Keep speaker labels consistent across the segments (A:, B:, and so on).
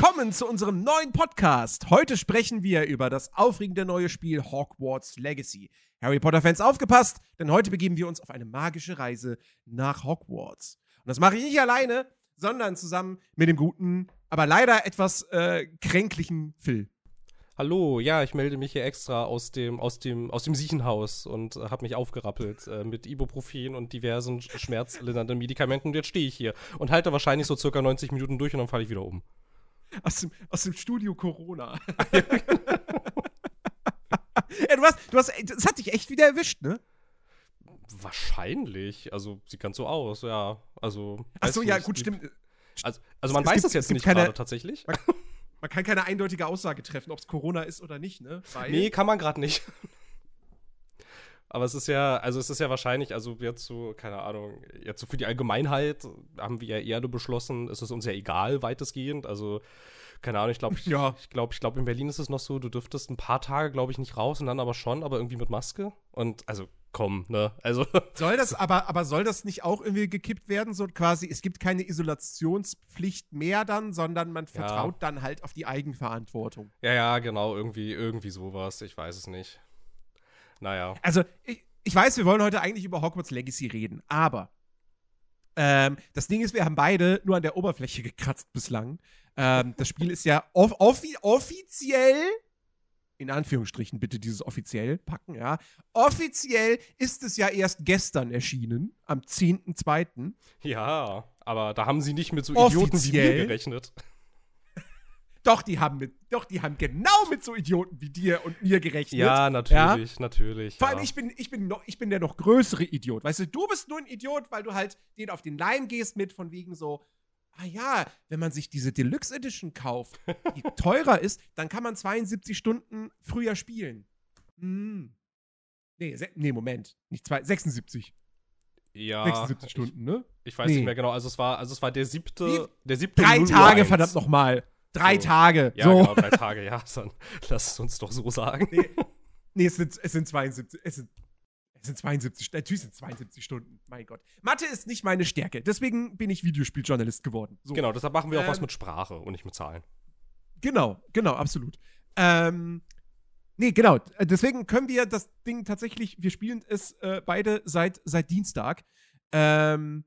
A: Willkommen zu unserem neuen Podcast. Heute sprechen wir über das aufregende neue Spiel Hogwarts Legacy. Harry Potter-Fans aufgepasst, denn heute begeben wir uns auf eine magische Reise nach Hogwarts. Und das mache ich nicht alleine, sondern zusammen mit dem guten, aber leider etwas äh, kränklichen Phil.
B: Hallo, ja, ich melde mich hier extra aus dem, aus dem, aus dem Siechenhaus und äh, habe mich aufgerappelt äh, mit Ibuprofen und diversen schmerzlindernden Medikamenten. Und jetzt stehe ich hier und halte wahrscheinlich so circa 90 Minuten durch und dann falle ich wieder um.
A: Aus dem, aus dem Studio Corona. ja, du hast, du hast, das hat dich echt wieder erwischt, ne?
B: Wahrscheinlich. Also, sieht ganz so aus, ja. Also.
A: Ach so, ja, gut, stimmt.
B: Also, also man es weiß gibt, das jetzt nicht keine, gerade tatsächlich.
A: Man, man, kann keine eindeutige Aussage treffen, ob es Corona ist oder nicht, ne?
B: Weil nee, kann man gerade nicht. Aber es ist ja, also es ist ja wahrscheinlich, also jetzt so, keine Ahnung, jetzt so für die Allgemeinheit haben wir ja eher nur beschlossen, es ist uns ja egal, weitestgehend. Also, keine Ahnung, ich glaube, ja. ich glaube, ich glaube, in Berlin ist es noch so, du dürftest ein paar Tage, glaube ich, nicht raus und dann aber schon, aber irgendwie mit Maske. Und also, komm, ne? Also.
A: Soll das, aber, aber soll das nicht auch irgendwie gekippt werden? So quasi, es gibt keine Isolationspflicht mehr dann, sondern man vertraut ja. dann halt auf die Eigenverantwortung.
B: Ja, ja, genau, irgendwie, irgendwie sowas. Ich weiß es nicht. Naja.
A: Also, ich, ich weiß, wir wollen heute eigentlich über Hogwarts Legacy reden, aber ähm, das Ding ist, wir haben beide nur an der Oberfläche gekratzt bislang. Ähm, das Spiel ist ja off offi offiziell, in Anführungsstrichen bitte dieses offiziell packen, ja. Offiziell ist es ja erst gestern erschienen, am 10.2.
B: Ja, aber da haben sie nicht mit so Idioten offiziell. wie mir gerechnet.
A: Doch, die haben mit, doch, die haben genau mit so Idioten wie dir und mir gerechnet.
B: Ja, natürlich, ja? natürlich.
A: Vor
B: ja.
A: allem, ich bin, ich, bin noch, ich bin der noch größere Idiot. Weißt du, du bist nur ein Idiot, weil du halt den auf den Leim gehst mit von wegen so, ah ja, wenn man sich diese Deluxe Edition kauft, die teurer ist, dann kann man 72 Stunden früher spielen. Hm. Nee, nee, Moment. Nicht zwei, 76.
B: Ja.
A: 76 Stunden, ne?
B: Ich, ich weiß nee. nicht mehr genau. Also es war, also es war der siebte, der siebte
A: Drei Tage, verdammt nochmal. Drei so. Tage.
B: Ja,
A: so.
B: genau, drei Tage, ja. Dann lass es uns doch so sagen.
A: Nee, nee es, sind, es sind 72. Es sind, es sind 72. Natürlich sind es 72 Stunden. Mein Gott. Mathe ist nicht meine Stärke. Deswegen bin ich Videospieljournalist geworden.
B: So. Genau, deshalb machen wir auch ähm, was mit Sprache und nicht mit Zahlen.
A: Genau, genau, absolut. Ähm, nee, genau. Deswegen können wir das Ding tatsächlich, wir spielen es äh, beide seit, seit Dienstag. Ähm,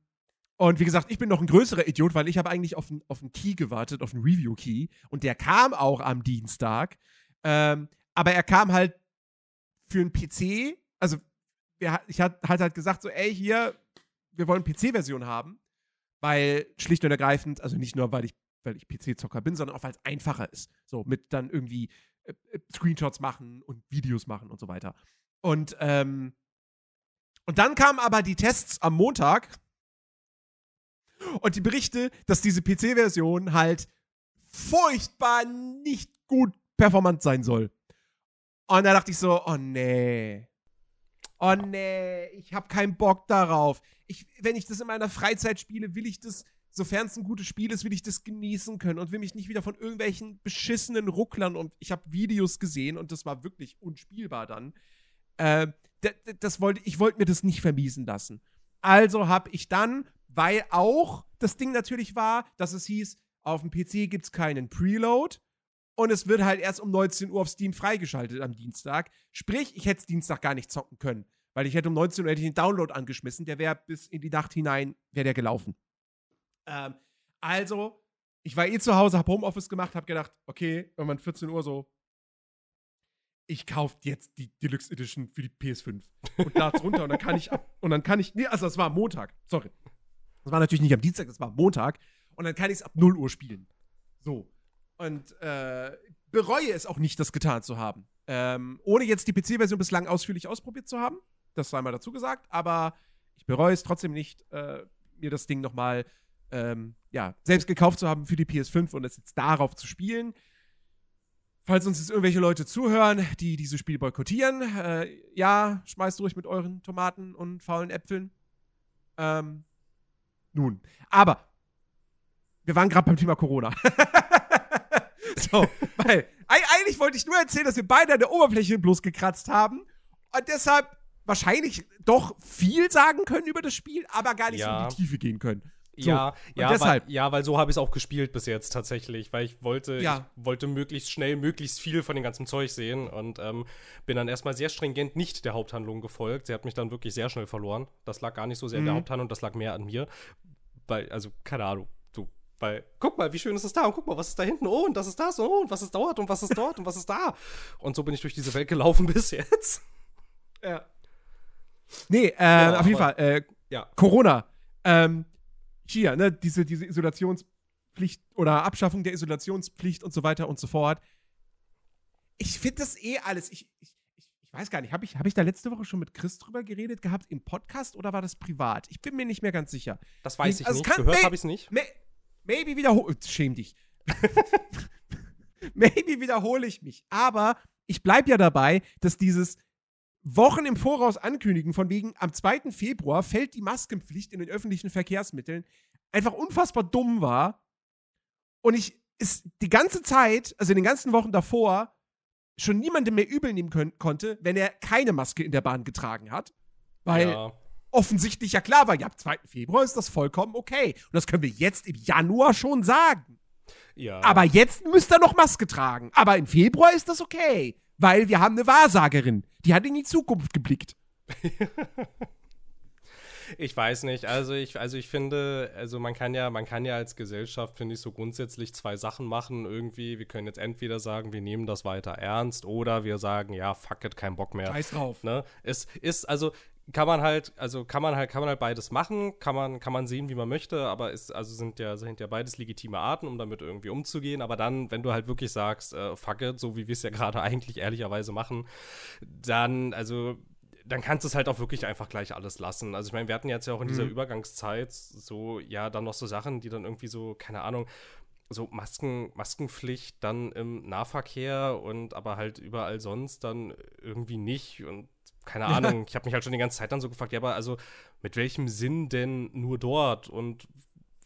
A: und wie gesagt, ich bin noch ein größerer Idiot, weil ich habe eigentlich auf einen, auf einen Key gewartet, auf einen Review-Key. Und der kam auch am Dienstag. Ähm, aber er kam halt für einen PC. Also, ich hatte halt, halt gesagt, so, ey, hier, wir wollen PC-Version haben. Weil schlicht und ergreifend, also nicht nur, weil ich, weil ich PC-Zocker bin, sondern auch, weil es einfacher ist. So, mit dann irgendwie äh, äh, Screenshots machen und Videos machen und so weiter. Und, ähm, und dann kamen aber die Tests am Montag und die Berichte, dass diese PC-Version halt furchtbar nicht gut performant sein soll. Und da dachte ich so, oh nee. Oh nee, ich habe keinen Bock darauf. Ich, wenn ich das in meiner Freizeit spiele, will ich das, sofern es ein gutes Spiel ist, will ich das genießen können und will mich nicht wieder von irgendwelchen beschissenen Rucklern und ich habe Videos gesehen und das war wirklich unspielbar dann. Äh, das wollte, ich wollte mir das nicht vermiesen lassen. Also habe ich dann weil auch das Ding natürlich war, dass es hieß, auf dem PC gibt es keinen Preload und es wird halt erst um 19 Uhr auf Steam freigeschaltet am Dienstag. Sprich, ich hätte es Dienstag gar nicht zocken können, weil ich hätte um 19 Uhr den Download angeschmissen, der wäre bis in die Nacht hinein, wäre der gelaufen. Ähm, also, ich war eh zu Hause, habe Homeoffice gemacht, habe gedacht, okay, irgendwann 14 Uhr so, ich kaufe jetzt die Deluxe Edition für die PS5 und lad's runter und dann kann ich und dann kann ich, nee, also das war Montag, sorry. Das war natürlich nicht am Dienstag, das war am Montag. Und dann kann ich es ab 0 Uhr spielen. So. Und äh, bereue es auch nicht, das getan zu haben. Ähm, ohne jetzt die PC-Version bislang ausführlich ausprobiert zu haben. Das sei mal dazu gesagt. Aber ich bereue es trotzdem nicht, äh, mir das Ding nochmal ähm, ja, selbst gekauft zu haben für die PS5 und es jetzt darauf zu spielen. Falls uns jetzt irgendwelche Leute zuhören, die dieses Spiel boykottieren, äh, ja, schmeißt ruhig mit euren Tomaten und faulen Äpfeln. Ähm, nun, aber wir waren gerade beim Thema Corona. so, weil eigentlich wollte ich nur erzählen, dass wir beide an der Oberfläche bloß gekratzt haben und deshalb wahrscheinlich doch viel sagen können über das Spiel, aber gar nicht ja. so in die Tiefe gehen können. So,
B: ja, ja,
A: deshalb-
B: weil, ja, weil so habe ich es auch gespielt bis jetzt tatsächlich, weil ich wollte,
A: Ja.
B: ich wollte möglichst schnell, möglichst viel von dem ganzen Zeug sehen und ähm, bin dann erstmal sehr stringent nicht der Haupthandlung gefolgt. Sie hat mich dann wirklich sehr schnell verloren. Das lag gar nicht so sehr an der
A: Mhm.
B: Haupthandlung, das lag mehr an mir. Weil, also, keine Ahnung, du, weil, guck mal, wie schön ist es da und guck mal, was ist da hinten, oh, und das ist das, und oh, und was ist dort und was ist dort und was ist da. Und so bin ich durch diese Welt gelaufen bis jetzt.
A: Ja. Nee, äh,
B: Ja,
A: auf jeden Fall. Äh,
B: Ja.
A: Corona. Ähm, hier, ne, diese, diese Isolationspflicht oder Abschaffung der Isolationspflicht und so weiter und so fort. Ich finde das eh alles. Ich, ich, ich ich weiß gar nicht, habe ich, hab ich da letzte Woche schon mit Chris drüber geredet gehabt im Podcast oder war das privat? Ich bin mir nicht mehr ganz sicher.
B: Das weiß ich
A: Also,
B: nicht.
A: kann-
B: Gehört habe ich es nicht.
A: May, maybe wiederhole Schäm dich. maybe wiederhole ich mich. Aber ich bleibe ja dabei, dass dieses Wochen im Voraus ankündigen, von wegen am 2. Februar fällt die Maskenpflicht in den öffentlichen Verkehrsmitteln, einfach unfassbar dumm war. Und ich es die ganze Zeit, also in den ganzen Wochen davor, schon niemandem mehr übel nehmen können, konnte, wenn er keine Maske in der Bahn getragen hat. Weil
B: ja.
A: offensichtlich ja klar war, ja, ab 2. Februar ist das vollkommen okay. Und das können wir jetzt im Januar schon sagen.
B: ja.
A: Aber jetzt müsst ihr noch Maske tragen. Aber im Februar ist das okay. Weil wir haben eine Wahrsagerin. Die hat in die Zukunft geblickt.
B: Ich weiß nicht. Also ich, also ich finde, also man kann ja, man kann ja als Gesellschaft, finde ich, so grundsätzlich zwei Sachen machen. Irgendwie, wir können jetzt entweder sagen, wir nehmen das weiter ernst, oder wir sagen, ja, fuck it, kein Bock mehr.
A: Scheiß drauf.
B: Ne? Es ist, also kann man halt, also kann man halt, kann man halt beides machen, kann man, kann man sehen, wie man möchte, aber ist, also sind ja, sind ja beides legitime Arten, um damit irgendwie umzugehen. Aber dann, wenn du halt wirklich sagst, äh, fuck it, so wie wir es ja gerade eigentlich ehrlicherweise machen, dann, also dann kannst du es halt auch wirklich einfach gleich alles lassen. Also ich meine, wir hatten jetzt ja auch in dieser
A: Mhm.
B: Übergangszeit so, ja, dann noch so Sachen, die dann irgendwie so, keine Ahnung, so Masken, Maskenpflicht dann im Nahverkehr und aber halt überall sonst dann irgendwie nicht und keine. Ahnung, ich habe mich halt schon die ganze Zeit dann so gefragt, ja, aber also mit welchem Sinn denn nur dort und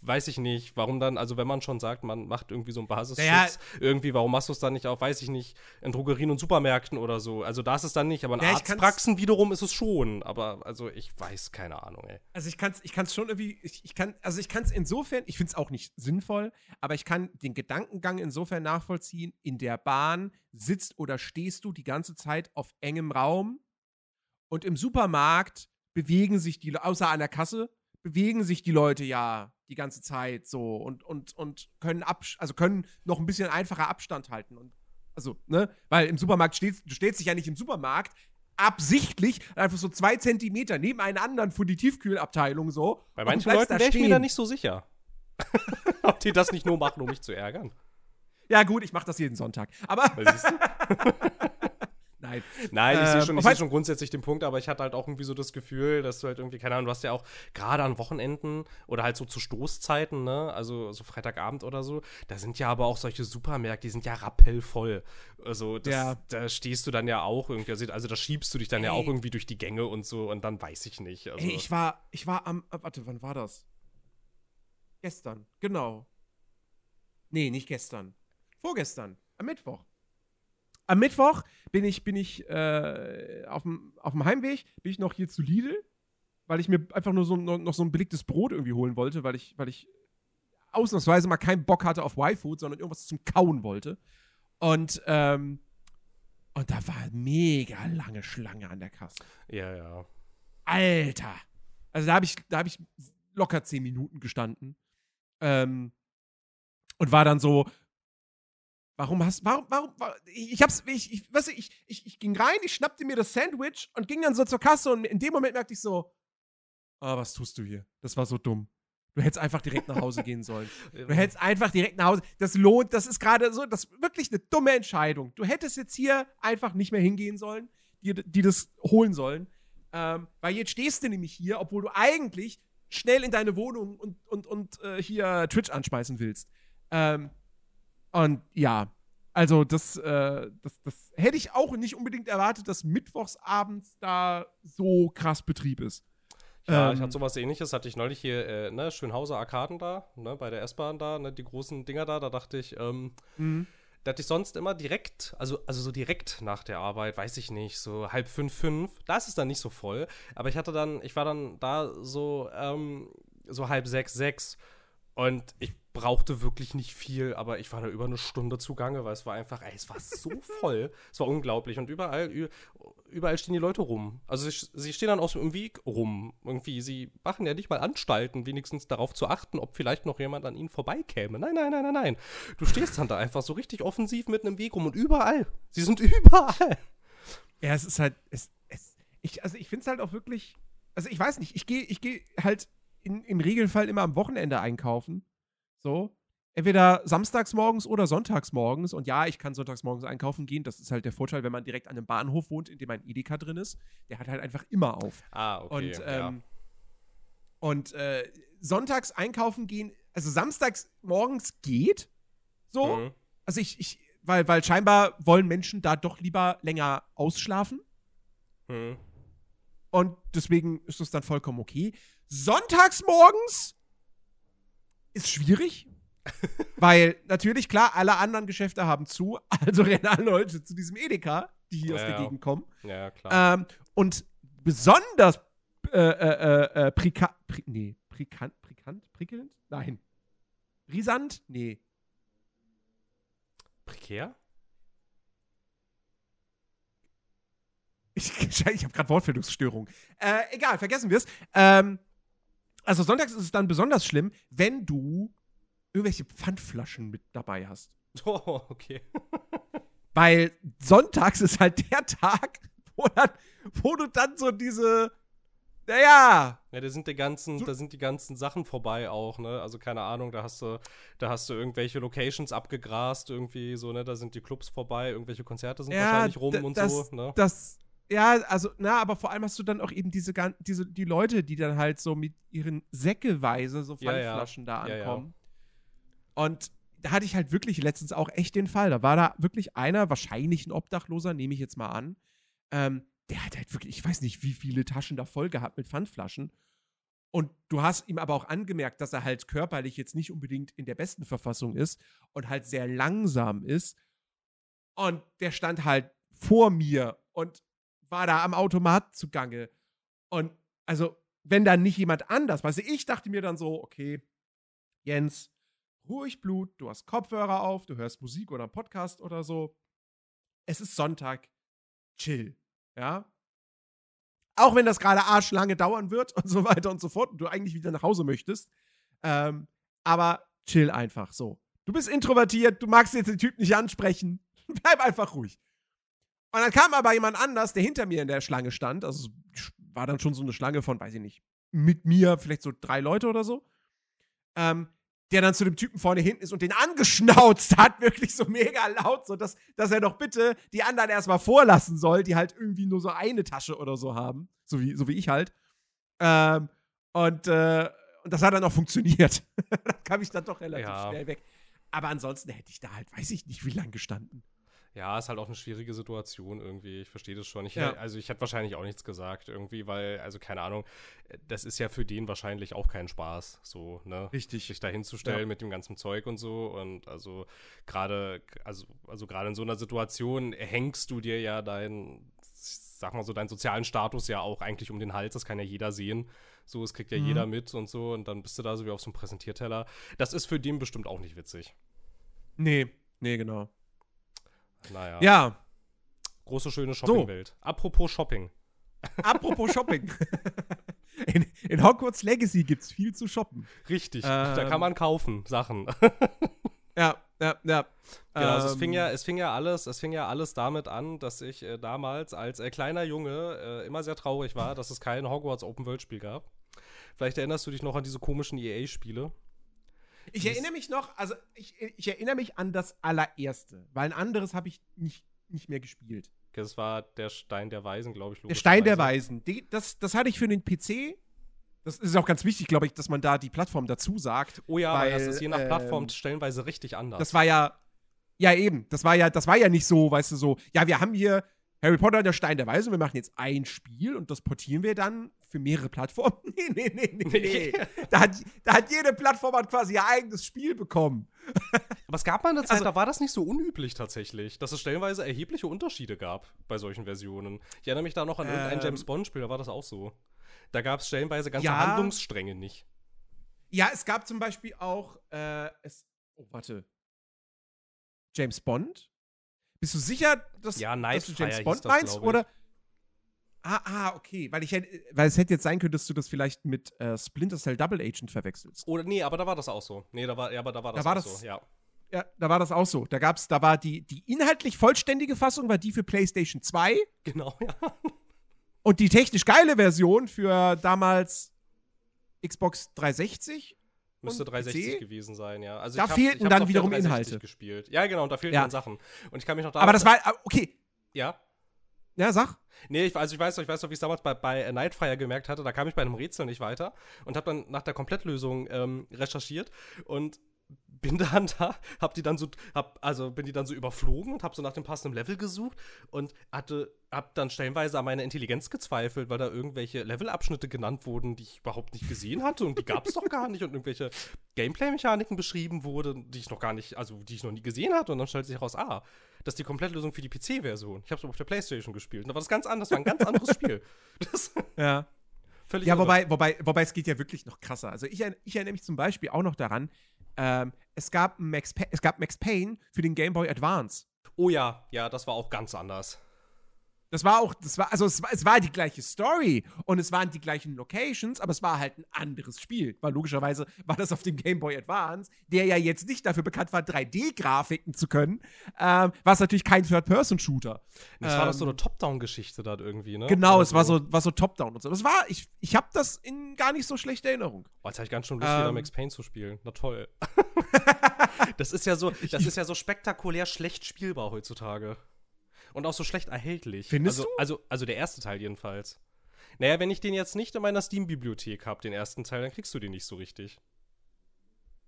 B: weiß ich nicht, warum dann, also wenn man schon sagt, man macht irgendwie so einen Basisschutz,
A: Naja.
B: irgendwie, warum machst du es dann nicht auch, weiß ich nicht, in Drogerien und Supermärkten oder so. Also da ist es dann nicht, aber in
A: Ja, ich kann's-
B: Arztpraxen wiederum ist es schon. Aber also ich weiß, keine Ahnung, ey.
A: Also ich kann es ich kann's schon irgendwie, ich, ich kann, also ich kann es insofern, ich finde es auch nicht sinnvoll, aber ich kann den Gedankengang insofern nachvollziehen, in der Bahn sitzt oder stehst du die ganze Zeit auf engem Raum und im Supermarkt bewegen sich die, außer an der Kasse, bewegen sich die Leute ja die ganze Zeit so und, und, und können absch also können noch ein bisschen einfacher Abstand halten. Und also, ne? Weil im Supermarkt stehst, du stellst dich ja nicht im Supermarkt absichtlich einfach so zwei Zentimeter neben einen anderen für die Tiefkühlabteilung so.
B: Bei manchen Leuten wäre ich mir da nicht so sicher. Ob die das nicht nur machen, um mich zu ärgern.
A: Ja, gut, ich mache das jeden Sonntag. Aber? nein.
B: Nein, ich sehe
A: Ähm,
B: schon, ich
A: auf
B: seh schon grundsätzlich den Punkt, aber ich hatte halt auch irgendwie so das Gefühl, dass du halt irgendwie, keine Ahnung, du hast ja auch gerade an Wochenenden oder halt so zu Stoßzeiten, ne, also so Freitagabend oder so, da sind ja aber auch solche Supermärkte, die sind ja rappellvoll. Also das,
A: Ja.
B: da stehst du dann ja auch irgendwie, also, also da schiebst du dich dann ja
A: Ey.
B: auch irgendwie durch die Gänge und so und dann weiß ich nicht. Also,
A: Ey, ich war, ich war am, äh, warte, wann war das? Gestern, genau. Nee, nicht gestern. Vorgestern, am Mittwoch. Am Mittwoch bin ich, bin ich äh, auf dem Heimweg, bin ich noch hier zu Lidl, weil ich mir einfach nur so, noch, noch so ein belegtes Brot irgendwie holen wollte, weil ich, weil ich ausnahmsweise mal keinen Bock hatte auf Y-Food, sondern irgendwas zum Kauen wollte. Und, ähm, und da war mega lange Schlange an der Kasse.
B: ja, ja.
A: Alter. Also da habe ich, da habe ich locker zehn Minuten gestanden. Ähm, und war dann so, warum hast, warum, warum, wa- ich, hab's, ich, ich, weißt du, ich, ich, ich ging rein, ich schnappte mir das Sandwich und ging dann so zur Kasse und in dem Moment merkte ich so, ah, was tust du hier? Das war so dumm. Du hättest einfach direkt nach Hause gehen sollen. Du hättest einfach direkt nach Hause. Das lohnt, das ist gerade so, das ist wirklich eine dumme Entscheidung. Du hättest jetzt hier einfach nicht mehr hingehen sollen, die, die das holen sollen. Ähm, weil jetzt stehst du nämlich hier, obwohl du eigentlich schnell in deine Wohnung und, und, und äh, hier Twitch anschmeißen willst. Ähm, und ja, also das, äh, das, das hätte ich auch nicht unbedingt erwartet, dass mittwochsabends da so krass Betrieb ist.
B: Ja,
A: Ähm,
B: ich hatte sowas ähnliches, hatte ich neulich hier, äh, ne, Schönhauser Arkaden da, ne, bei der S-Bahn da, ne, die großen Dinger da, da dachte ich, ähm,
A: Mhm.
B: da hatte ich sonst immer direkt, also, also so direkt nach der Arbeit, weiß ich nicht, so halb fünf, fünf, da ist es dann nicht so voll, aber ich hatte dann, ich war dann da so, ähm, so halb sechs, sechs. Und ich brauchte wirklich nicht viel, aber ich war da über eine Stunde zugange, weil es war einfach, ey, es war so voll. es war unglaublich. Und überall, überall stehen die Leute rum. Also sie, sie stehen dann aus dem Weg rum. Irgendwie, sie machen ja nicht mal Anstalten, wenigstens darauf zu achten, ob vielleicht noch jemand an ihnen vorbeikäme. Nein, nein, nein, nein, nein. Du stehst dann da einfach so richtig offensiv mitten im Weg rum und überall. Sie sind überall.
A: Ja, es ist halt, es, es, ich, also ich finde es halt auch wirklich, also ich weiß nicht, ich gehe ich geh halt in, im Regelfall immer am Wochenende einkaufen. So. Entweder samstags morgens oder sonntags morgens. Und ja, ich kann sonntags morgens einkaufen gehen. Das ist halt der Vorteil, wenn man direkt an einem Bahnhof wohnt, in dem ein Edeka drin ist. Der hat halt einfach immer auf.
B: Ah, okay.
A: Und, ähm, ja. und äh, sonntags einkaufen gehen, also samstags morgens geht. So. Mhm. Also ich, ich, weil, weil scheinbar wollen Menschen da doch lieber länger ausschlafen. Mhm. Und deswegen ist das dann vollkommen okay. Sonntags morgens ist schwierig. weil natürlich, klar, alle anderen Geschäfte haben zu, also rennen alle Leute zu diesem Edeka, die hier ja, aus der Gegend kommen.
B: Ja, klar.
A: Ähm, und besonders äh, äh, äh, prika pri nee, prikant, prikant, prickelnd? Nein. Brisant? Nee.
B: Prekär?
A: Ich, ich habe gerade Wortfindungsstörung. Äh, egal, vergessen wir es. Ähm, also sonntags ist es dann besonders schlimm, wenn du irgendwelche Pfandflaschen mit dabei hast.
B: Oh, okay.
A: Weil sonntags ist halt der Tag, wo, dann, wo du dann so diese, naja.
B: Ja, da sind die ganzen, da sind die ganzen Sachen vorbei auch, ne? Also keine Ahnung, da hast du, da hast du irgendwelche Locations abgegrast, irgendwie so, ne? Da sind die Clubs vorbei, irgendwelche Konzerte sind ja, wahrscheinlich rum und
A: das,
B: so, ne?
A: Das, ja, also, na, aber vor allem hast du dann auch eben diese, diese die Leute, die dann halt so mit ihren Säckeweise so Pfandflaschen ja, ja. da ankommen. Ja, Und da hatte ich halt wirklich letztens auch echt den Fall. Da war da wirklich einer, wahrscheinlich ein Obdachloser, nehme ich jetzt mal an. Ähm, der hat halt wirklich, ich weiß nicht, wie viele Taschen da voll gehabt mit Pfandflaschen. Und du hast ihm aber auch angemerkt, dass er halt körperlich jetzt nicht unbedingt in der besten Verfassung ist und halt sehr langsam ist. Und der stand halt vor mir und war da am Automat zugange. Und also, wenn da nicht jemand anders, weißt du, ich dachte mir dann so, okay, Jens, ruhig Blut, du hast Kopfhörer auf, du hörst Musik oder Podcast oder so. Es ist Sonntag, chill, ja. Auch wenn das gerade arschlange dauern wird und so weiter und so fort und du eigentlich wieder nach Hause möchtest. Ähm, aber chill einfach so. Du bist introvertiert, du magst jetzt den Typ nicht ansprechen. Bleib einfach ruhig. Und dann kam aber jemand anders, der hinter mir in der Schlange stand. Also war dann schon so eine Schlange von, weiß ich nicht, mit mir vielleicht so drei Leute oder so. Ähm, der dann zu dem Typen vorne hinten ist und den angeschnauzt hat, wirklich so mega laut, so dass, dass er doch bitte die anderen erstmal vorlassen soll, die halt irgendwie nur so eine Tasche oder so haben. So wie, so wie ich halt. Ähm, und, äh, und das hat dann auch funktioniert. da kam ich dann doch relativ ja. schnell weg. Aber ansonsten hätte ich da halt, weiß ich nicht, wie lange gestanden.
B: Ja, ist halt auch eine schwierige Situation irgendwie. Ich verstehe das schon. Ich, ja. Also ich hätte wahrscheinlich auch nichts gesagt irgendwie, weil, also keine Ahnung, das ist ja für den wahrscheinlich auch kein Spaß, so, ne?
A: Richtig.
B: Sich da hinzustellen ja. mit dem ganzen Zeug und so. Und also gerade, also, also gerade in so einer Situation hängst du dir ja dein, sag mal so, deinen sozialen Status ja auch eigentlich um den Hals. Das kann ja jeder sehen. So, es kriegt ja mhm. jeder mit und so. Und dann bist du da so wie auf so einem Präsentierteller. Das ist für den bestimmt auch nicht witzig.
A: Nee, nee, genau.
B: Naja.
A: Ja.
B: Große, schöne Shoppingwelt. So. Apropos Shopping.
A: Apropos Shopping. In, in, Hogwarts Legacy gibt es viel zu shoppen.
B: Richtig, ähm, da kann man kaufen Sachen.
A: ja, ja, ja.
B: Genau, also es fing ja, ähm. es fing ja alles, es fing ja alles damit an, dass ich äh, damals als äh, kleiner Junge äh, immer sehr traurig war, dass es kein Hogwarts Open World Spiel gab. Vielleicht erinnerst du dich noch an diese komischen EA-Spiele.
A: Ich erinnere mich noch, also ich, ich, erinnere mich an das allererste, weil ein anderes habe ich nicht, nicht mehr gespielt.
B: Das war der Stein der Weisen, glaube ich.
A: Der Stein der Weisen. Die, das, das hatte ich für den PC. Das ist auch ganz wichtig, glaube ich, dass man da die Plattform dazu sagt.
B: Oh ja, weil das ist je nach ähm, Plattform stellenweise richtig anders.
A: Das war ja, ja eben, das war ja, das war ja nicht so, weißt du, so, ja, wir haben hier Harry Potter, der Stein der Weisen, wir machen jetzt ein Spiel und das portieren wir dann für mehrere Plattformen. Nee, nee, nee, nee, nee. da, hat, da hat jede Plattform hat quasi ihr eigenes Spiel bekommen.
B: Aber es gab mal eine Zeit, also, da war das nicht so unüblich tatsächlich, dass es stellenweise erhebliche Unterschiede gab bei solchen Versionen. Ich erinnere mich da noch an ähm, irgendein James Bond-Spiel, da war das auch so. Da gab es stellenweise ganze ja, Handlungsstränge nicht.
A: Ja, es gab zum Beispiel auch, äh, es, oh, warte. James Bond? Bist du sicher, dass,
B: Ja,
A: dass du James Bond meinst?
B: glaub ich.
A: Ah, ah, okay. Weil ich hätte, weil es hätte jetzt sein können, dass du das vielleicht mit äh, Splinter Cell Double Agent verwechselst.
B: Oder nee, aber da war das auch so. Nee, da war, ja, aber da war das
A: war
B: auch
A: das-
B: so, ja.
A: Ja, da war das auch so. Da gab's, da war die, die inhaltlich vollständige Fassung war die für PlayStation 2
B: Genau, ja.
A: und die technisch geile Version für damals Xbox 360.
B: Müsste
A: Und
B: 360
A: PC?
B: gewesen sein, ja. Also
A: Da
B: ich hab,
A: fehlten dann wiederum
B: 360
A: Inhalte.
B: gespielt. Ja, genau, und da fehlten
A: Ja.
B: dann Sachen. Und ich kann mich noch da.
A: Aber das war, ah, okay.
B: Ja.
A: Ja, sag.
B: Nee, ich, also ich weiß noch, ich weiß noch, wie ich es damals bei, bei Nightfire gemerkt hatte. Da kam ich bei einem Rätsel nicht weiter und habe dann nach der Komplettlösung ähm, recherchiert und bin dann da, hab die dann so, hab, also bin die dann so überflogen und hab so nach dem passenden Level gesucht und hatte, hab dann stellenweise an meine Intelligenz gezweifelt, weil da irgendwelche Levelabschnitte genannt wurden, die ich überhaupt nicht gesehen hatte und die gab es doch gar nicht und irgendwelche Gameplay-Mechaniken beschrieben wurden, die ich noch gar nicht, also die ich noch nie gesehen hatte und dann stellt sich heraus, ah, das ist die Komplettlösung für die PC-Version. Ich habe es auf der Playstation gespielt und da war das ganz anders, war ein ganz anderes Spiel. Das
A: Ja.
B: völlig
A: Ja,
B: irre.
A: wobei, wobei, wobei es geht ja wirklich noch krasser. Also ich, ich erinnere mich zum Beispiel auch noch daran, ähm, es, gab Max es gab Max Payne für den Game Boy Advance.
B: Oh ja, ja, das war auch ganz anders.
A: Das war auch, das war, also es war, es war die gleiche Story und es waren die gleichen Locations, aber es war halt ein anderes Spiel. Weil logischerweise war das auf dem Game Boy Advance, der ja jetzt nicht dafür bekannt war, 3D-Grafiken zu können, ähm, war es natürlich kein Third-Person-Shooter.
B: Das war doch so
A: Ähm,
B: eine Top-Down-Geschichte da irgendwie, ne?
A: Genau,
B: Oder
A: es war so, war so Top-Down und so. Das war, ich, ich habe das in gar nicht so schlechter Erinnerung.
B: Oh, jetzt habe ich ganz schön Lust, wieder
A: Ähm.
B: Max Payne zu spielen. Na toll. das ist ja so, das ist ja so spektakulär schlecht spielbar heutzutage. Und auch so schlecht erhältlich.
A: Findest
B: also,
A: du?
B: Also, also der erste Teil jedenfalls. Naja, wenn ich den jetzt nicht in meiner Steam-Bibliothek habe, den ersten Teil, dann kriegst du den nicht so richtig.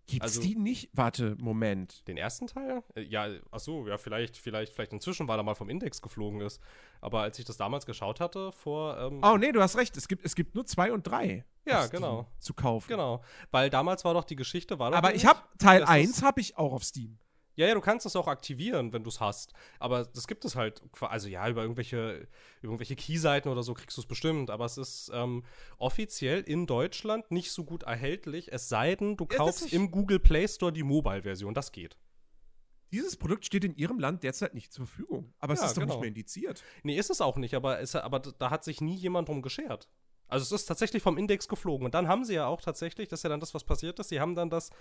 A: Gibt's
B: Also-
A: die nicht? Warte, Moment.
B: Den ersten Teil? Äh, Ja, ach so, ja, vielleicht, vielleicht, vielleicht inzwischen, weil er mal vom Index geflogen ist. Aber als ich das damals geschaut hatte, vor, ähm,
A: Oh, nee, du hast recht. Es gibt, es gibt nur zwei und drei.
B: Ja, genau.
A: Zu kaufen.
B: genau. Weil damals war doch die Geschichte, war doch
A: Aber ich habe Teil
B: das
A: 1
B: ist-
A: habe ich auch auf Steam.
B: Ja, ja, du kannst das auch aktivieren, wenn du es hast. Aber das gibt es halt, also ja, über irgendwelche, irgendwelche Key-Seiten oder so kriegst du es bestimmt. Aber es ist ähm, offiziell in Deutschland nicht so gut erhältlich, es sei denn, du
A: Ja,
B: kaufst im Google Play Store die Mobile-Version. Das geht.
A: Dieses Produkt steht in ihrem Land derzeit nicht zur Verfügung. Aber es
B: Ja,
A: ist doch
B: genau.
A: nicht mehr indiziert.
B: Nee, ist es auch nicht, aber, es, aber da hat sich nie jemand drum geschert. Also es ist tatsächlich vom Index geflogen. Und dann haben sie ja auch tatsächlich, das ist ja dann das, was passiert ist, sie haben dann das,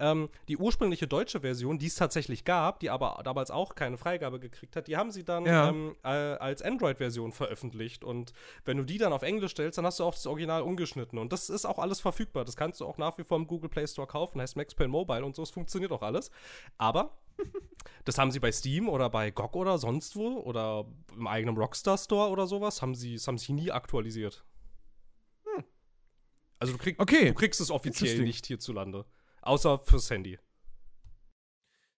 B: ähm, die ursprüngliche deutsche Version, die es tatsächlich gab, die aber damals auch keine Freigabe gekriegt hat, die haben sie dann
A: Ja.
B: ähm, äh, als Android-Version veröffentlicht. Und wenn du die dann auf Englisch stellst, dann hast du auch das Original umgeschnitten. Und das ist auch alles verfügbar. Das kannst du auch nach wie vor im Google Play Store kaufen, heißt Max Payne Mobile und so, es funktioniert auch alles. Aber das haben sie bei Steam oder bei GOG oder sonst wo oder im eigenen Rockstar Store oder sowas, haben sie, das haben sie nie aktualisiert. Also du, krieg,
A: Okay.
B: du kriegst es offiziell nicht hierzulande. Außer fürs Handy.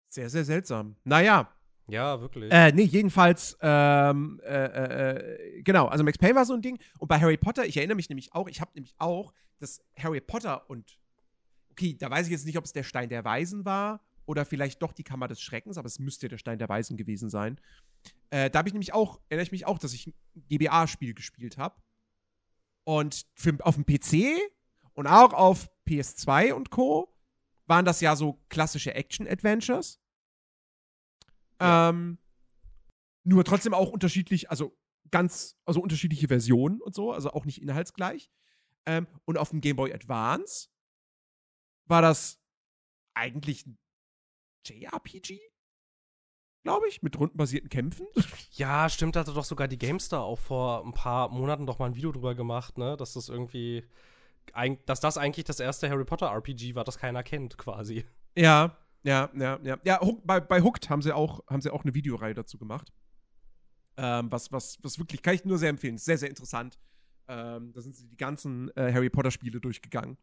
A: Sehr, sehr seltsam. Naja,
B: Ja, wirklich.
A: äh, nee, jedenfalls, ähm, äh, äh, äh, genau, also Max Payne war so ein Ding. Und bei Harry Potter, ich erinnere mich nämlich auch, ich habe nämlich auch, dass Harry Potter und, okay, da weiß ich jetzt nicht, ob es der Stein der Weisen war oder vielleicht doch die Kammer des Schreckens, aber es müsste der Stein der Weisen gewesen sein. Äh, da habe ich nämlich auch, erinnere ich mich auch, dass ich ein GBA-Spiel gespielt habe. Und für, auf dem PC und auch auf PS2 und Co. waren das ja so klassische Action-Adventures.
B: Ja.
A: Ähm, nur trotzdem auch unterschiedlich, also ganz, also unterschiedliche Versionen und so, also auch nicht inhaltsgleich. Ähm, und auf dem Game Boy Advance war das eigentlich ein JRPG, glaube ich, mit rundenbasierten Kämpfen.
B: ja, stimmt, da hatte doch sogar die GameStar auch vor ein paar Monaten doch mal ein Video drüber gemacht, ne? Dass das irgendwie, dass das eigentlich das erste Harry Potter RPG war, das keiner kennt, quasi.
A: Ja, ja, ja, ja. Ja, bei, bei Hooked haben sie auch, haben sie auch eine Videoreihe dazu gemacht. Ähm, was, was, was wirklich, kann ich nur sehr empfehlen. Ist sehr, sehr interessant. Ähm, da sind sie die ganzen äh, Harry Potter-Spiele durchgegangen.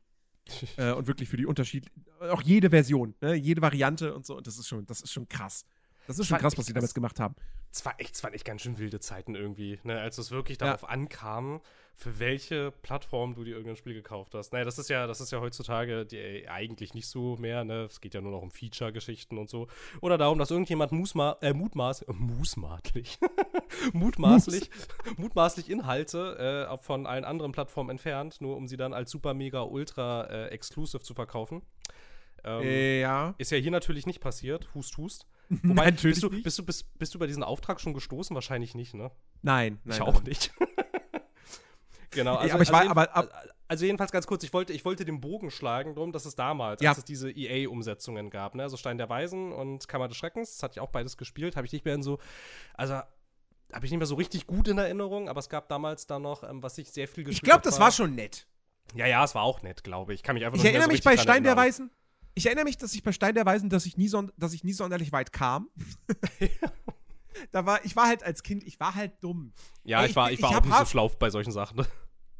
A: äh, und wirklich für die Unterschied, auch jede Version, ne, jede Variante und so. Und das ist schon, das ist schon krass. Das ist schon krass, was sie damals gemacht haben.
B: Es war echt, es waren echt ganz schön wilde Zeiten irgendwie, ne? als es wirklich darauf ankam, für welche Plattform du dir irgendein Spiel gekauft hast. Naja, das ist ja, das ist ja heutzutage die, äh, eigentlich nicht so mehr, ne? Es geht ja nur noch um Feature-Geschichten und so. Oder darum, dass irgendjemand musma äh, mutmaß, äh, mutmaßlich, mutmaßlich, mutmaßlich Inhalte äh, von allen anderen Plattformen entfernt, nur um sie dann als super mega ultra äh, exclusive zu verkaufen. Ähm,
A: Äh, ja.
B: ist ja hier natürlich nicht passiert. Hust, hust. Wobei,
A: Natürlich
B: bist du. Bist, du, bist, bist du bei diesen Auftrag schon gestoßen? Wahrscheinlich nicht, ne?
A: Nein, nein.
B: ich
A: nein.
B: auch nicht. genau, also,
A: aber ich war-
B: also,
A: aber-
B: jeden- also jedenfalls ganz kurz, ich wollte, ich wollte den Bogen schlagen, drum, dass es damals,
A: Ja.
B: als es diese EA-Umsetzungen gab, ne? Also Stein der Weisen und Kammer des Schreckens, das hatte ich auch beides gespielt, habe ich nicht mehr in so, also habe ich nicht mehr so richtig gut in Erinnerung, aber es gab damals da noch, ähm, was ich sehr viel gespielt
A: Ich glaube, das war schon nett.
B: Ja, ja, es war auch nett, glaube ich. Ich kann mich einfach
A: Ich erinnere
B: so
A: mich bei Stein der. Weisen. Ich erinnere mich, dass ich bei Stein der Weisen, dass ich nie, dass ich nie sonderlich weit kam. da war, ich war halt als Kind, ich war halt dumm.
B: Ja,
A: Ey,
B: ich war,
A: ich-
B: ich war
A: ich
B: auch
A: hab
B: nicht so schlau bei solchen Sachen.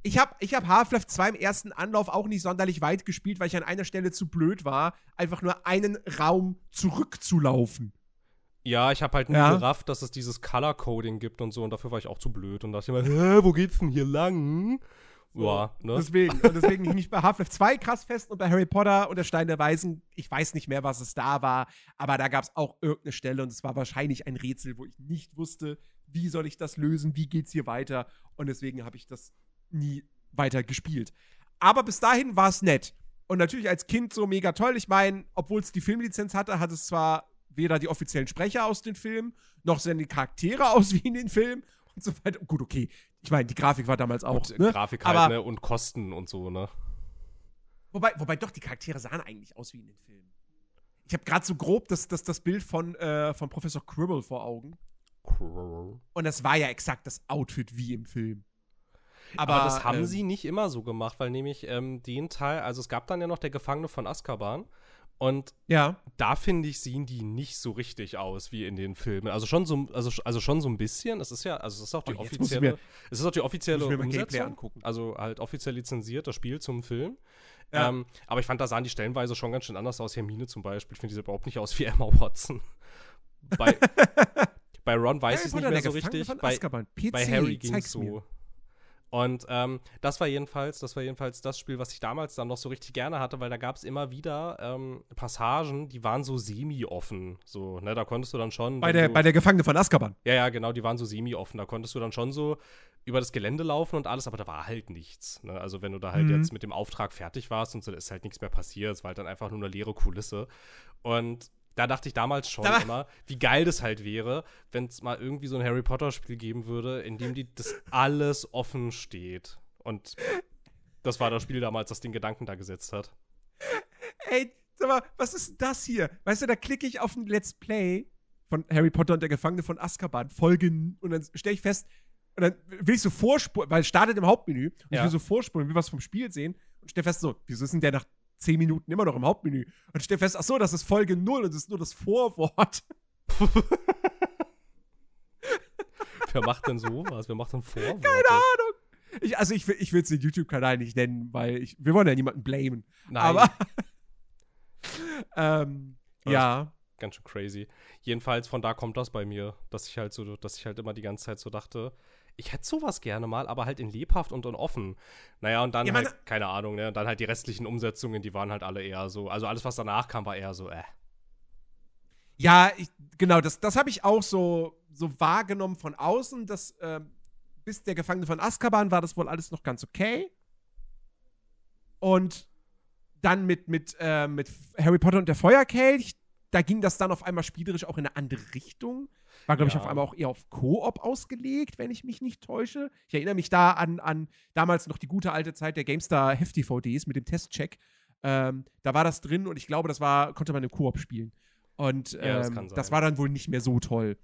A: Ich habe ich hab Half-Life 2 im ersten Anlauf auch nicht sonderlich weit gespielt, weil ich an einer Stelle zu blöd war, einfach nur einen Raum zurückzulaufen.
B: Ja, ich habe halt nie
A: Ja.
B: gerafft, dass es dieses Color-Coding gibt und so und dafür war ich auch zu blöd und dachte immer, Hä, wo geht's denn hier lang? Ja, ne?
A: Deswegen, und deswegen hing ich bei Half-Life 2 krass fest und bei Harry Potter und der Stein der Weisen, ich weiß nicht mehr, was es da war, aber da gab es auch irgendeine Stelle und es war wahrscheinlich ein Rätsel, wo ich nicht wusste, wie soll ich das lösen, wie geht's hier weiter und deswegen habe ich das nie weiter gespielt. Aber bis dahin war es nett. Und natürlich als Kind so mega toll. Ich meine, obwohl es die Filmlizenz hatte, hat es zwar weder die offiziellen Sprecher aus den Filmen, noch sehen die Charaktere aus wie in den Filmen und so weiter. Gut, okay. Ich meine, die Grafik war damals auch.
B: Gut,
A: ne?
B: Grafik halt,
A: Aber-
B: ne? Und Kosten und so, ne?
A: Wobei, wobei doch, die Charaktere sahen eigentlich aus wie in den Filmen. Ich habe gerade so grob das, das, das Bild von, äh, von Professor Quirrell vor Augen. Und das war ja exakt das Outfit wie im Film. Aber,
B: Aber, das haben
A: ähm,
B: sie nicht immer so gemacht, weil nämlich ähm, den Teil, also es gab dann ja noch der Gefangene von Azkaban und
A: Ja.
B: da finde ich, sehen die nicht so richtig aus wie in den Filmen. Also schon so, also, also schon so ein bisschen. Es ist ja, also es ist auch die
A: Oh,
B: offizielle,
A: mir-
B: es ist auch die offizielle Umsetzung.
A: angucken.
B: Also halt offiziell lizenziert das Spiel zum Film.
A: Ja.
B: Ähm, aber ich fand, da sahen die stellenweise schon ganz schön anders aus. Hermine zum Beispiel, ich finde die sieht überhaupt nicht aus wie Emma Watson. Bei, bei Ron weiß ich es nicht mehr so richtig. Bei, bei Harry ging es so.
A: mir.
B: Und ähm, das war jedenfalls, das war jedenfalls das Spiel, was ich damals dann noch so richtig gerne hatte, weil da gab es immer wieder ähm, Passagen, die waren so semi-offen. So, ne, da konntest du dann schon.
A: Bei der,
B: du,
A: bei der Gefangene von Azkaban.
B: ja, ja, genau, die waren so semi-offen. Da konntest du dann schon so über das Gelände laufen und alles, aber da war halt nichts. Ne? Also, wenn du da halt
A: Mhm.
B: jetzt mit dem Auftrag fertig warst und so, da ist halt nichts mehr passiert. Es war halt dann einfach nur eine leere Kulisse. Und da dachte ich damals schon
A: Da
B: immer, wie geil das halt wäre, wenn es mal irgendwie so ein Harry Potter-Spiel geben würde, in dem die das alles offen steht. Und das war das Spiel damals, das den Gedanken da gesetzt hat.
A: Ey, sag mal, was ist denn das hier? Weißt du, da klicke ich auf ein Let's Play von Harry Potter und der Gefangene von Azkaban, Folge, n- und dann stelle ich fest, und dann will ich so vorspulen, weil es startet im Hauptmenü, und ich
B: Ja.
A: will so vorspulen, will was vom Spiel sehen, und stelle fest, so, wieso ist denn der nach 10 Minuten immer noch im Hauptmenü? Und stelle fest, ach so, das ist Folge 0 und das ist nur das Vorwort.
B: Wer macht denn sowas? Wer macht denn Vorworte?
A: Keine Ahnung. Ich, also ich will ich es den YouTube-Kanal nicht nennen, weil ich, wir wollen ja niemanden blamen.
B: Nein,
A: Aber ähm, ja.
B: ganz schön crazy. Jedenfalls von da kommt das bei mir, dass ich halt so, dass ich halt immer die ganze Zeit so dachte, ich hätte sowas gerne mal, aber halt in lebhaft und in offen. Naja, und dann
A: Ja,
B: halt, keine Ahnung, ne, und dann halt die restlichen Umsetzungen, die waren halt alle eher so, also alles, was danach kam, war eher so, äh.
A: Ja, ich, genau, das, das habe ich auch so, so wahrgenommen von außen, dass ähm, bis der Gefangene von Azkaban war das wohl alles noch ganz okay. Und dann mit, mit, äh, mit Harry Potter und der Feuerkelch, da ging das dann auf einmal spielerisch auch in eine andere Richtung. War, glaube ich,
B: Ja.
A: auf einmal auch eher auf Koop ausgelegt, wenn ich mich nicht täusche. Ich erinnere mich da an, an damals noch die gute alte Zeit der GameStar Heft-DVDs mit dem Testcheck. Ähm, da war das drin und ich glaube, das war, konnte man im Koop spielen. Und ähm,
B: Ja, das
A: das,
B: kann sein.
A: war dann wohl nicht mehr so toll.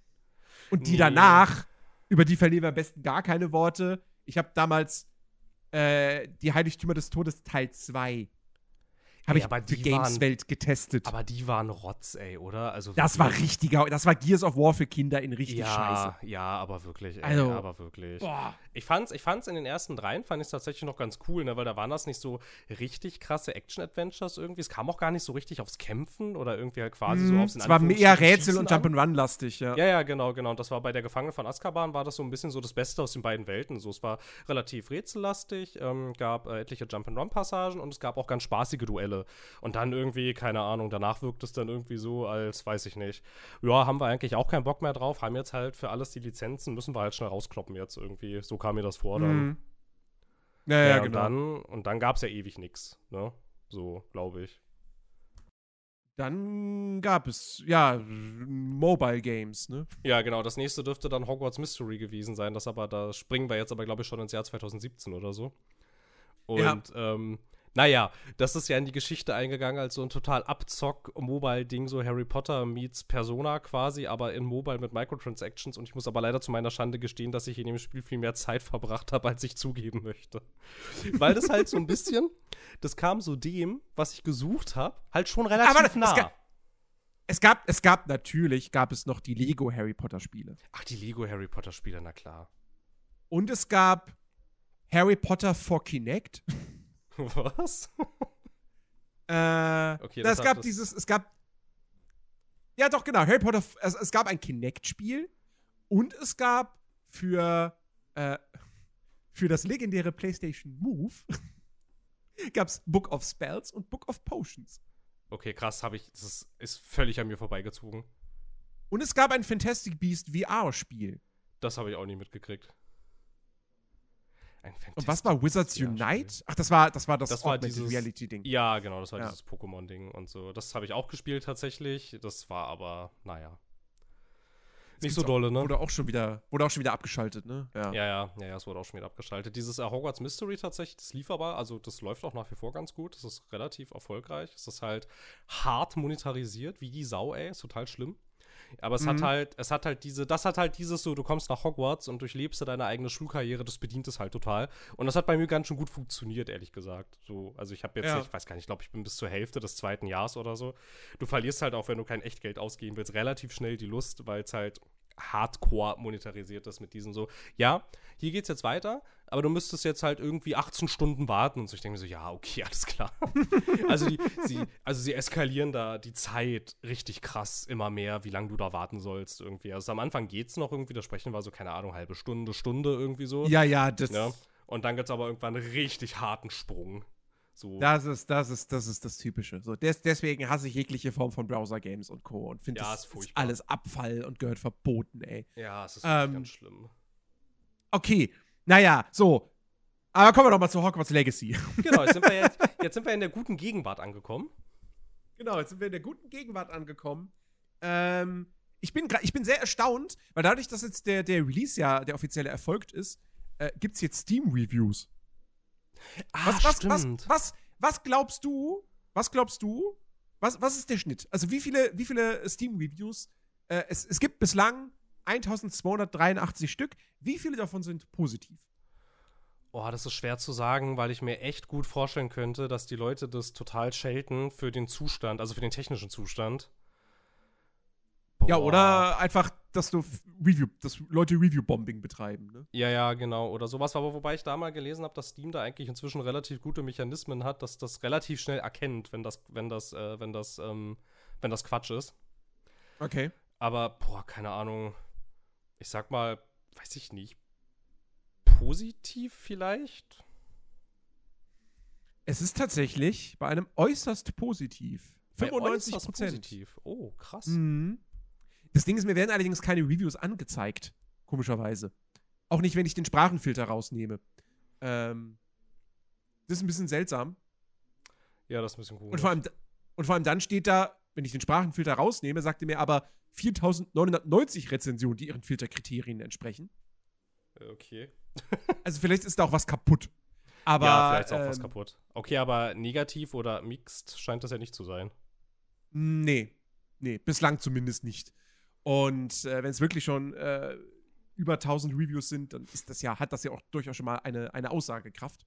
A: Und die
B: Nee.
A: danach, über die verlieren wir am besten gar keine Worte. Ich habe damals äh, die Heiligtümer des Todes Teil 2. Habe ich
B: aber die waren-
A: Gameswelt getestet.
B: Aber die waren Rotz, ey, oder? Also
A: das war richtiger, das war Gears of War für Kinder in richtig
B: ja,
A: scheiße.
B: Ja, aber wirklich, ey,
A: Also-
B: aber wirklich.
A: Boah.
B: Ich fand's, ich fand's in den ersten dreien, fand ich tatsächlich noch ganz cool, ne, weil da waren das nicht so richtig krasse Action-Adventures irgendwie. Es kam auch gar nicht so richtig aufs Kämpfen oder irgendwie halt quasi so
A: Mhm.
B: aufs
A: Es war mehr Rätsel
B: Schießen
A: und
B: an.
A: Jump'n'Run-lastig, ja.
B: Ja, ja, genau, genau. Und das war bei der Gefangene von Azkaban, war das so ein bisschen so das Beste aus den beiden Welten. So, es war relativ rätsellastig, ähm, gab äh, etliche Jump'n'Run-Passagen und es gab auch ganz spaßige Duelle. Und dann irgendwie, keine Ahnung, danach wirkt es dann irgendwie so, als weiß ich nicht. Ja, haben wir eigentlich auch keinen Bock mehr drauf, haben jetzt halt für alles die Lizenzen, müssen wir halt schnell rauskloppen jetzt irgendwie. So kam mir das vor dann.
A: Mhm. Ja, ja,
B: Ja,
A: genau.
B: und dann, und dann gab es ja ewig nichts, ne? So, glaube ich.
A: Dann gab es, ja, Mobile Games, ne?
B: Ja, genau. Das nächste dürfte dann Hogwarts Mystery gewesen sein. Das aber, da springen wir jetzt aber, glaube ich, schon ins Jahr 2017 oder so. Und,
A: Ja.
B: ähm, naja, das ist ja in die Geschichte eingegangen als so ein total Abzock-Mobile-Ding, so Harry Potter meets Persona quasi, aber in Mobile mit Microtransactions. Und ich muss aber leider zu meiner Schande gestehen, dass ich in dem Spiel viel mehr Zeit verbracht habe, als ich zugeben möchte. Weil das halt so ein bisschen, das kam so dem, was ich gesucht habe, halt schon relativ
A: Aber es
B: nah.
A: ga- Es gab, es gab natürlich, gab es noch die Lego Harry Potter Spiele.
B: Ach, die Lego Harry Potter Spiele, na klar.
A: Und es gab Harry Potter for Kinect.
B: Was?
A: Äh,
B: Okay,
A: das
B: das hat
A: gab dieses, es gab. Ja, doch, genau. Harry Potter, es, es gab ein Kinect-Spiel und es gab für, äh, für das legendäre PlayStation Move gab's Book of Spells und Book of Potions.
B: Okay, krass, habe ich. Das ist, ist völlig an mir vorbeigezogen.
A: Und es gab ein Fantastic Beast VR-Spiel.
B: Das habe ich auch nie mitgekriegt. Ein
A: Und was war Wizards. Unite? Ach, das war das, war das,
B: Das war dieses-
A: Reality-Ding.
B: Ja, genau, das war
A: Ja.
B: dieses Pokémon-Ding und so. Das habe ich auch gespielt tatsächlich. Das war aber, naja. Nicht so dolle, ne?
A: Wurde auch schon wieder, wurde auch schon wieder abgeschaltet, ne? Ja.
B: Ja, ja, ja, ja, es wurde auch schon wieder abgeschaltet. Dieses äh, Hogwarts Mystery tatsächlich, das lief aber, also das läuft auch nach wie vor ganz gut. Das ist relativ erfolgreich. Es ist halt hart monetarisiert, wie die Sau, ey. Ist total schlimm. Aber es hat
A: Mhm.
B: halt, es hat halt diese, das hat halt dieses so, du kommst nach Hogwarts und durchlebst deine eigene Schulkarriere, das bedient es halt total. Und das hat bei mir ganz schön gut funktioniert, ehrlich gesagt. So, also ich habe jetzt,
A: Ja.
B: ich weiß gar nicht, ich glaube, ich bin bis zur Hälfte des zweiten Jahres oder so. Du verlierst halt auch, wenn du kein Echtgeld ausgeben willst, relativ schnell die Lust, weil es halt hardcore monetarisiert ist mit diesem so, ja, hier geht's jetzt weiter, aber du müsstest jetzt halt irgendwie 18 Stunden warten und so. Ich denke mir so, ja, okay, alles klar. also, die, sie, also sie eskalieren da die Zeit richtig krass immer mehr, wie lange du da warten sollst irgendwie. Also am Anfang geht's noch irgendwie, das Sprechen war so, keine Ahnung, halbe Stunde, Stunde irgendwie so.
A: Ja, ja, das,
B: Ja. Und dann gibt's aber irgendwann einen richtig harten Sprung. So.
A: das ist, das ist, das ist das Typische. So, des, deswegen hasse ich jegliche Form von Browser-Games und Co. und finde,
B: Ja,
A: das
B: ist
A: alles Abfall und gehört verboten, ey.
B: ja, es ist
A: Ähm,
B: ganz schlimm.
A: Okay, naja, so. Aber kommen wir doch mal zu Hogwarts Legacy.
B: Genau, jetzt sind, wir jetzt, jetzt sind wir in der guten Gegenwart angekommen.
A: Genau, jetzt sind wir in der guten Gegenwart angekommen. Ähm, ich bin, ich bin sehr erstaunt, weil dadurch, dass jetzt der, der Release ja der offizielle erfolgt ist, äh, gibt es jetzt Steam-Reviews.
B: Ah,
A: Was, was, was, was, was glaubst du? Was glaubst du? Was, was ist der Schnitt? Also wie viele, wie viele Steam-Reviews? Äh, es, es gibt bislang 1283 Stück. Wie viele davon sind positiv?
B: Oh, das ist schwer zu sagen, weil ich mir echt gut vorstellen könnte, dass die Leute das total schelten für den Zustand, also für den technischen Zustand.
A: Ja,
B: Boah.
A: oder einfach, dass du Review, dass Leute Review-Bombing betreiben, ne?
B: Ja, ja, genau. Oder sowas. Aber wobei ich da mal gelesen habe, dass Steam da eigentlich inzwischen relativ gute Mechanismen hat, dass das relativ schnell erkennt, wenn das, wenn das, äh, wenn das, ähm, wenn das Quatsch ist.
A: Okay.
B: Aber, boah, keine Ahnung. Ich sag mal, weiß ich nicht. Positiv vielleicht?
A: Es ist tatsächlich bei einem äußerst positiv.
B: Bei
A: 95
B: äußerst
A: Prozent.
B: positiv. Oh, krass.
A: Mhm. Das Ding ist, mir werden allerdings keine Reviews angezeigt. Komischerweise. Auch nicht, wenn ich den Sprachenfilter rausnehme. Ähm, das ist ein bisschen seltsam.
B: Ja, das ist ein bisschen cool.
A: Und vor, allem, und vor allem dann steht da, wenn ich den Sprachenfilter rausnehme, sagt er mir aber 4990 Rezensionen, die ihren Filterkriterien entsprechen.
B: Okay.
A: Also vielleicht ist da auch was kaputt. Aber,
B: ja, vielleicht ist auch was
A: ähm,
B: kaputt. Okay, aber negativ oder mixed scheint das ja nicht zu sein.
A: Nee. Nee, bislang zumindest nicht. Und äh, wenn es wirklich schon äh, über 1000 Reviews sind, dann ist das ja, hat das ja auch durchaus schon mal eine, eine Aussagekraft.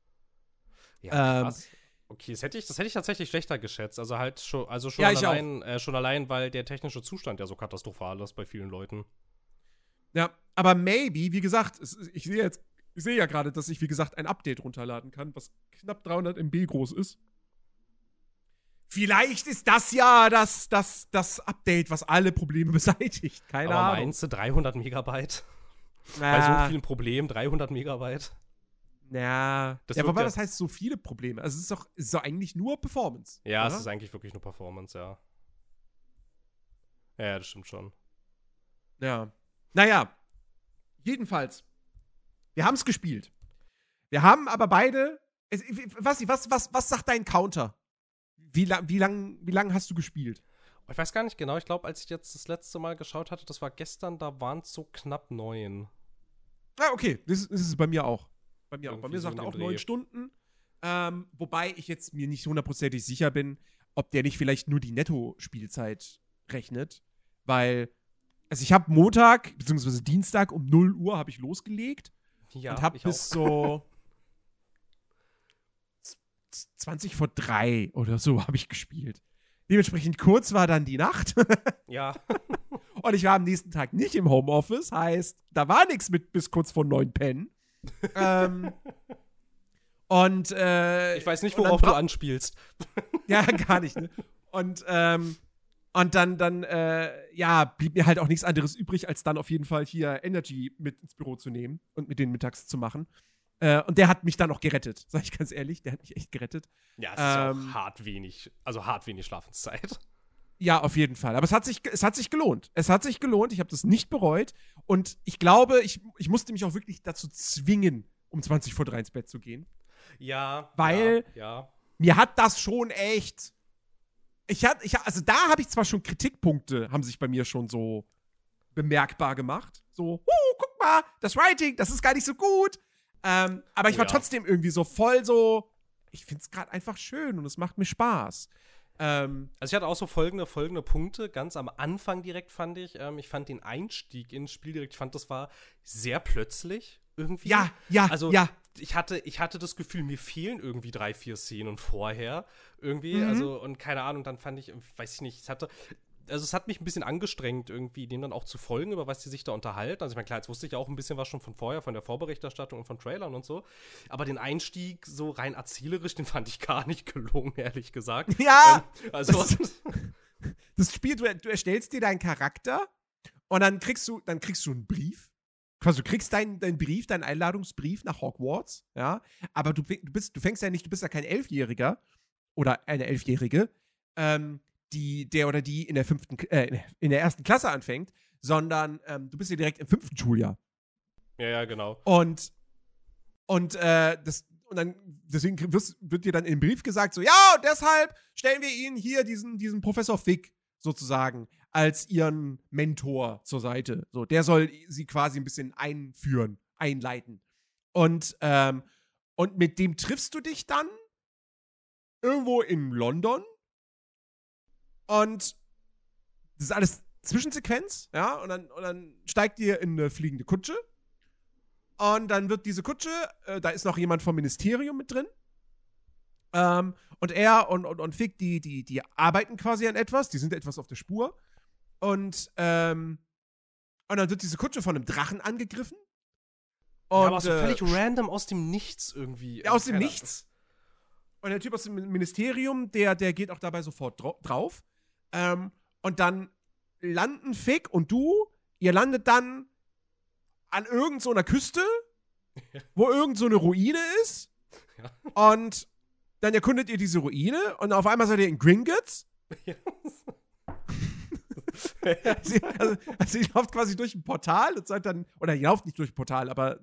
B: Ja,
A: Ähm,
B: krass. Okay, das hätte ich, das hätte ich tatsächlich schlechter geschätzt. Also halt schon, also schon
A: Ja,
B: allein, äh, schon allein, weil der technische Zustand ja so katastrophal ist bei vielen Leuten.
A: Ja, aber maybe, wie gesagt, es, ich sehe jetzt, ich sehe ja gerade, dass ich, wie gesagt, ein Update runterladen kann, was knapp 300 MB groß ist. Vielleicht ist das ja das, das, das Update, was alle Probleme beseitigt. Keine
B: Aber
A: Ahnung.
B: meinst du 300 Megabyte? Bei
A: Na,
B: so vielen Problemen 300 Megabyte?
A: Ja,
B: Das
A: ja wobei,
B: ja-
A: das heißt so viele Probleme. Also es ist doch, es ist doch eigentlich nur Performance.
B: Ja,
A: oder?
B: es ist eigentlich wirklich nur Performance, ja. Ja, das stimmt schon.
A: Ja. Naja, jedenfalls, wir haben es gespielt. Wir haben aber beide. Was, was, was, was sagt dein Counter? Wie, lang, wie, lang, wie lang hast du gespielt?
B: Ich weiß gar nicht genau, ich glaube, als ich jetzt das letzte Mal geschaut hatte, das war gestern, da waren es so knapp neun.
A: Ah, okay, das, das ist bei mir auch. Bei mir auch. Bei mir
B: so
A: sagt er auch neun Stunden. Ähm, wobei ich jetzt mir nicht hundertprozentig sicher bin, ob der nicht vielleicht nur die Netto-Spielzeit rechnet. Weil, also ich habe Montag, beziehungsweise Dienstag um 0 Uhr habe ich losgelegt.
B: Ja,
A: und hab
B: ich
A: bis
B: auch.
A: so 20 vor 3 oder so habe ich gespielt. Dementsprechend kurz war dann die Nacht
B: Ja,
A: und ich war am nächsten Tag nicht im Homeoffice, heißt, da war nichts mit bis kurz vor 9 pennen. ähm, und äh,
B: ich weiß nicht, worauf du anspielst.
A: ja, gar nicht, ne? Und, ähm, und dann, dann, äh, ja, blieb mir halt auch nichts anderes übrig, als dann auf jeden Fall hier Energy mit ins Büro zu nehmen und mit denen mittags zu machen. Äh, und der hat mich dann auch gerettet, sag ich ganz ehrlich. Der hat mich echt gerettet.
B: Ja, es ist
A: Ähm,
B: auch hart wenig, also hart wenig Schlafenszeit.
A: Ja, auf jeden Fall. Aber es hat sich, es hat sich gelohnt. Es hat sich gelohnt. Ich habe das nicht bereut. Und ich glaube, ich, ich musste mich auch wirklich dazu zwingen, um 20 vor 3 ins Bett zu gehen.
B: Ja,
A: Weil-
B: ja, ja.
A: mir hat das schon echt. Ich hatte, ich, also da habe ich zwar schon Kritikpunkte, haben sich bei mir schon so bemerkbar gemacht. So, uh, guck mal, das Writing, das ist gar nicht so gut. Ähm, aber ich war
B: Ja.
A: trotzdem irgendwie so voll so, ich finde es gerade einfach schön und es macht mir Spaß. Ähm,
B: Also ich hatte auch so folgende, folgende Punkte. Ganz am Anfang direkt fand ich, ähm, ich fand den Einstieg ins Spiel direkt, ich fand, das war sehr plötzlich irgendwie.
A: ja, ja,
B: Also
A: ja.
B: ich hatte, ich hatte das Gefühl, mir fehlen irgendwie drei, vier Szenen vorher. Irgendwie.
A: Mhm.
B: Also, und keine Ahnung, dann fand ich, weiß ich nicht, es hatte. Also es hat mich ein bisschen angestrengt, irgendwie dem dann auch zu folgen, über was die sich da unterhalten. Also ich meine, klar, jetzt wusste ich ja auch ein bisschen was schon von vorher, von der Vorberichterstattung und von Trailern und so. Aber den Einstieg so rein erzählerisch, den fand ich gar nicht gelungen, ehrlich gesagt.
A: Ja,
B: Ähm, also,
A: das- das Spiel, du, du erstellst dir deinen Charakter und dann kriegst du, dann kriegst du einen Brief. Quasi, du kriegst deinen, deinen Brief, deinen Einladungsbrief nach Hogwarts, ja. Aber du, du, bist, du fängst ja nicht, du bist ja kein Elfjähriger oder eine Elfjährige, ähm, die, der oder die in der fünften, äh, in der ersten Klasse anfängt, sondern ähm, du bist ja direkt im fünften Schuljahr.
B: ja, ja, genau.
A: Und, und, äh, das, und dann, deswegen wird dir dann im Brief gesagt, so, ja, deshalb stellen wir Ihnen hier diesen, diesen Professor Fick sozusagen als Ihren Mentor zur Seite. So, der soll sie quasi ein bisschen einführen, einleiten. Und, ähm, und mit dem triffst du dich dann irgendwo in London. Und das ist alles Zwischensequenz, ja, und dann, und dann steigt ihr in eine fliegende Kutsche. Und dann wird diese Kutsche, äh, da ist noch jemand vom Ministerium mit drin. Ähm, und er und, und, und Fick, die, die, die arbeiten quasi an etwas, die sind etwas auf der Spur. Und, ähm, und dann wird diese Kutsche von einem Drachen angegriffen. Und,
B: ja, aber so
A: äh,
B: völlig random aus dem Nichts irgendwie.
A: ja, aus dem Nichts. Und der Typ aus dem Ministerium, der, der geht auch dabei sofort drau- drauf. Ähm, und dann landen Fick und du, ihr landet dann an irgend so Küste, wo irgend so eine Ruine ist.
B: Ja.
A: Und dann erkundet ihr diese Ruine und auf einmal seid ihr in Gringotts.
B: Ja.
A: Sie, also, also ihr lauft quasi durch ein Portal und seid dann, oder ihr lauft nicht durch ein Portal, aber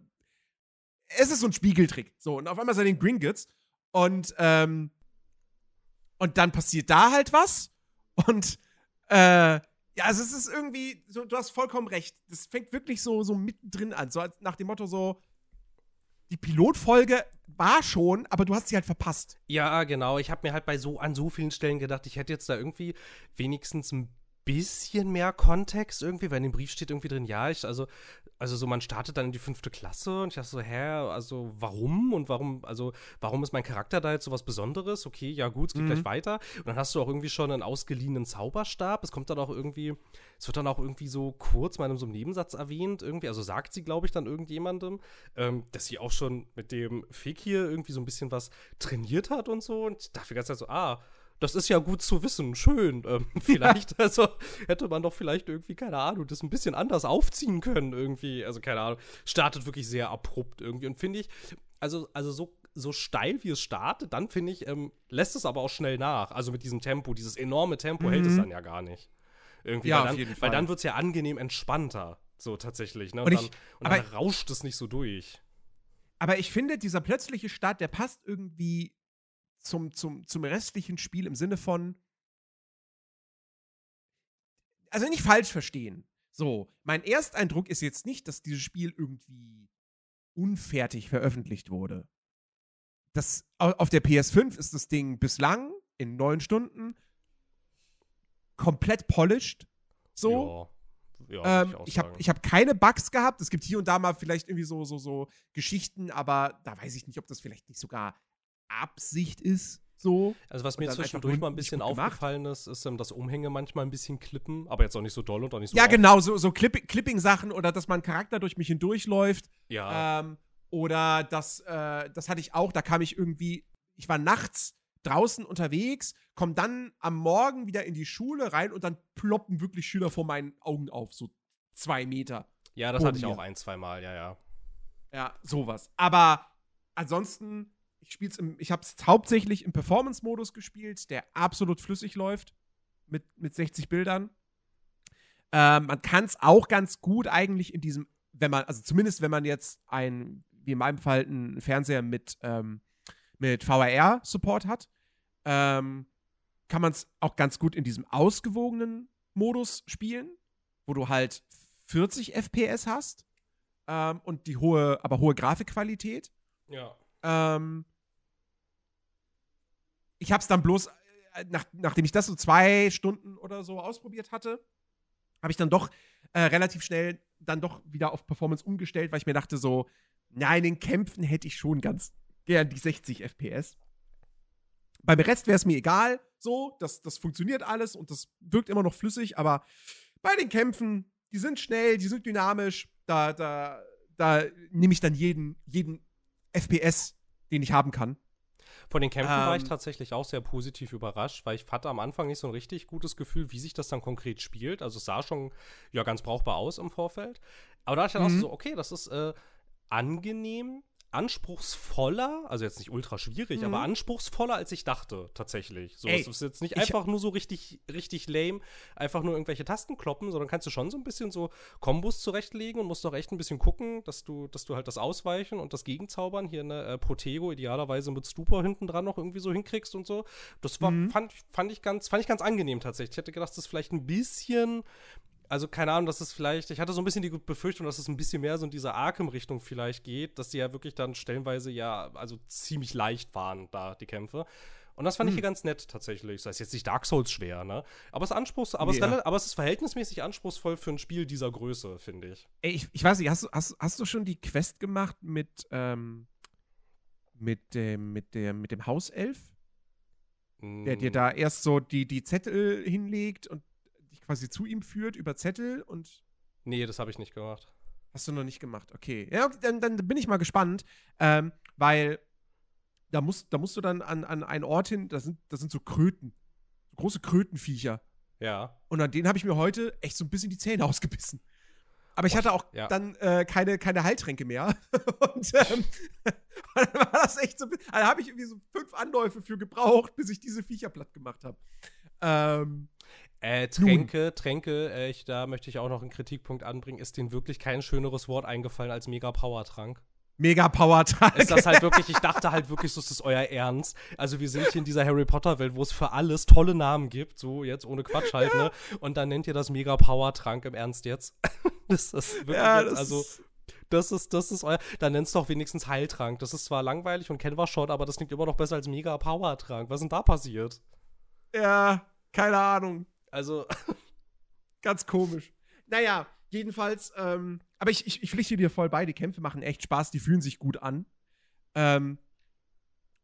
A: es ist so ein Spiegeltrick. So, und auf einmal seid ihr in Gringotts und, ähm, und dann passiert da halt was und, äh, ja, also es ist irgendwie, so, du hast vollkommen recht. Das fängt wirklich so, so mittendrin an. So nach dem Motto so, die Pilotfolge war schon, aber du hast sie halt verpasst.
B: Ja, genau. Ich habe mir halt bei so an so vielen Stellen gedacht, ich hätte jetzt da irgendwie wenigstens ein bisschen mehr Kontext irgendwie, weil in dem Brief steht irgendwie drin, ja, ich, also, also so, man startet dann in die fünfte Klasse und ich dachte so, hä, also warum und warum, also warum ist mein Charakter da jetzt so was Besonderes? Okay, ja gut, es geht
A: Mhm.
B: gleich weiter. Und dann hast du auch irgendwie schon einen ausgeliehenen Zauberstab. Es kommt dann auch irgendwie, es wird dann auch irgendwie so kurz mal in so einem Nebensatz erwähnt, irgendwie, also sagt sie, glaube ich, dann irgendjemandem, ähm, dass sie auch schon mit dem Fekir irgendwie so ein bisschen was trainiert hat und so. Und ich dachte die ganze Zeit so, ah, das ist ja gut zu wissen, schön. Ähm, vielleicht, also hätte man doch vielleicht irgendwie, keine Ahnung, das ein bisschen anders aufziehen können, irgendwie. Also, keine Ahnung. Startet wirklich sehr abrupt irgendwie. Und finde ich, also, also so, so steil wie es startet, dann finde ich, ähm, lässt es aber auch schnell nach. Also mit diesem Tempo, dieses enorme Tempo hält es
A: Mhm.
B: dann ja gar nicht. Irgendwie,
A: Ja,
B: weil
A: auf
B: dann,
A: jeden
B: Weil
A: Fall.
B: dann wird es ja angenehm entspannter, so tatsächlich. Ne?
A: Und
B: Und,
A: ich-
B: dann, und
A: aber-
B: dann rauscht es nicht so durch.
A: Aber ich finde, dieser plötzliche Start, der passt irgendwie zum, zum, zum restlichen Spiel im Sinne von. Also nicht falsch verstehen. So, mein Ersteindruck ist jetzt nicht, dass dieses Spiel irgendwie unfertig veröffentlicht wurde. Das, au- auf der PS5 ist das Ding bislang in neun Stunden komplett polished. So.
B: Ja, ja
A: Ähm, ich habe ich hab keine Bugs gehabt. Es gibt hier und da mal vielleicht irgendwie so, so, so Geschichten, aber da weiß ich nicht, ob das vielleicht nicht sogar Absicht ist. So.
B: Also was mir zwischendurch mal ein bisschen aufgefallen ist, ist, ähm, dass Umhänge manchmal ein bisschen klippen, aber jetzt auch nicht so doll und auch nicht so
A: Ja,
B: oft.
A: genau, so, so Clip Clipping-Sachen oder dass mein Charakter durch mich hindurchläuft.
B: Ja,
A: Ähm, oder das, äh, das hatte ich auch, da kam ich irgendwie, ich war nachts draußen unterwegs, komm dann am Morgen wieder in die Schule rein und dann ploppen wirklich Schüler vor meinen Augen auf, so zwei Meter.
B: ja, das hatte ich
A: mir.
B: auch ein, zwei Mal, ja, ja.
A: Ja, sowas. Aber ansonsten, ich spiel's im, ich habe es hauptsächlich im Performance-Modus gespielt, der absolut flüssig läuft mit, mit 60 Bildern. Ähm, man kann es auch ganz gut eigentlich in diesem, wenn man, also zumindest wenn man jetzt ein, wie in meinem Fall, einen Fernseher mit, ähm, mit VRR-Support hat, ähm, kann man es auch ganz gut in diesem ausgewogenen Modus spielen, wo du halt 40 FPS hast ähm, und die hohe, aber hohe Grafikqualität.
B: Ja.
A: Ähm, ich habe es dann bloß, äh, nach, nachdem ich das so zwei Stunden oder so ausprobiert hatte, habe ich dann doch äh, relativ schnell dann doch wieder auf Performance umgestellt, weil ich mir dachte so, nein, in Kämpfen hätte ich schon ganz gern die 60 FPS. Beim Rest wäre es mir egal, so, das, das funktioniert alles und das wirkt immer noch flüssig, aber bei den Kämpfen, die sind schnell, die sind dynamisch, da, da, da nehme ich dann jeden, jeden FPS, den ich haben kann.
B: Von den Kämpfen war ich
A: Ähm.
B: tatsächlich auch sehr positiv überrascht, weil ich hatte am Anfang nicht so ein richtig gutes Gefühl, wie sich das dann konkret spielt. Also es sah schon ja ganz brauchbar aus im Vorfeld. Aber da dachte ich dann
A: Mhm.
B: auch so, okay, das ist äh, angenehm, anspruchsvoller, also jetzt nicht ultra schwierig,
A: Mhm.
B: aber anspruchsvoller, als ich dachte, tatsächlich. So,
A: Ey,
B: es ist jetzt nicht
A: ich-
B: einfach nur so richtig, richtig lame, einfach nur irgendwelche Tasten kloppen, sondern kannst du schon so ein bisschen so Kombos zurechtlegen und musst doch echt ein bisschen gucken, dass du, dass du halt das Ausweichen und das Gegenzaubern hier eine äh, Protego idealerweise mit Stupor hinten dran noch irgendwie so hinkriegst und so. Das war,
A: Mhm.
B: fand, fand ich ganz, fand ich ganz angenehm tatsächlich. Ich hätte gedacht, das ist vielleicht ein bisschen also keine Ahnung, dass es vielleicht, ich hatte so ein bisschen die Befürchtung, dass es ein bisschen mehr so in diese Arkham-Richtung vielleicht geht, dass die ja wirklich dann stellenweise ja, also ziemlich leicht waren da, die Kämpfe. Und das fand ich
A: Hm.
B: hier ganz nett tatsächlich. Das ist jetzt nicht Dark Souls schwer, ne? Aber es ist anspruchs, aber, es,
A: ja.
B: rela- aber es ist verhältnismäßig anspruchsvoll für ein Spiel dieser Größe, finde ich.
A: Ey, ich, ich weiß nicht, hast, du- hast, hast du schon die Quest gemacht mit, ähm, mit dem, mit dem, mit dem Hauself? Der dir
B: Mm,
A: da erst so die, die Zettel hinlegt und quasi zu ihm führt über Zettel und
B: Nee, das habe ich nicht gemacht.
A: hast du noch nicht gemacht. Okay. Ja, okay, dann, dann bin ich mal gespannt, ähm, weil da musst, da musst du dann an, an einen Ort hin, das sind, das sind so Kröten. Große Krötenviecher.
B: Ja.
A: Und an denen habe ich mir heute echt so ein bisschen die Zähne ausgebissen. Aber ich hatte auch
B: ja.
A: dann äh, keine, keine Heiltränke mehr. und ähm, dann war das echt so. Da habe ich irgendwie so fünf Anläufe für gebraucht, bis ich diese Viecher platt gemacht habe. Ähm,
B: Äh, Tränke, Tränke, äh, ich, da möchte ich auch noch einen Kritikpunkt anbringen. Ist denen wirklich kein schöneres Wort eingefallen als Mega-Power-Trank?
A: Mega Power Trank.
B: ist das halt wirklich, ich dachte halt wirklich, so ist das euer Ernst. Also wir sind hier in dieser Harry Potter Welt, wo es für alles tolle Namen gibt, so jetzt ohne Quatsch halt, ne? Und dann nennt ihr das Mega Power Trank im Ernst jetzt. das ist wirklich
A: ja,
B: jetzt, also das ist, das ist euer, dann nenn's doch wenigstens Heiltrank. Das ist zwar langweilig und kennen wir schon, aber das klingt immer noch besser als Mega Power Trank. Was ist denn da passiert?
A: ja, keine Ahnung.
B: Also,
A: Ganz komisch. Naja, jedenfalls, ähm, aber ich, ich, ich pflichte dir voll bei, die Kämpfe machen echt Spaß, die fühlen sich gut an. Ähm,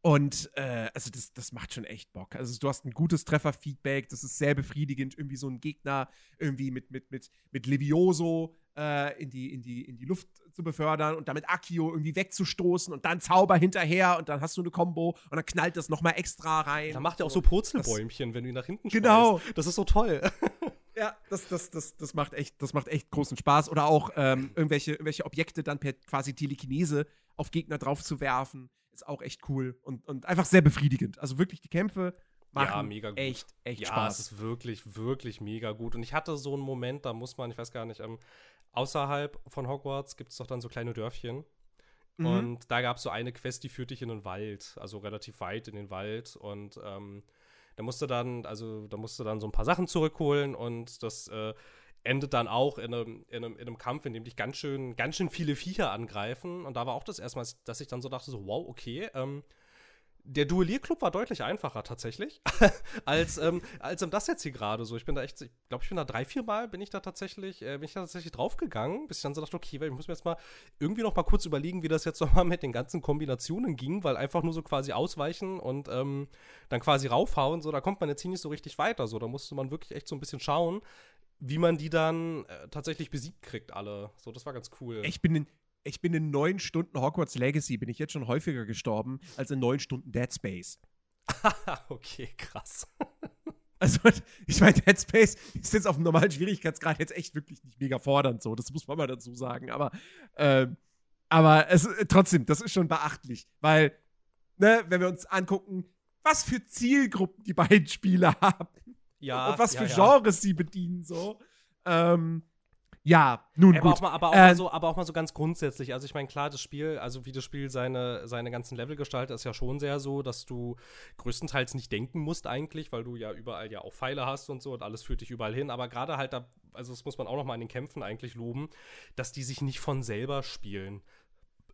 A: und äh, also das, das macht schon echt Bock. Also du hast ein gutes Trefferfeedback, das ist sehr befriedigend, irgendwie so einen Gegner irgendwie mit, mit, mit, mit Levioso äh, in, die, in, die, in die Luft zu befördern und damit Akio irgendwie wegzustoßen und dann Zauber hinterher und dann hast du eine Combo und dann knallt das nochmal extra rein.
B: Da macht er auch so Purzelbäumchen, wenn du ihn nach hinten
A: Genau.
B: Schmeißt. Das ist so toll.
A: Ja, das, das, das, das, macht echt, das macht echt großen Spaß. Oder auch ähm, irgendwelche, irgendwelche Objekte dann per quasi Telekinese auf Gegner drauf zu werfen, ist auch echt cool und, und einfach sehr befriedigend. Also wirklich die Kämpfe machen
B: Ja, mega gut.
A: echt, echt
B: ja,
A: Spaß.
B: es ist wirklich, wirklich mega gut. Und ich hatte so einen Moment, da muss man, ich weiß gar nicht, ähm, außerhalb von Hogwarts gibt es doch dann so kleine Dörfchen.
A: Mhm.
B: Und da gab es so eine Quest, die führt dich in den Wald, also relativ weit in den Wald. Und ähm, da musste dann, also da musste dann so ein paar Sachen zurückholen und das äh, endet dann auch in einem, in, einem, in einem Kampf, in dem dich ganz schön, ganz schön viele Viecher angreifen. Und da war auch das erste Mal, dass ich dann so dachte: so, wow, okay, ähm, der Duellierclub war deutlich einfacher tatsächlich, als, ähm, als das jetzt hier gerade so. Ich bin da echt, ich glaube, ich bin da drei, vier Mal bin ich da tatsächlich, äh, bin ich da tatsächlich draufgegangen, bis ich dann so dachte, okay, ich muss mir jetzt mal irgendwie noch mal kurz überlegen, wie das jetzt nochmal mit den ganzen Kombinationen ging, weil einfach nur so quasi ausweichen und ähm, dann quasi raufhauen, so, da kommt man jetzt hier nicht so richtig weiter. So, da musste man wirklich echt so ein bisschen schauen, wie man die dann äh, tatsächlich besiegt kriegt, alle. So, das war ganz cool.
A: ich bin in, ich bin in neun Stunden Hogwarts Legacy, bin ich jetzt schon häufiger gestorben als in neun Stunden Dead Space.
B: okay, krass.
A: Also, ich meine, Dead Space ist jetzt auf dem normalen Schwierigkeitsgrad jetzt echt wirklich nicht mega fordernd, so. Das muss man mal dazu sagen. Aber, ähm, aber es, äh, trotzdem, das ist schon beachtlich. Weil, ne, wenn wir uns angucken, was für Zielgruppen die beiden Spiele haben
B: Ja,
A: und was
B: ja,
A: für
B: ja.
A: Genres sie bedienen, so. Ähm, ja, nun
B: Aber
A: gut.
B: auch, mal, aber, auch
A: Äh,
B: mal so, aber auch mal so ganz grundsätzlich. Also ich meine, klar, das Spiel, also wie das Spiel seine, seine ganzen Level gestaltet, ist ja schon sehr so, dass du größtenteils nicht denken musst eigentlich, weil du ja überall ja auch Pfeile hast und so und alles führt dich überall hin. Aber gerade halt da, also das muss man auch noch mal in den Kämpfen eigentlich loben, dass die sich nicht von selber spielen.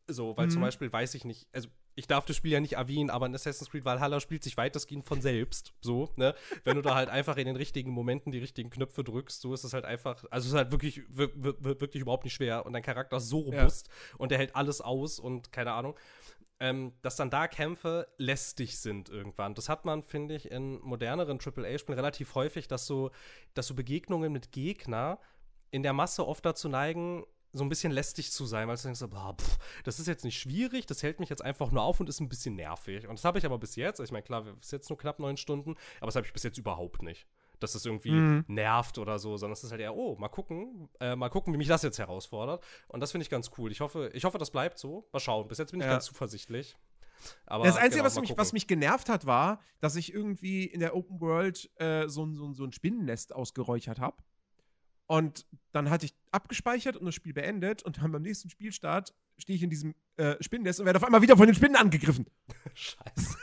B: So, weil
A: Mhm.
B: zum Beispiel weiß ich nicht, also ich darf das Spiel ja nicht erwähnen, aber in Assassin's Creed Valhalla spielt sich weitestgehend von selbst. So, ne? Wenn du da halt einfach in den richtigen Momenten die richtigen Knöpfe drückst, so ist es halt einfach, also es ist halt wirklich, wir- wir- wirklich überhaupt nicht schwer und dein Charakter ist so
A: Ja.
B: robust und der hält alles aus und keine Ahnung. Ähm, dass dann da Kämpfe lästig sind irgendwann. Das hat man, finde ich, in moderneren AAA-Spielen relativ häufig, dass so, dass so Begegnungen mit Gegner in der Masse oft dazu neigen, so ein bisschen lästig zu sein, weil du denkst, boah, pff, das ist jetzt nicht schwierig, das hält mich jetzt einfach nur auf und ist ein bisschen nervig. Und das habe ich aber bis jetzt, ich meine, klar, es ist jetzt nur knapp neun Stunden, aber das habe ich bis jetzt überhaupt nicht. Dass das irgendwie
A: Mhm.
B: nervt oder so, sondern es ist halt eher, oh, mal gucken, äh, mal gucken, wie mich das jetzt herausfordert. Und das finde ich ganz cool. Ich hoffe, ich hoffe, das bleibt so. Mal schauen. Bis jetzt bin ich
A: Ja.
B: ganz zuversichtlich. Aber
A: das Einzige,
B: genau,
A: was, mich, was mich genervt hat, war, dass ich irgendwie in der Open World äh, so, so, so ein Spinnennest ausgeräuchert habe. Und dann hatte ich abgespeichert und das Spiel beendet und dann beim nächsten Spielstart stehe ich in diesem äh, Spinnennest und werde auf einmal wieder von den Spinnen angegriffen.
B: Scheiße.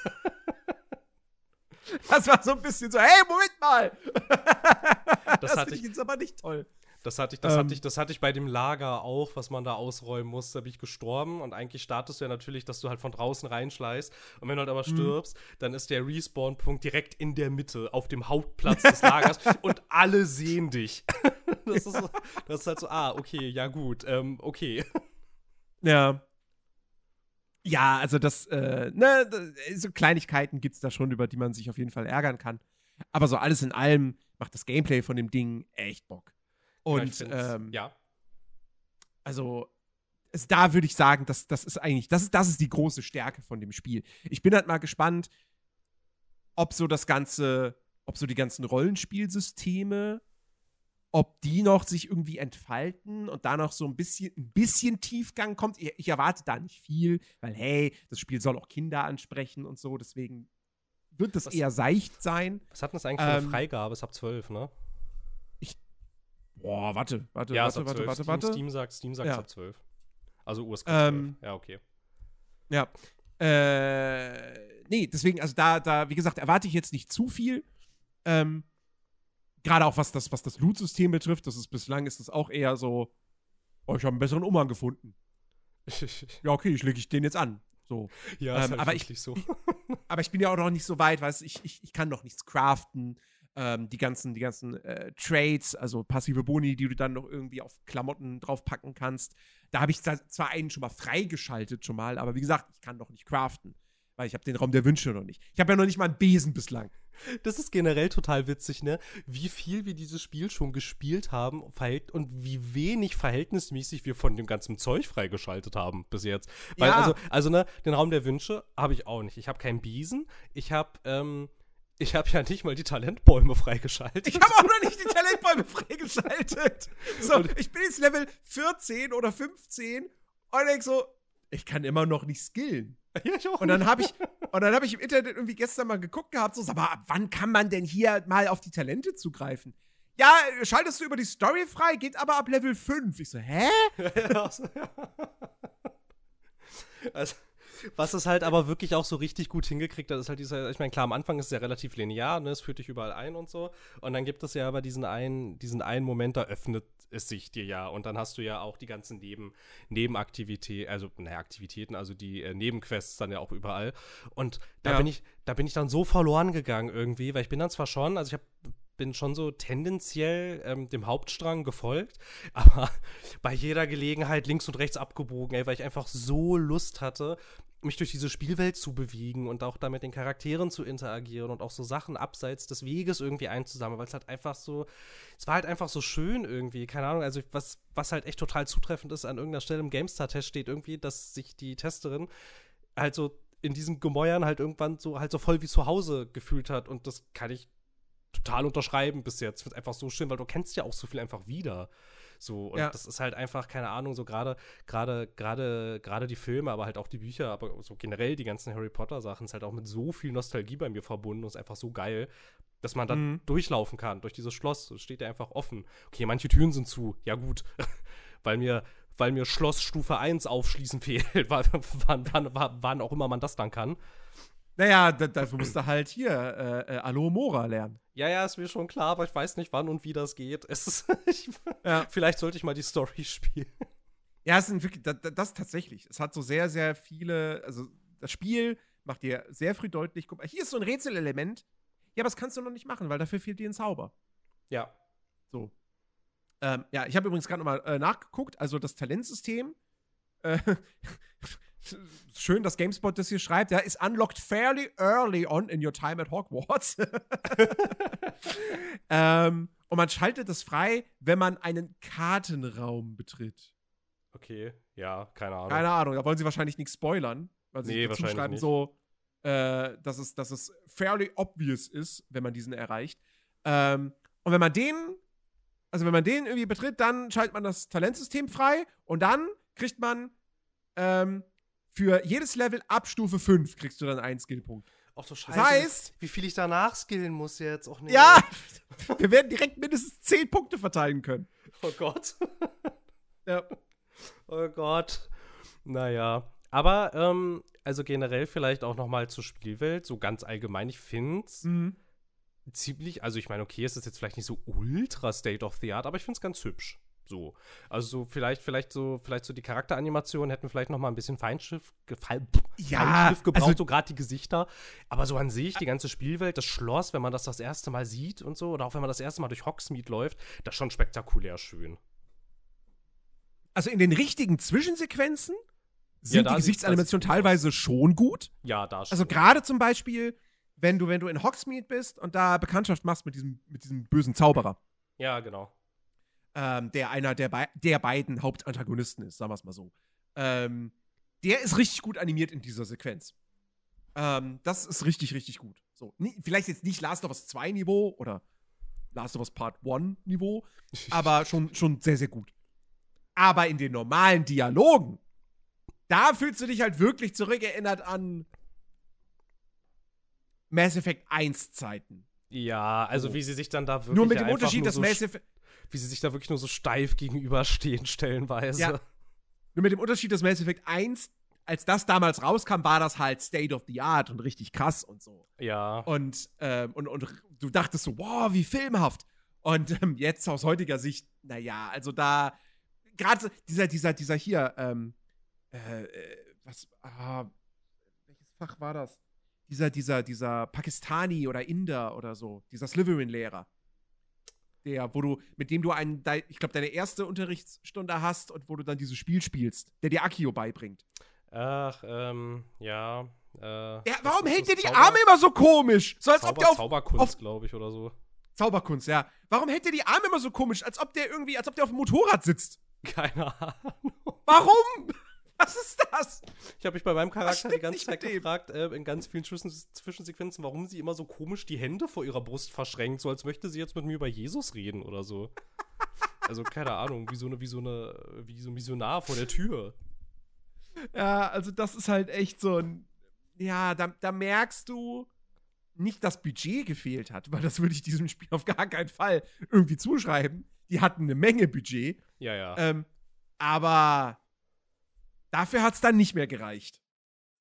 A: Das war so ein bisschen so, hey, Moment mal! das
B: hatte
A: finde
B: ich
A: jetzt aber nicht toll.
B: Das hatte ich, das
A: Ähm.
B: hatte ich, das hatte ich bei dem Lager auch, was man da ausräumen musste. Da bin ich gestorben und eigentlich startest du ja natürlich, dass du halt von draußen reinschleißt. Und wenn du halt aber
A: Mhm.
B: stirbst, dann ist der Respawn-Punkt direkt in der Mitte, auf dem Hauptplatz des Lagers und alle sehen dich. Das ist, so, das ist halt so, ah, okay, ja gut, ähm, okay.
A: Ja. Ja, also das, äh, ne, so Kleinigkeiten gibt es da schon, über die man sich auf jeden Fall ärgern kann. Aber so alles in allem macht das Gameplay von dem Ding echt Bock. Und ähm,
B: ja,
A: also es, da würde ich sagen, das, das ist eigentlich, das ist, das ist die große Stärke von dem Spiel. Ich bin halt mal gespannt, ob so das Ganze, ob so die ganzen Rollenspielsysteme, ob die noch sich irgendwie entfalten und da noch so ein bisschen, ein bisschen Tiefgang kommt. Ich, ich erwarte da nicht viel, weil hey, das Spiel soll auch Kinder ansprechen und so, deswegen wird das
B: Was-
A: eher seicht sein.
B: was hat denn das eigentlich für eine
A: ähm,
B: Freigabe? Ist ab 12, ne?
A: Boah, warte, warte,
B: Ja,
A: warte, warte,
B: 12.
A: warte,
B: Steam,
A: warte.
B: Steam sagt, Steam sagt
A: Ja.
B: ab 12. Also USK
A: Ähm,
B: 12. Ja, okay.
A: Ja. Äh, nee, deswegen, also da, da, wie gesagt, erwarte ich jetzt nicht zu viel. Ähm, Gerade auch was das, was das Loot-System betrifft, das ist bislang ist das auch eher so, oh, ich habe einen besseren Umhang gefunden. Ja, okay, ich lege ich den jetzt an. So.
B: ja,
A: Ähm,
B: ist halt
A: aber ich-
B: so.
A: Aber ich bin ja auch noch nicht so weit, weißt du, ich, ich, ich kann noch nichts craften. Ähm, die ganzen, die ganzen äh, Trades, also passive Boni, die du dann noch irgendwie auf Klamotten draufpacken kannst. Da habe ich zwar einen schon mal freigeschaltet, schon mal, aber wie gesagt, ich kann noch nicht craften, weil ich habe den Raum der Wünsche noch nicht. Ich habe ja noch nicht mal einen Besen bislang.
B: Das ist generell total witzig, ne? Wie viel wir dieses Spiel schon gespielt haben und wie wenig verhältnismäßig wir von dem ganzen Zeug freigeschaltet haben bis jetzt. Weil, ja. also, also, ne, den Raum der Wünsche habe ich auch nicht. Ich habe keinen Besen. Ich habe, ähm, ich habe ja nicht mal die Talentbäume freigeschaltet.
A: Ich habe auch noch nicht die Talentbäume freigeschaltet. So, ich bin jetzt Level 14 oder 15 und denk so, ich kann immer noch nicht skillen. Ja, ich auch und dann habe ich und dann habe ich im Internet irgendwie gestern mal geguckt gehabt, so, aber ab wann kann man denn hier mal auf die Talente zugreifen? Ja, schaltest du über die Story frei, geht aber ab Level 5. Ich so, hä?
B: also, was es halt aber wirklich auch so richtig gut hingekriegt hat, ist halt dieser, ich meine, klar, am Anfang ist es ja relativ linear, ne, es führt dich überall ein und so. Und dann gibt es ja aber diesen einen, diesen einen Moment, da öffnet es sich dir ja. Und dann hast du ja auch die ganzen Neben, Nebenaktivitäten, also, naja, Aktivitäten, also die äh, Nebenquests dann ja auch überall. Und da ja. bin ich, da bin ich dann so verloren gegangen irgendwie, weil ich bin dann zwar schon, also ich habe bin schon so tendenziell ähm, dem Hauptstrang gefolgt, aber bei jeder Gelegenheit links und rechts abgebogen, ey, weil ich einfach so Lust hatte, mich durch diese Spielwelt zu bewegen und auch da mit den Charakteren zu interagieren und auch so Sachen abseits des Weges irgendwie einzusammeln, weil es halt einfach so, es war halt einfach so schön irgendwie, keine Ahnung, also was, was halt echt total zutreffend ist, an irgendeiner Stelle im GameStar-Test steht irgendwie, dass sich die Testerin halt so in diesen Gemäuern halt irgendwann so halt so voll wie zu Hause gefühlt hat und das kann ich total unterschreiben bis jetzt. Ich finde einfach so schön, weil du kennst ja auch so viel einfach wieder. So, und ja. das ist halt einfach, keine Ahnung, so gerade, gerade, gerade, gerade die Filme, aber halt auch die Bücher, aber so generell die ganzen Harry Potter-Sachen ist halt auch mit so viel Nostalgie bei mir verbunden und ist einfach so geil, dass man da mhm. durchlaufen kann, durch dieses Schloss. Das steht ja einfach offen. Okay, manche Türen sind zu, ja gut. weil mir, weil mir Schloss Stufe 1 aufschließen fehlt, wann, wann, wann, wann auch immer man das dann kann.
A: Naja, dafür musst du halt hier äh, äh, Aloe Mora lernen.
B: Ja, ja, ist mir schon klar, aber ich weiß nicht, wann und wie das geht. Es ist, ich, ja. Vielleicht sollte ich mal die Story spielen.
A: Ja, es sind wirklich, das, das tatsächlich. Es hat so sehr, sehr viele, also das Spiel macht dir sehr früh deutlich, guck mal, hier ist so ein Rätselelement. Ja, aber das kannst du noch nicht machen, weil dafür fehlt dir ein Zauber.
B: Ja.
A: So. Ähm, ja, ich habe übrigens gerade nochmal äh, nachgeguckt. Also das Talentsystem äh, schön, dass GameSpot das hier schreibt, ja, ist unlocked fairly early on in your time at Hogwarts. ähm, und man schaltet das frei, wenn man einen Kartenraum betritt.
B: Okay, ja, keine Ahnung.
A: Keine Ahnung, da wollen sie wahrscheinlich nichts spoilern, weil sie
B: nee, dazu schreiben nicht.
A: so, äh, dass, es, dass es fairly obvious ist, wenn man diesen erreicht. Ähm, und wenn man den, also wenn man den irgendwie betritt, dann schaltet man das Talentsystem frei und dann kriegt man ähm, für jedes Level ab Stufe 5 kriegst du dann einen Skillpunkt.
B: Ach so scheiße. Das heißt, wie viel ich danach skillen muss jetzt auch
A: nicht. Ja, wir werden direkt mindestens 10 Punkte verteilen können.
B: Oh Gott. ja. Oh Gott. Naja. Aber, ähm, also generell vielleicht auch noch mal zur Spielwelt, so ganz allgemein, ich finde es mhm. ziemlich, also ich meine, okay, es ist jetzt vielleicht nicht so ultra State of the Art, aber ich finde es ganz hübsch. So. Also so vielleicht, vielleicht so, vielleicht so die Charakteranimationen hätten vielleicht noch mal ein bisschen Feinschrift, Fein, ja, Feinschrift gebraucht, also, so gerade die Gesichter. Aber so an sich, die ganze Spielwelt, das Schloss, wenn man das das erste Mal sieht und so, oder auch wenn man das erste Mal durch Hogsmeade läuft, das ist schon spektakulär schön.
A: Also in den richtigen Zwischensequenzen sind ja, die Gesichtsanimationen teilweise schon gut.
B: Ja, da schon.
A: Also gerade zum Beispiel, wenn du, wenn du in Hogsmeade bist und da Bekanntschaft machst mit diesem, mit diesem bösen Zauberer.
B: Ja, genau
A: ähm, der einer der, Be der beiden Hauptantagonisten ist, sagen wir es mal so. Ähm, der ist richtig gut animiert in dieser Sequenz. Ähm, das ist richtig, richtig gut. So, vielleicht jetzt nicht Last of Us 2 Niveau oder Last of Us Part 1 Niveau, aber schon, schon sehr, sehr gut. Aber in den normalen Dialogen, da fühlst du dich halt wirklich zurückerinnert an Mass Effect 1 Zeiten.
B: Ja, also oh. wie sie sich dann da wirklich.
A: Nur mit dem Unterschied, dass so Mass Effect
B: wie sie sich da wirklich nur so steif gegenüberstehen, stellenweise. Ja.
A: Nur mit dem Unterschied, dass Mass Effect 1, als das damals rauskam, war das halt State of the Art und richtig krass und so.
B: Ja.
A: Und, ähm, und, und du dachtest so, wow, wie filmhaft. Und ähm, jetzt aus heutiger Sicht, naja, also da, gerade dieser, dieser, dieser hier, ähm, äh, äh, was, ah, welches Fach war das? dieser, dieser, dieser Pakistani oder Inder oder so, dieser Slytherin-Lehrer. Der, wo du, mit dem du einen, ich glaube, deine erste Unterrichtsstunde hast und wo du dann dieses Spiel spielst, der dir Akio beibringt.
B: Ach, ähm, ja. Äh,
A: Ja, warum hält der die
B: Zauber-
A: Arme immer so komisch? So als ob
B: Zauber,
A: der auf
B: Zauberkunst, glaube ich, oder so.
A: Zauberkunst, ja. Warum hält der die Arme immer so komisch? Als ob der irgendwie, als ob der auf dem Motorrad sitzt.
B: Keine Ahnung.
A: Warum? Was ist das?
B: Ich habe mich bei meinem Charakter die ganze Zeit gefragt, äh, in ganz vielen Zwischen Zwischensequenzen, warum sie immer so komisch die Hände vor ihrer Brust verschränkt, so als möchte sie jetzt mit mir über Jesus reden oder so. Also, keine Ahnung, wie so eine, wie so eine, wie so ein Missionar vor der Tür.
A: Ja, also das ist halt echt so ein. Ja, da, da merkst du nicht, dass Budget gefehlt hat, weil das würde ich diesem Spiel auf gar keinen Fall irgendwie zuschreiben. Die hatten eine Menge Budget.
B: Ja, ja.
A: Ähm, aber dafür hat es dann nicht mehr gereicht.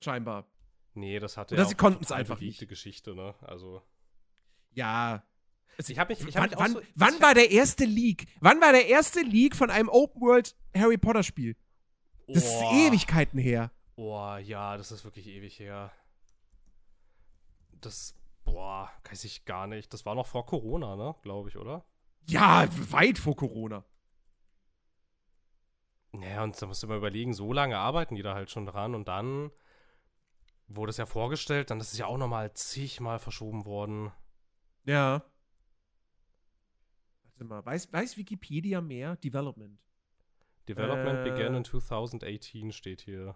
A: Scheinbar.
B: nee, das hatte
A: oder
B: ja
A: sie konnten's
B: total
A: einfach nicht.
B: Also, Geschichte, ne? Also,
A: Ja.
B: ich habe mich, ich hab
A: Wann,
B: mich
A: wann,
B: so,
A: wann war der erste Leak? Wann war der erste Leak von einem Open World Harry Potter Spiel? Das ist
B: Oh.
A: Ewigkeiten her.
B: Boah, ja, das ist wirklich ewig her. Das, boah, weiß ich gar nicht. Das war noch vor Corona, ne? Glaube ich, oder?
A: Ja, weit vor Corona.
B: Naja, und da musst du mal überlegen, so lange arbeiten die da halt schon dran und dann wurde es ja vorgestellt, dann ist es ja auch nochmal zigmal verschoben worden.
A: Ja. Warte mal, weiß, weiß Wikipedia mehr? Development.
B: Development
A: Äh.
B: began in 2018 steht hier.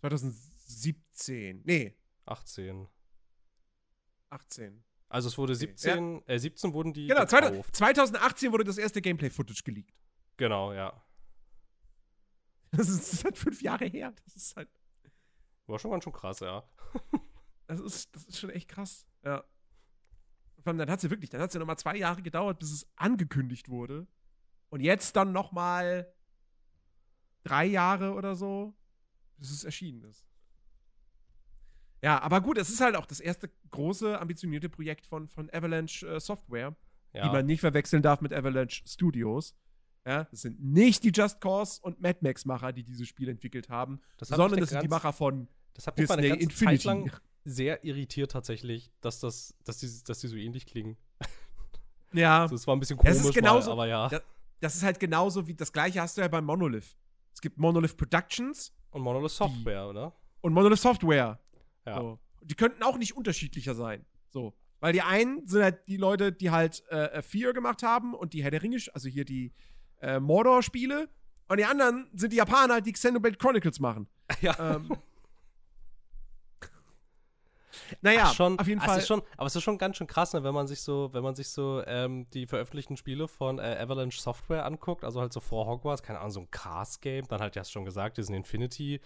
A: 2017. Nee,
B: 18.
A: 18.
B: Also es wurde
A: Okay,
B: 17, äh, 17 wurden die
A: Genau,
B: gekauft.
A: 2018 wurde das erste Gameplay-Footage geleakt.
B: Genau, ja.
A: Das ist, das ist halt fünf Jahre her. Das ist halt,
B: War schon ganz schön krass, ja.
A: das ist, das ist schon echt krass. Ja. Vor allem, dann hat es ja wirklich, dann hat es ja nochmal zwei Jahre gedauert, bis es angekündigt wurde. Und jetzt dann nochmal drei Jahre oder so, bis es erschienen ist. Ja, aber gut, es ist halt auch das erste große, ambitionierte Projekt von, von Avalanche äh, Software.
B: ja.
A: die man nicht verwechseln darf mit Avalanche Studios. Ja, das sind nicht die Just Cause und Mad Max-Macher, die dieses Spiel entwickelt haben,
B: das
A: sondern das sind die Macher von
B: Das hat mich mal eine
A: Disney
B: ganze
A: Infinity.
B: Zeit lang sehr irritiert tatsächlich, dass das, dass die, dass die so ähnlich klingen.
A: Ja,
B: Also, es war ein bisschen
A: Das
B: komisch,
A: ist genauso-
B: mal, aber ja.
A: Ja. das ist halt genauso wie das gleiche hast du ja bei Monolith. Es gibt Monolith Productions
B: Und Monolith Software, oder?
A: und Monolith Software.
B: Ja.
A: So. Die könnten auch nicht unterschiedlicher sein. So. Weil die einen sind halt die Leute, die halt äh, Fear gemacht haben und die Herr der Ringe, also hier die äh, Mordor-Spiele. Und die anderen sind die Japaner, die Xenoblade Chronicles machen.
B: Ja.
A: Ähm, naja,
B: Ach, schon,
A: auf jeden Fall.
B: Ist schon, aber es ist schon ganz schön krass, ne, wenn man sich so, wenn man sich so ähm, die veröffentlichten Spiele von äh, Avalanche Software anguckt, also halt so vor Hogwarts, keine Ahnung, so ein Cars-Game, dann halt, ja schon gesagt, diesen Infinity,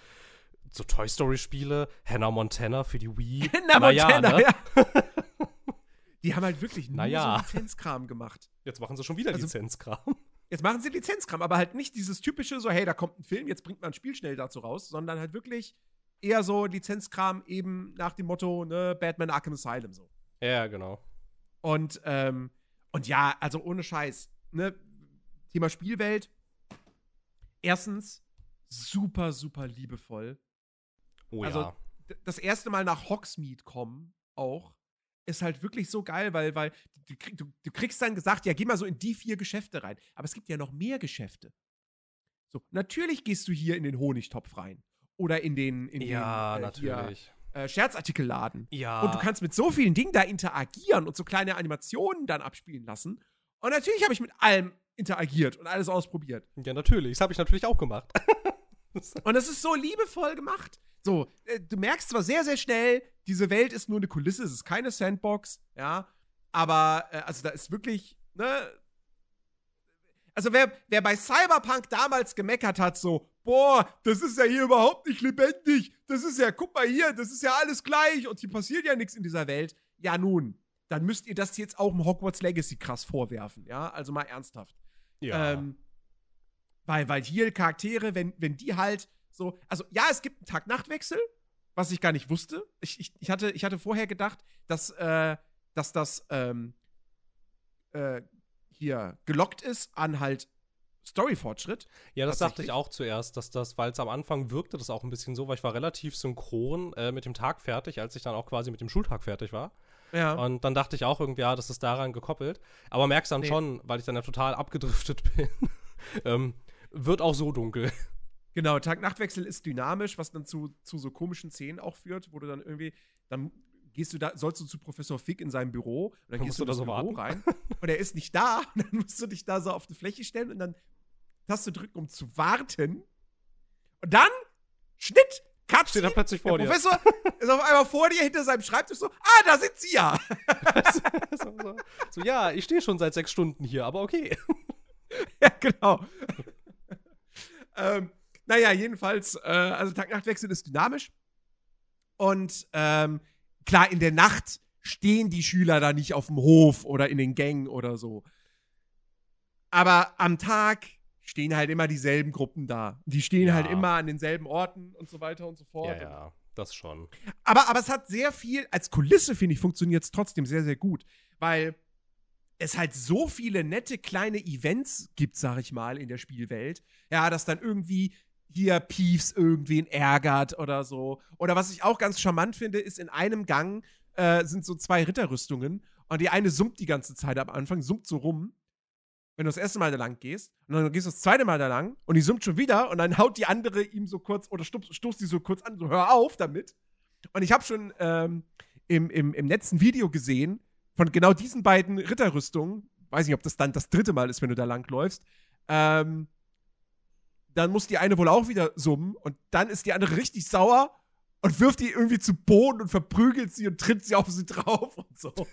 B: so Toy Story-Spiele, Hannah Montana für die Wii.
A: Na,
B: Naja,
A: Montana,
B: ne?
A: ja. Die haben halt wirklich nur
B: Naja.
A: so Lizenzkram gemacht.
B: Jetzt machen sie schon wieder
A: Also-
B: Lizenzkram.
A: Jetzt machen sie Lizenzkram, aber halt nicht dieses typische, so, hey, da kommt ein Film, jetzt bringt man ein Spiel schnell dazu raus, sondern halt wirklich eher so Lizenzkram eben nach dem Motto, ne, Batman Arkham Asylum so.
B: Ja, genau.
A: Und, ähm, und ja, also ohne Scheiß, ne, Thema Spielwelt. Erstens, super, super liebevoll.
B: Oh
A: Also,
B: ja.
A: D- Das erste Mal nach Hogsmeade kommen, auch, ist halt wirklich so geil, weil, weil du, du, du kriegst dann gesagt, ja, geh mal so in die vier Geschäfte rein. Aber es gibt ja noch mehr Geschäfte. So, natürlich gehst du hier in den Honigtopf rein. Oder in den, in
B: Ja,
A: den äh, hier, äh, Scherzartikelladen.
B: Ja.
A: Und du kannst mit so vielen Dingen da interagieren und so kleine Animationen dann abspielen lassen. Und natürlich habe ich mit allem interagiert und alles ausprobiert.
B: ja, natürlich. Das habe ich natürlich auch gemacht.
A: Und es ist so liebevoll gemacht. So, äh, du merkst zwar sehr, sehr schnell, diese Welt ist nur eine Kulisse, es ist keine Sandbox, ja. Aber, äh, also da ist wirklich, ne. Also, wer, wer bei Cyberpunk damals gemeckert hat, so, boah, das ist ja hier überhaupt nicht lebendig, das ist ja, guck mal hier, das ist ja alles gleich und hier passiert ja nichts in dieser Welt. Ja, nun, dann müsst ihr das jetzt auch im Hogwarts Legacy krass vorwerfen, ja. Also mal ernsthaft.
B: ja.
A: Ähm, weil, weil hier Charaktere, wenn, wenn die halt so, also ja, es gibt einen Tag-Nacht-Wechsel, was ich gar nicht wusste. Ich, ich, ich, hatte, ich hatte vorher gedacht, dass, äh, dass das ähm, äh, hier gelockt ist an halt Story-Fortschritt.
B: Ja, das dachte ich auch zuerst, dass das, weil es am Anfang wirkte das auch ein bisschen so, weil ich war relativ synchron äh, mit dem Tag fertig, als ich dann auch quasi mit dem Schultag fertig war.
A: Ja.
B: Und dann dachte ich auch irgendwie, ja, das ist daran gekoppelt. Aber merkst dann
A: Nee.
B: schon, weil ich dann ja total abgedriftet bin, ähm, wird auch so dunkel.
A: Genau, Tag-Nacht-Wechsel ist dynamisch, was dann zu, zu so komischen Szenen auch führt, wo du dann irgendwie, dann gehst du da, sollst du zu Professor Fick in seinem Büro und dann
B: Dann
A: gehst du
B: da so
A: Büro
B: warten.
A: rein und er ist nicht da und dann musst du dich da so auf die Fläche stellen und dann Taste drücken, um zu warten. Und dann, Schnitt, Cutscene,
B: Steht er plötzlich vor
A: der
B: dir.
A: Professor ist auf einmal vor dir hinter seinem Schreibtisch so, ah, da sind sie ja.
B: so, so, so, ja, ich stehe schon seit sechs Stunden hier, aber okay.
A: ja, genau. ähm, naja, jedenfalls, äh, also Tag-Nacht-Wechsel ist dynamisch. Und ähm, klar, in der Nacht stehen die Schüler da nicht auf dem Hof oder in den Gängen oder so. Aber am Tag stehen halt immer dieselben Gruppen da. Die stehen
B: Ja.
A: halt immer an denselben Orten und so weiter und so fort.
B: Ja, ja, das schon.
A: Aber, aber es hat sehr viel, als Kulisse, finde ich, funktioniert es trotzdem sehr, sehr gut. Weil es halt so viele nette kleine Events gibt, sag ich mal, in der Spielwelt. Ja, dass dann irgendwie hier Peeves irgendwen ärgert oder so. Oder was ich auch ganz charmant finde, ist in einem Gang äh, sind so zwei Ritterrüstungen und die eine summt die ganze Zeit am Anfang, summt so rum. Wenn du das erste Mal da lang gehst und dann gehst du das zweite Mal da lang und die summt schon wieder und dann haut die andere ihm so kurz oder stoß, stoßt die so kurz an, so hör auf damit. Und ich habe schon ähm, im, im, im letzten Video gesehen, von genau diesen beiden Ritterrüstungen, weiß nicht, ob das dann das dritte Mal ist, wenn du da lang läufst, ähm, dann muss die eine wohl auch wieder summen und dann ist die andere richtig sauer und wirft die irgendwie zu Boden und verprügelt sie und tritt sie auf sie drauf und so.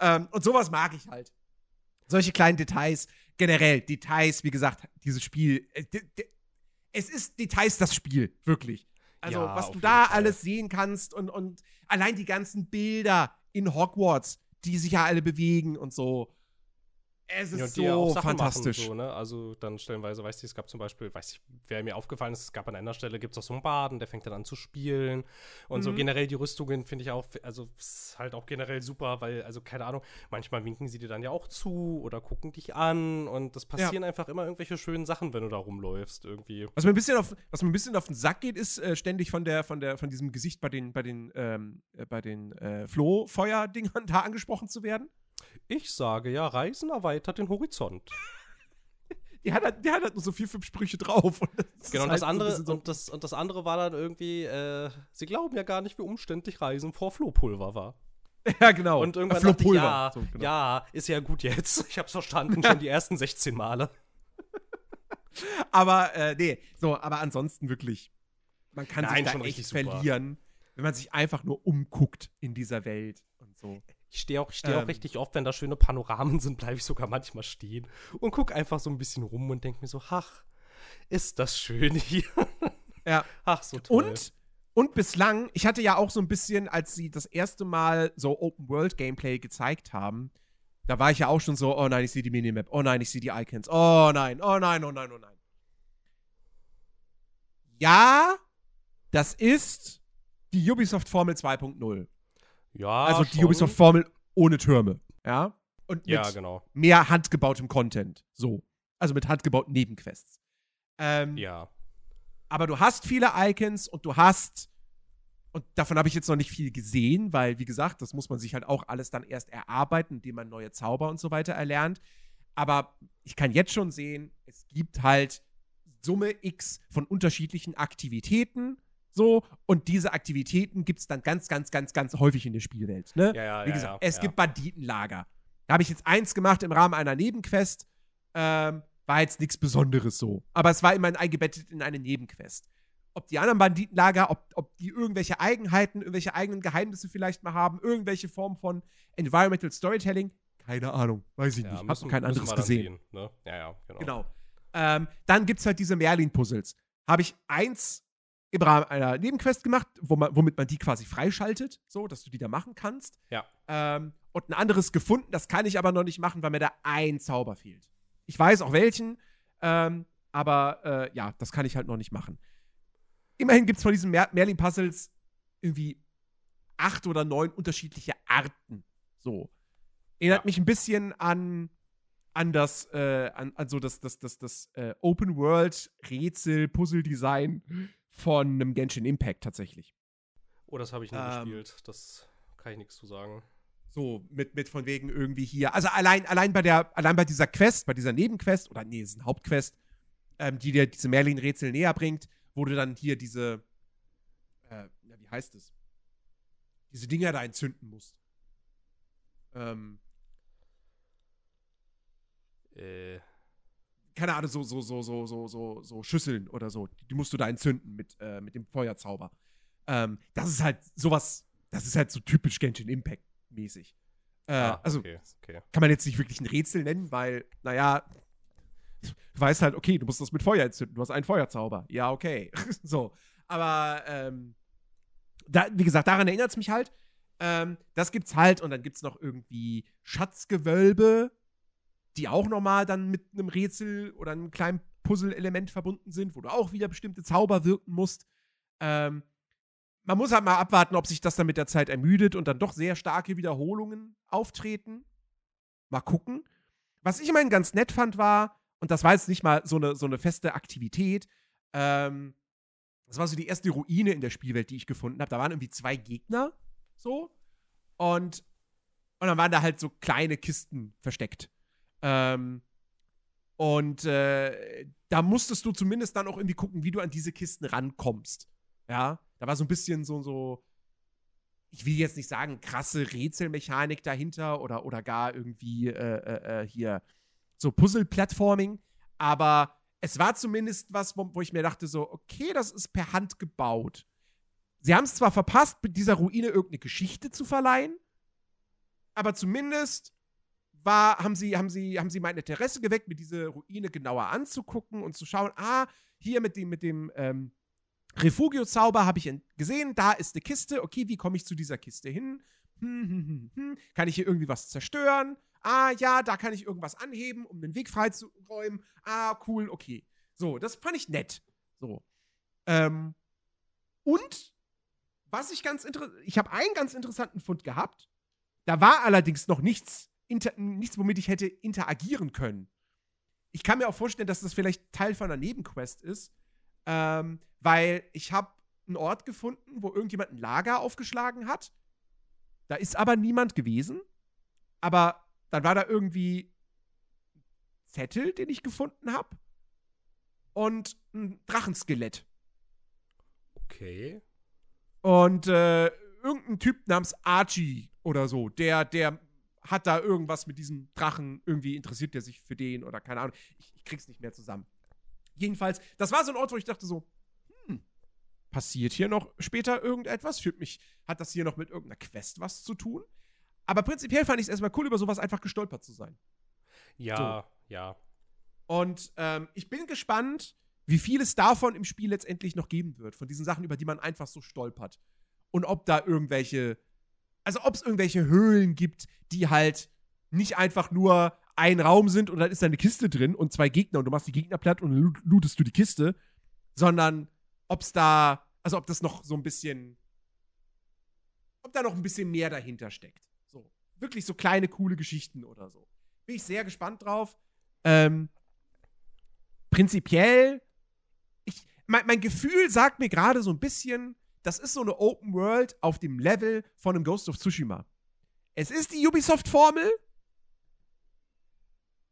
A: ähm, und sowas mag ich halt. Solche kleinen Details, generell Details, wie gesagt, dieses Spiel, äh, es ist Details das Spiel, wirklich. Also,
B: Ja,
A: was du da
B: Fall.
A: alles sehen kannst und, und allein die ganzen Bilder in Hogwarts, die sich ja alle bewegen und so. Es ist
B: Ja, ja
A: so fantastisch.
B: Machen, so, ne? Also dann stellenweise, weißt du, es gab zum Beispiel, weiß ich, wer mir aufgefallen ist, es gab an einer Stelle, gibt es auch so einen Baden, der fängt dann an zu spielen. Und so
A: Mhm.
B: generell die Rüstungen finde ich auch, also ist halt auch generell super, weil, also keine Ahnung, manchmal winken sie dir dann ja auch zu oder gucken dich an und das passieren einfach immer irgendwelche schönen Sachen, wenn du da rumläufst, irgendwie.
A: Was mir ein bisschen auf, was mir ein bisschen auf den Sack geht, ist äh, ständig von der, von der, von diesem Gesicht bei den, bei den, ähm, äh, bei den äh, Flohfeuer-Dingern da angesprochen zu werden.
B: Ich sage ja, Reisen erweitert den Horizont.
A: Die hat, halt- die hat halt nur so vier, fünf Sprüche drauf. Und das
B: Genau, und
A: halt
B: das
A: ein
B: andere,
A: so-
B: und, das, und das andere war dann irgendwie, äh, sie glauben ja gar nicht, wie umständlich Reisen vor Flohpulver war.
A: ja, genau.
B: Und irgendwann
A: Äh,
B: dachte ich, ja,
A: So, genau.
B: ja, ist ja gut jetzt. Ich hab's verstanden, schon die ersten 16 Male.
A: Aber, äh, nee, so, aber ansonsten wirklich, man kann
B: Nein,
A: sich da
B: schon
A: echt verlieren, wenn man sich einfach nur umguckt in dieser Welt und so.
B: Ich stehe auch, ich steh
A: Ähm.
B: auch richtig oft, wenn da schöne Panoramen sind, bleibe ich sogar manchmal stehen und guck einfach so ein bisschen rum und denke mir so, ach, ist das schön hier.
A: Ja.
B: Ach, so toll.
A: Und, und bislang, ich hatte ja auch so ein bisschen, als sie das erste Mal so Open-World-Gameplay gezeigt haben, da war ich ja auch schon so, oh nein, ich sehe die Minimap, oh nein, ich sehe die Icons, oh nein, oh nein, oh nein, oh nein. Ja, das ist die Ubisoft-Formel 2.0.
B: ja,
A: also die. Ubisoft-Formel ohne Türme, ja? Und mit
B: Ja, genau.
A: mehr handgebautem Content, so. Also mit handgebauten Nebenquests. Ähm,
B: Ja.
A: aber du hast viele Icons und du hast, und davon habe ich jetzt noch nicht viel gesehen, weil, wie gesagt, das muss man sich halt auch alles dann erst erarbeiten, indem man neue Zauber und so weiter erlernt. Aber ich kann jetzt schon sehen, es gibt halt Summe X von unterschiedlichen Aktivitäten. So, und diese Aktivitäten gibt es dann ganz, ganz, ganz, ganz häufig in der Spielwelt. Ne?
B: Ja, ja,
A: Wie
B: ja,
A: gesagt, es gibt Banditenlager. Da habe ich jetzt eins gemacht im Rahmen einer Nebenquest. Ähm, war jetzt nichts Besonderes so. Aber es war immerhin eingebettet in eine Nebenquest. Ob die anderen Banditenlager, ob, ob die irgendwelche Eigenheiten, irgendwelche eigenen Geheimnisse vielleicht mal haben, irgendwelche Form von Environmental Storytelling, keine Ahnung. Weiß ich nicht. Hab
B: müssen-
A: noch kein anderes gesehen.
B: sehen, ne? Ja, ja, genau.
A: Genau. Ähm, dann gibt es halt diese Merlin-Puzzles. Habe ich eins im Rahmen einer Nebenquest gemacht, wo man, womit man die quasi freischaltet, so, dass du die da machen kannst.
B: Ja.
A: Ähm, und ein anderes gefunden, das kann ich aber noch nicht machen, weil mir da ein Zauber fehlt. Ich weiß auch welchen, ähm, aber äh, ja, das kann ich halt noch nicht machen. Immerhin gibt es von diesen Mer Merlin-Puzzles irgendwie acht oder neun unterschiedliche Arten. So. Erinnert
B: Ja.
A: mich ein bisschen an an das, äh, an, an so das, das, das, das äh, Open World Rätsel, Puzzle-Design von einem Genshin Impact tatsächlich.
B: Oh, das habe ich nie
A: Ähm.
B: gespielt. Das kann ich nichts zu sagen.
A: So, mit, mit von wegen irgendwie hier. Also allein, allein bei der, allein bei dieser Quest, bei dieser Nebenquest, oder nee, es ist eine Hauptquest, ähm, die dir diese Merlin-Rätsel näher bringt, wo du dann hier diese, äh, na, wie heißt es? Diese Dinger da entzünden musst. Ähm,
B: Äh,
A: keine Ahnung, so, so, so, so, so, so, so Schüsseln oder so. Die musst du da entzünden mit, äh, mit dem Feuerzauber. Ähm, das ist halt sowas, das ist halt so typisch Genshin Impact mäßig. Äh,
B: ah,
A: also
B: okay, okay.
A: kann man jetzt nicht wirklich ein Rätsel nennen, weil, naja, du weißt halt, okay, du musst das mit Feuer entzünden, du hast einen Feuerzauber. Ja, okay. so. Aber, ähm, da, wie gesagt, daran erinnert es mich halt. Ähm, das gibt's halt und dann gibt's noch irgendwie Schatzgewölbe, die auch nochmal dann mit einem Rätsel oder einem kleinen Puzzle-Element verbunden sind, wo du auch wieder bestimmte Zauber wirken musst. Ähm, man muss halt mal abwarten, ob sich das dann mit der Zeit ermüdet und dann doch sehr starke Wiederholungen auftreten. Mal gucken. Was ich immerhin ganz nett fand, war, und das war jetzt nicht mal so eine, so eine feste Aktivität, ähm, das war so die erste Ruine in der Spielwelt, die ich gefunden habe. Da waren irgendwie zwei Gegner, so. Und, und dann waren da halt so kleine Kisten versteckt. Ähm, und äh, da musstest du zumindest dann auch irgendwie gucken, wie du an diese Kisten rankommst. Ja, da war so ein bisschen so, so ich will jetzt nicht sagen, krasse Rätselmechanik dahinter oder, oder gar irgendwie äh, äh, äh, hier so Puzzle-Plattforming, aber es war zumindest was, wo, wo ich mir dachte, so, okay, das ist per Hand gebaut. Sie haben es zwar verpasst, mit dieser Ruine irgendeine Geschichte zu verleihen, aber zumindest war, haben sie, haben sie, haben sie mein Interesse geweckt, mir diese Ruine genauer anzugucken und zu schauen, ah, hier mit dem, mit dem ähm, Refugio-Zauber habe ich gesehen, da ist eine Kiste, okay, wie komme ich zu dieser Kiste hin? Hm, hm, hm, hm. Kann ich hier irgendwie was zerstören? Ah, ja, da kann ich irgendwas anheben, um den Weg freizuräumen. Ah, cool, okay. So, das fand ich nett. So. Ähm, und was ich ganz interessant, ich habe einen ganz interessanten Fund gehabt. Da war allerdings noch nichts, inter nichts, womit ich hätte interagieren können. Ich kann mir auch vorstellen, dass das vielleicht Teil von einer Nebenquest ist, ähm, weil ich habe einen Ort gefunden, wo irgendjemand ein Lager aufgeschlagen hat. Da ist aber niemand gewesen. Aber dann war da irgendwie ein Zettel, den ich gefunden habe. Und ein Drachenskelett.
B: Okay.
A: Und äh, irgendein Typ namens Archie oder so, der, der hat da irgendwas mit diesem Drachen, irgendwie interessiert der sich für den oder keine Ahnung. Ich, ich krieg's nicht mehr zusammen. Jedenfalls, das war so ein Ort, wo ich dachte so, hm, passiert hier noch später irgendetwas? Fühlt mich, hat das hier noch mit irgendeiner Quest was zu tun? Aber prinzipiell fand ich es erstmal cool, über sowas einfach gestolpert zu sein.
B: Ja, ja.
A: Und ähm, ich bin gespannt, wie viel es davon im Spiel letztendlich noch geben wird, von diesen Sachen, über die man einfach so stolpert. Und ob da irgendwelche, also ob es irgendwelche Höhlen gibt, die halt nicht einfach nur ein Raum sind und dann ist da eine Kiste drin und zwei Gegner und du machst die Gegner platt und lootest du die Kiste, sondern ob es da, also ob das noch so ein bisschen, ob da noch ein bisschen mehr dahinter steckt. So, wirklich so kleine, coole Geschichten oder so. Bin ich sehr gespannt drauf. Ähm, prinzipiell, ich, mein, mein Gefühl sagt mir gerade so ein bisschen, das ist so eine Open World auf dem Level von einem Ghost of Tsushima. Es ist die Ubisoft-Formel,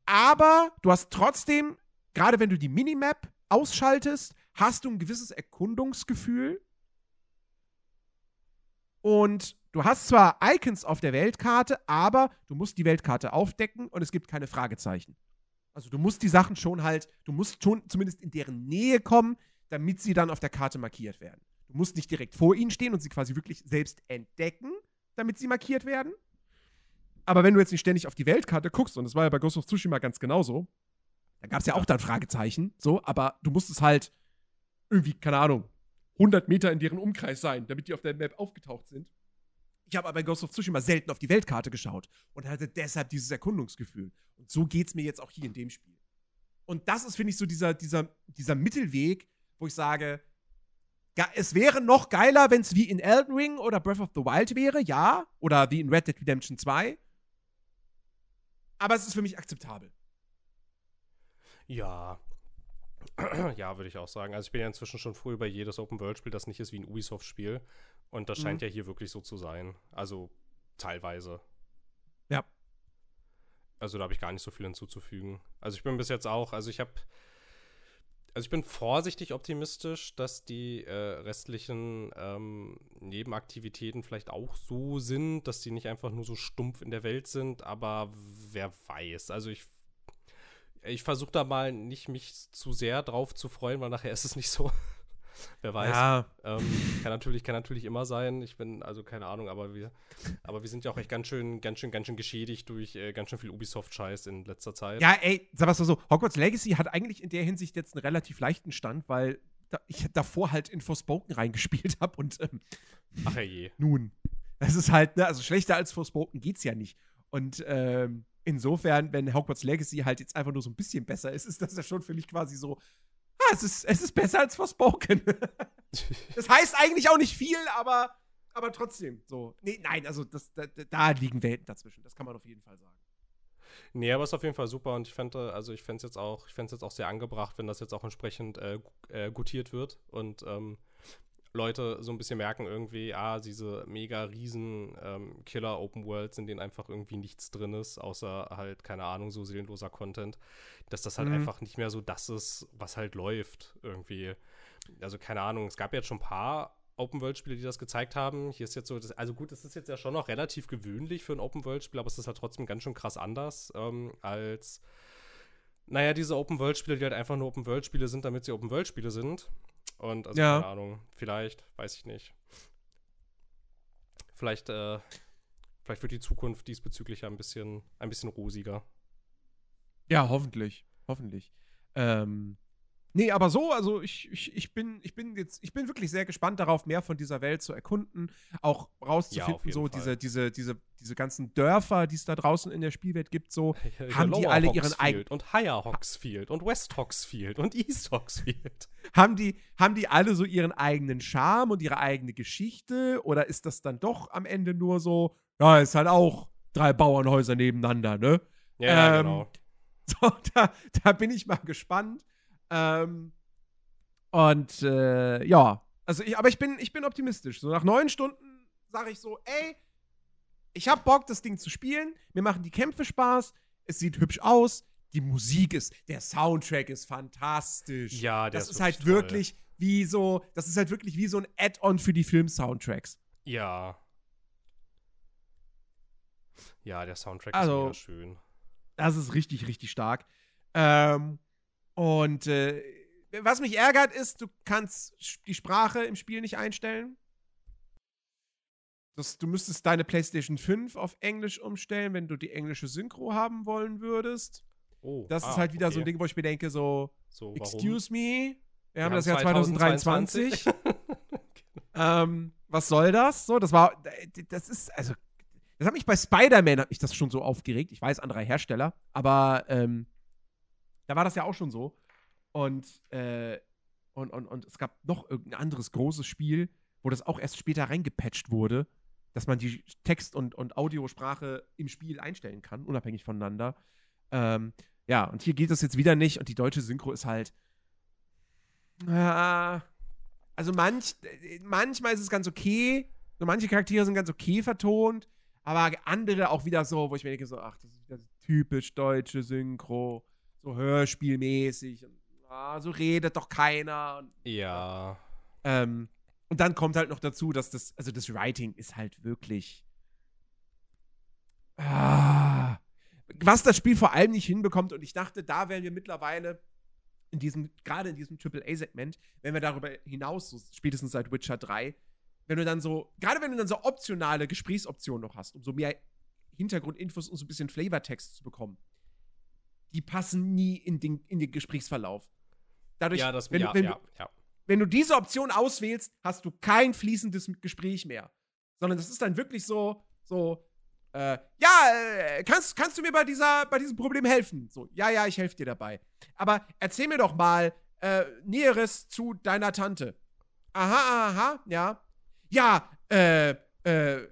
A: aber du hast trotzdem, gerade wenn du die Minimap ausschaltest, hast du ein gewisses Erkundungsgefühl. Und du hast zwar Icons auf der Weltkarte, aber du musst die Weltkarte aufdecken und es gibt keine Fragezeichen. Also du musst die Sachen schon halt, du musst schon zumindest in deren Nähe kommen, damit sie dann auf der Karte markiert werden. Du musst nicht direkt vor ihnen stehen und sie quasi wirklich selbst entdecken, damit sie markiert werden. Aber wenn du jetzt nicht ständig auf die Weltkarte guckst, und das war ja bei Ghost of Tsushima ganz genauso, da gab es ja auch dann Fragezeichen, so, aber du musstest halt irgendwie, keine Ahnung, 100 Meter in deren Umkreis sein, damit die auf der Map aufgetaucht sind. Ich habe aber bei Ghost of Tsushima selten auf die Weltkarte geschaut und hatte deshalb dieses Erkundungsgefühl. Und so geht es mir jetzt auch hier in dem Spiel. Und das ist, finde ich, so dieser, dieser, dieser Mittelweg, wo ich sage, es wäre noch geiler, wenn es wie in Elden Ring oder Breath of the Wild wäre, ja. Oder wie in Red Dead Redemption 2. Aber es ist für mich akzeptabel.
B: Ja. ja, würde ich auch sagen. Also ich bin ja inzwischen schon froh über jedes Open-World-Spiel, das nicht ist wie ein Ubisoft-Spiel. Und das scheint
A: Mhm.
B: ja hier wirklich so zu sein. Also teilweise.
A: Ja.
B: Also da habe ich gar nicht so viel hinzuzufügen. Also ich bin bis jetzt auch, also ich habe, also ich bin vorsichtig optimistisch, dass die äh, restlichen ähm, Nebenaktivitäten vielleicht auch so sind, dass die nicht einfach nur so stumpf in der Welt sind, aber wer weiß. Also ich ich versuche da mal nicht mich zu sehr drauf zu freuen, weil nachher ist es nicht so. Wer weiß.
A: Ja,
B: Ähm, kann natürlich, kann natürlich immer sein. Ich bin, also keine Ahnung, aber wir, aber wir sind ja auch echt ganz schön, ganz schön, ganz schön geschädigt durch äh, ganz schön viel Ubisoft-Scheiß in letzter Zeit.
A: ja, ey, sag mal so, Hogwarts Legacy hat eigentlich in der Hinsicht jetzt einen relativ leichten Stand, weil da, ich davor halt in Forspoken reingespielt habe und ähm,
B: Ach je.
A: nun, das ist halt, ne, also schlechter als Forspoken geht's ja nicht. Und ähm, insofern, wenn Hogwarts Legacy halt jetzt einfach nur so ein bisschen besser ist, ist das ja schon für mich quasi so, es ist, es ist besser als Forspoken. das heißt eigentlich auch nicht viel, aber, aber trotzdem, so. Nee, nein, also das, da, da liegen Welten dazwischen, das kann man auf jeden Fall sagen.
B: Nee, aber ist auf jeden Fall super und ich fände, also ich fände es jetzt auch, ich fände es jetzt auch sehr angebracht, wenn das jetzt auch entsprechend äh, äh, gutiert wird und ähm, Leute so ein bisschen merken irgendwie, ah, diese mega riesen ähm, Killer Open Worlds, in denen einfach irgendwie nichts drin ist, außer halt, keine Ahnung, so seelenloser Content, dass das halt
A: Mhm.
B: einfach nicht mehr so das ist, was halt läuft irgendwie. Also keine Ahnung, es gab jetzt schon ein paar Open-World-Spiele, die das gezeigt haben. Hier ist jetzt so, das, also gut, es ist jetzt ja schon noch relativ gewöhnlich für ein Open-World-Spiel, aber es ist halt trotzdem ganz schön krass anders ähm, als, naja, diese Open-World-Spiele, die halt einfach nur Open-World-Spiele sind, damit sie Open-World-Spiele sind. Und also,
A: Ja.
B: keine Ahnung, vielleicht, weiß ich nicht. Vielleicht, äh, vielleicht wird die Zukunft diesbezüglich ja ein bisschen, ein bisschen rosiger.
A: Ja, hoffentlich. Hoffentlich. Ähm, nee, aber so, also ich, ich, ich, bin, ich bin jetzt, ich bin wirklich sehr gespannt darauf, mehr von dieser Welt zu erkunden, auch
B: Ja,
A: rauszufinden,
B: jeden
A: so
B: Fall.
A: diese, diese, diese, diese ganzen Dörfer, die es da draußen in der Spielwelt gibt, so.
B: Hier
A: Haben die alle ihren eigenen-
B: Und Higher Hogsfield und West Hogsfield und East Hogsfield.
A: Haben die, haben die alle so ihren eigenen Charme und ihre eigene Geschichte? Oder ist das dann doch am Ende nur so, ja, ist halt auch drei Bauernhäuser nebeneinander, ne?
B: Ja,
A: Ähm,
B: genau.
A: So, da, da bin ich mal gespannt. Ähm, und äh, ja, also ich, aber ich bin, ich bin optimistisch. So nach neun Stunden sage ich so, ey, ich hab Bock, das Ding zu spielen. Mir machen die Kämpfe Spaß. Es sieht hübsch aus. Die Musik ist, der Soundtrack ist fantastisch.
B: Ja, der
A: das
B: ist
A: ist, halt
B: wirklich toll.
A: wirklich wie so, das ist halt wirklich wie so ein Add-on für die Film-Soundtracks.
B: Ja. Ja, der Soundtrack
A: Also-
B: ist mega schön.
A: Das ist richtig, richtig stark. Ähm, und äh, was mich ärgert, ist, du kannst die Sprache im Spiel nicht einstellen. Das, du müsstest deine PlayStation 5 auf Englisch umstellen, wenn du die englische Synchro haben wollen würdest.
B: Oh,
A: Das
B: ah,
A: ist halt wieder so ein
B: okay.
A: Ding, wo ich mir denke, so,
B: So,
A: excuse me, wir haben
B: Wir
A: das Jahr 2023.
B: 2022.
A: ähm, was soll das? So, das war, das ist, also, das hat mich bei Spider-Man, hat mich das schon so aufgeregt. Ich weiß, anderer Hersteller, aber ähm, da war das ja auch schon so. Und, äh, und, und, und es gab noch irgendein anderes großes Spiel, wo das auch erst später reingepatcht wurde, dass man die Text- und, und Audiosprache im Spiel einstellen kann, unabhängig voneinander. Ähm, ja, und hier geht das jetzt wieder nicht und die deutsche Synchro ist halt. Ah, also manch, äh, manchmal ist es ganz okay. So manche Charaktere sind ganz okay vertont, aber andere auch wieder so, wo ich mir denke, so, ach, das ist wieder typisch deutsche Synchro, so hörspielmäßig. Und, ah, so redet doch keiner. Und,
B: Ja.
A: ähm, und dann kommt halt noch dazu, dass das, also das Writing ist halt wirklich. Ah, was das Spiel vor allem nicht hinbekommt, und ich dachte, da wären wir mittlerweile in diesem, gerade in diesem AAA-Segment, wenn wir darüber hinaus, so spätestens seit Witcher 3, wenn du dann so, gerade wenn du dann so optionale Gesprächsoptionen noch hast, um so mehr Hintergrundinfos und so ein bisschen Flavortext zu bekommen, die passen nie in den, in den Gesprächsverlauf. Dadurch,
B: ja, das,
A: wenn,
B: ja,
A: du, wenn,
B: ja, ja.
A: wenn du diese Option auswählst, hast du kein fließendes Gespräch mehr. Sondern das ist dann wirklich so, so, äh, ja, äh, kannst, kannst du mir bei, dieser, bei diesem Problem helfen? So, ja, ja, ich helfe dir dabei. Aber erzähl mir doch mal äh, Näheres zu deiner Tante. Aha, aha, ja. Ja, äh, äh,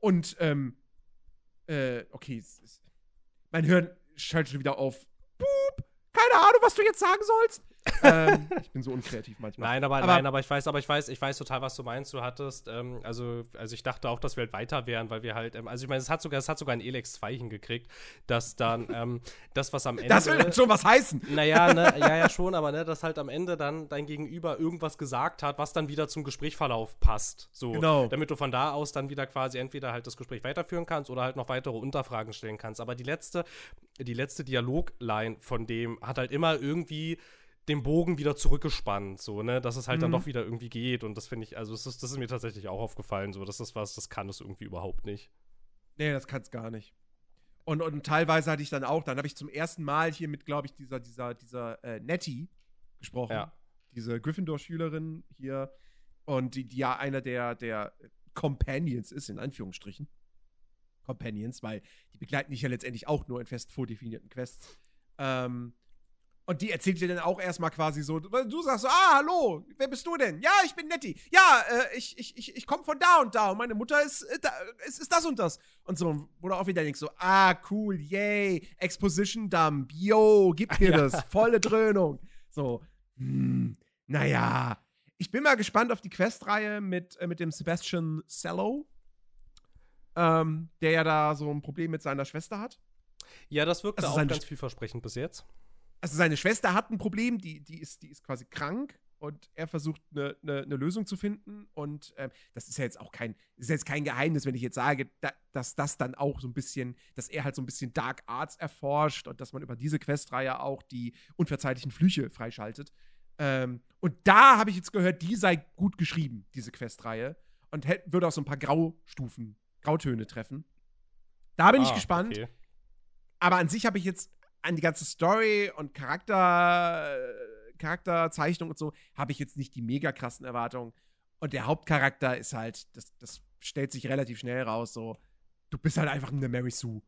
A: und, ähm, äh, okay, es ist, mein Hirn schaltet schon wieder auf. Boop, keine Ahnung, was du jetzt sagen sollst. Ähm, ich bin so unkreativ manchmal.
B: Nein, aber, aber, nein, aber ich weiß, aber ich weiß, ich weiß total, was du meinst. Du hattest, ähm, also, also ich dachte auch, dass wir halt weiter wären, weil wir halt, ähm, also ich meine, es hat sogar, es hat sogar ein Elex 2 hingekriegt, dass dann ähm, das, was am Ende.
A: Das will dann schon was heißen.
B: Naja, ne, ja, ja, schon, aber ne, dass halt am Ende dann dein Gegenüber irgendwas gesagt hat, was dann wieder zum Gesprächverlauf passt. So,
A: Genau.
B: damit du von da aus dann wieder quasi entweder halt das Gespräch weiterführen kannst oder halt noch weitere Unterfragen stellen kannst. Aber die letzte, die letzte Dialogline von dem hat halt immer irgendwie den Bogen wieder zurückgespannt, so, ne, dass es halt dann
A: Mhm.
B: doch wieder irgendwie geht. Und das finde ich, also das ist, das ist mir tatsächlich auch aufgefallen, so, das ist was, das kann es irgendwie überhaupt nicht.
A: Nee, das kann's gar nicht. Und, und teilweise hatte ich dann auch, dann habe ich zum ersten Mal hier mit, glaube ich, dieser, dieser, dieser äh, Nettie gesprochen.
B: Ja.
A: Diese Gryffindor-Schülerin hier. Und die, die ja einer der, der Companions ist, in Anführungsstrichen. Companions, weil die begleiten dich ja letztendlich auch nur in fest vordefinierten Quests. Ähm, und die erzählt dir dann auch erstmal quasi so, du sagst so, ah, hallo, wer bist du denn? Ja, ich bin Nettie. Ja, äh, ich, ich, ich, ich komme von da und da und meine Mutter ist, äh, da, ist, ist das und das. Und so, wo du auch wieder denkst so, ah, cool, yay, Exposition Dump, yo, gib mir
B: Ja.
A: das, volle Dröhnung. So, hm, naja. Ich bin mal gespannt auf die Questreihe mit, äh, mit dem Sebastian Cello, ähm, der ja da so ein Problem mit seiner Schwester hat.
B: Ja, das wirkte
A: Also
B: auch ganz vielversprechend bis jetzt.
A: Also seine Schwester hat ein Problem, die, die, ist, die ist quasi krank und er versucht eine ne, ne Lösung zu finden. Und ähm, das ist ja jetzt auch kein, ist jetzt kein Geheimnis, wenn ich jetzt sage, da, dass das dann auch so ein bisschen, dass er halt so ein bisschen Dark Arts erforscht und dass man über diese Questreihe auch die unverzeihlichen Flüche freischaltet. Ähm, und da habe ich jetzt gehört, die sei gut geschrieben, diese Questreihe. Und hätt, würde auch so ein paar Graustufen, Grautöne treffen. Da bin ich
B: Ah,
A: gespannt.
B: okay.
A: Aber an sich habe ich jetzt an die ganze Story und Charakter, Charakterzeichnung und so, habe ich jetzt nicht die mega krassen Erwartungen. Und der Hauptcharakter ist halt, das, das stellt sich relativ schnell raus, so, du bist halt einfach eine Mary Sue.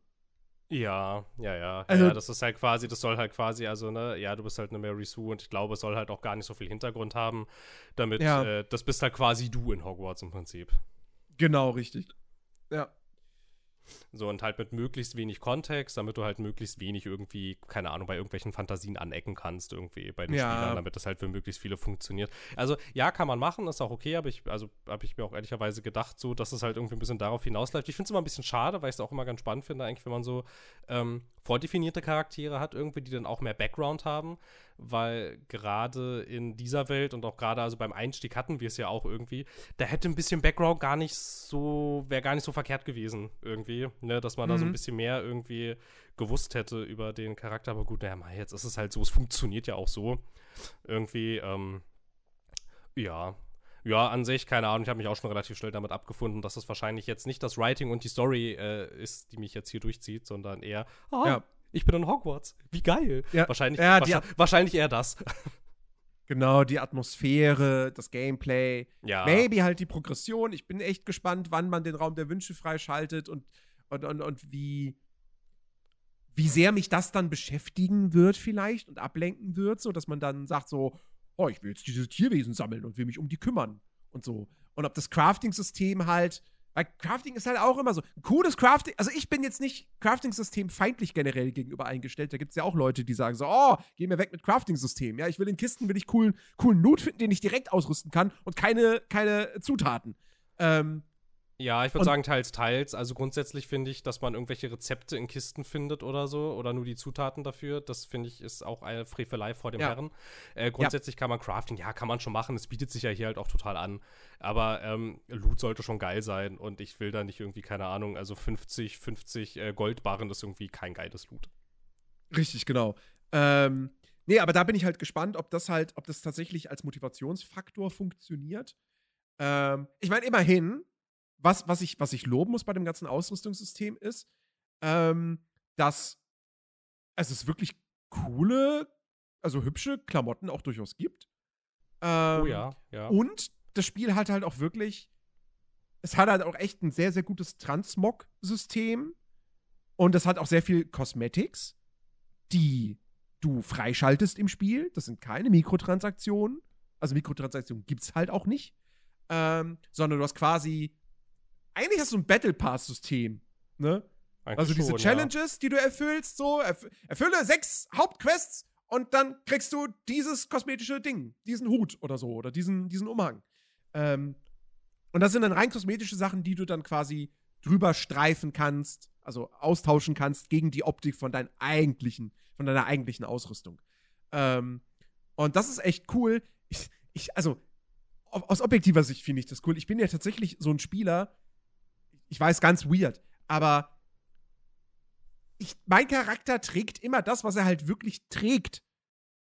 B: Ja, ja, ja.
A: Also-
B: ja, das ist halt quasi, das soll halt quasi, also, ne, ja, du bist halt eine Mary Sue und ich glaube, es soll halt auch gar nicht so viel Hintergrund haben, damit,
A: Ja.
B: äh, das bist halt quasi du in Hogwarts im Prinzip.
A: Genau, richtig. Ja.
B: So, und halt mit möglichst wenig Kontext, damit du halt möglichst wenig irgendwie, keine Ahnung, bei irgendwelchen Fantasien anecken kannst, irgendwie bei den
A: Ja.
B: Spielern, damit das halt für möglichst viele funktioniert. Also, ja, kann man machen, ist auch okay, aber ich, also, habe ich mir auch ehrlicherweise gedacht, so, dass es halt irgendwie ein bisschen darauf hinausläuft. Ich finde es immer ein bisschen schade, weil ich es auch immer ganz spannend finde, eigentlich, wenn man so ähm, vordefinierte Charaktere hat, irgendwie, die dann auch mehr Background haben, weil gerade in dieser Welt und auch gerade also beim Einstieg hatten wir es ja auch irgendwie, da hätte ein bisschen Background gar nicht so, wäre gar nicht so verkehrt gewesen irgendwie, ne, dass man da so ein
A: Mhm.
B: bisschen mehr irgendwie gewusst hätte über den Charakter, aber gut, naja, jetzt ist es halt so, es funktioniert ja auch so irgendwie, ähm, ja, ja, an sich, keine Ahnung, ich habe mich auch schon relativ schnell damit abgefunden, dass es wahrscheinlich jetzt nicht das Writing und die Story äh, ist, die mich jetzt hier durchzieht, sondern eher, ah,
A: Ja.
B: Ich bin in Hogwarts, wie geil.
A: Ja.
B: Wahrscheinlich,
A: Ja,
B: wahrscheinlich, wahrscheinlich eher das.
A: Genau, die Atmosphäre, das Gameplay,
B: ja.
A: maybe halt die Progression. Ich bin echt gespannt, wann man den Raum der Wünsche freischaltet und, und, und, und wie, wie sehr mich das dann beschäftigen wird vielleicht und ablenken wird, so dass man dann sagt so, oh, ich will jetzt diese Tierwesen sammeln und will mich um die kümmern und so. Und ob das Crafting-System halt, weil Crafting ist halt auch immer so, ein cooles Crafting, also ich bin jetzt nicht Crafting-System feindlich generell gegenüber eingestellt, da gibt es ja auch Leute, die sagen so, oh, geh mir weg mit Crafting-System, ja, ich will in Kisten, will ich coolen, coolen Loot finden, den ich direkt ausrüsten kann und keine, keine Zutaten. Ähm,
B: Ja, ich würde sagen teils, teils. Also grundsätzlich finde ich, dass man irgendwelche Rezepte in Kisten findet oder so oder nur die Zutaten dafür. Das finde ich ist auch eine Frevelei vor dem
A: Ja.
B: Herren. Äh, grundsätzlich kann man Crafting, ja, kann man schon machen. Es bietet sich ja hier halt auch total an. Aber ähm, Loot sollte schon geil sein und ich will da nicht irgendwie, keine Ahnung, also 50, 50 äh, Goldbarren ist irgendwie kein geiles Loot.
A: Richtig, genau. Ähm, nee, aber da bin ich halt gespannt, ob das halt, ob das tatsächlich als Motivationsfaktor funktioniert. Ähm, ich meine, immerhin, was, was, ich, was ich loben muss bei dem ganzen Ausrüstungssystem ist, ähm, dass es es wirklich coole, also hübsche Klamotten auch durchaus gibt. Ähm,
B: oh ja, ja.
A: Und das Spiel hat halt auch wirklich, es hat halt auch echt ein sehr, sehr gutes Transmog-System. Und es hat auch sehr viel Cosmetics, die du freischaltest im Spiel. Das sind keine Mikrotransaktionen. Also Mikrotransaktionen gibt es halt auch nicht. Ähm, sondern du hast quasi, eigentlich hast du ein Battle Pass-System. Ne?
B: Eigentlich
A: Also diese
B: schon,
A: Challenges, die du erfüllst, so, erf erfülle sechs Hauptquests Und dann kriegst du dieses kosmetische Ding, diesen Hut oder so, oder diesen, diesen Umhang. Ähm, und das sind dann rein kosmetische Sachen, die du dann quasi drüber streifen kannst, also austauschen kannst gegen die Optik von deinen eigentlichen, von deiner eigentlichen Ausrüstung. Ähm, und das ist echt cool. Ich, ich, also, aus objektiver Sicht finde ich das cool. Ich bin ja tatsächlich so ein Spieler, ich weiß, ganz weird, aber ich, mein Charakter trägt immer das, was er halt wirklich trägt.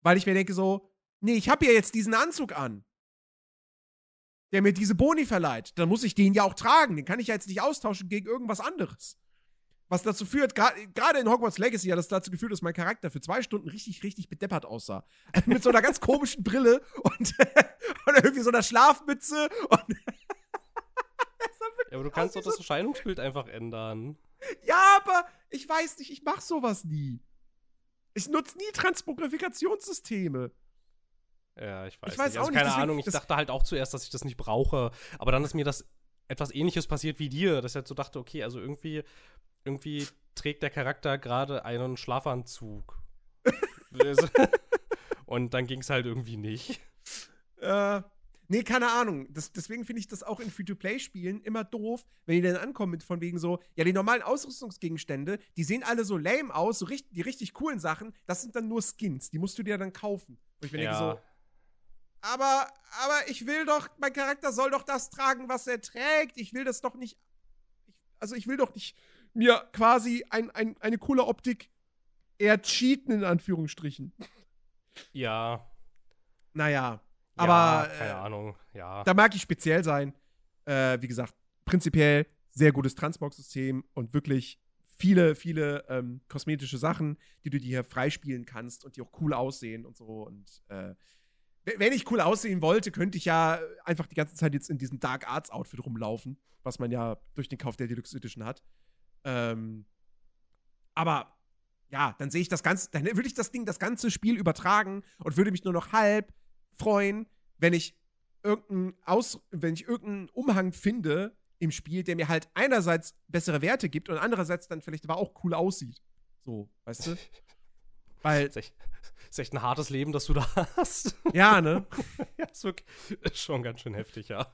A: Weil ich mir denke so, nee, ich habe ja jetzt diesen Anzug an der mir diese Boni verleiht, dann muss ich den ja auch tragen. Den kann ich ja jetzt nicht austauschen gegen irgendwas anderes. Was dazu führt, gerade in Hogwarts Legacy hat das dazu geführt, dass mein Charakter für zwei Stunden richtig, richtig bedeppert aussah. Mit so einer ganz komischen Brille und, und irgendwie so einer Schlafmütze und.
B: Ja, aber du kannst doch das Erscheinungsbild einfach ändern.
A: Ja, aber ich weiß nicht, ich mach sowas nie. Ich nutze nie Transmogrifikationssysteme.
B: Ja, ich weiß. Ich weiß nicht. Also, auch nicht. Keine Ahnung, ich dachte halt auch zuerst, dass ich das nicht brauche. Aber dann ist mir das etwas ähnliches passiert wie dir, dass ich halt so dachte, okay, also irgendwie, irgendwie trägt der Charakter gerade einen Schlafanzug. Und dann ging es halt irgendwie nicht.
A: Äh, nee, keine Ahnung. Das, deswegen finde ich das auch in Free-to-Play-Spielen immer doof, wenn die dann ankommen mit von wegen so, ja, die normalen Ausrüstungsgegenstände, die sehen alle so lame aus, so richtig, die richtig coolen Sachen, das sind dann nur Skins, die musst du dir dann kaufen. Und ich bin ja. so, aber, aber ich will doch, mein Charakter soll doch das tragen, was er trägt. Ich will das doch nicht. Ich, also ich will doch nicht mir quasi ein, ein, eine coole Optik eher cheaten, in Anführungsstrichen.
B: Ja.
A: Naja. Aber.
B: Ja, keine äh, Ahnung, ja.
A: Da mag ich speziell sein. Äh, wie gesagt, prinzipiell sehr gutes Transmog-System und wirklich viele, viele ähm, kosmetische Sachen, die du dir hier freispielen kannst und die auch cool aussehen und so. Und äh, wenn ich cool aussehen wollte, könnte ich ja einfach die ganze Zeit jetzt in diesem Dark Arts Outfit rumlaufen, was man ja durch den Kauf der Deluxe Edition hat. Ähm, aber ja, dann sehe ich das Ganze, dann würde ich das Ding das ganze Spiel übertragen und würde mich nur noch halb freuen, wenn ich irgendeinen Aus, wenn ich irgendeinen Umhang finde im Spiel, der mir halt einerseits bessere Werte gibt und andererseits dann vielleicht aber auch cool aussieht. So, weißt du?
B: Weil ist echt ein hartes Leben, das du da hast.
A: Ja, ne?
B: ja, ist, wirklich, ist schon ganz schön heftig, ja.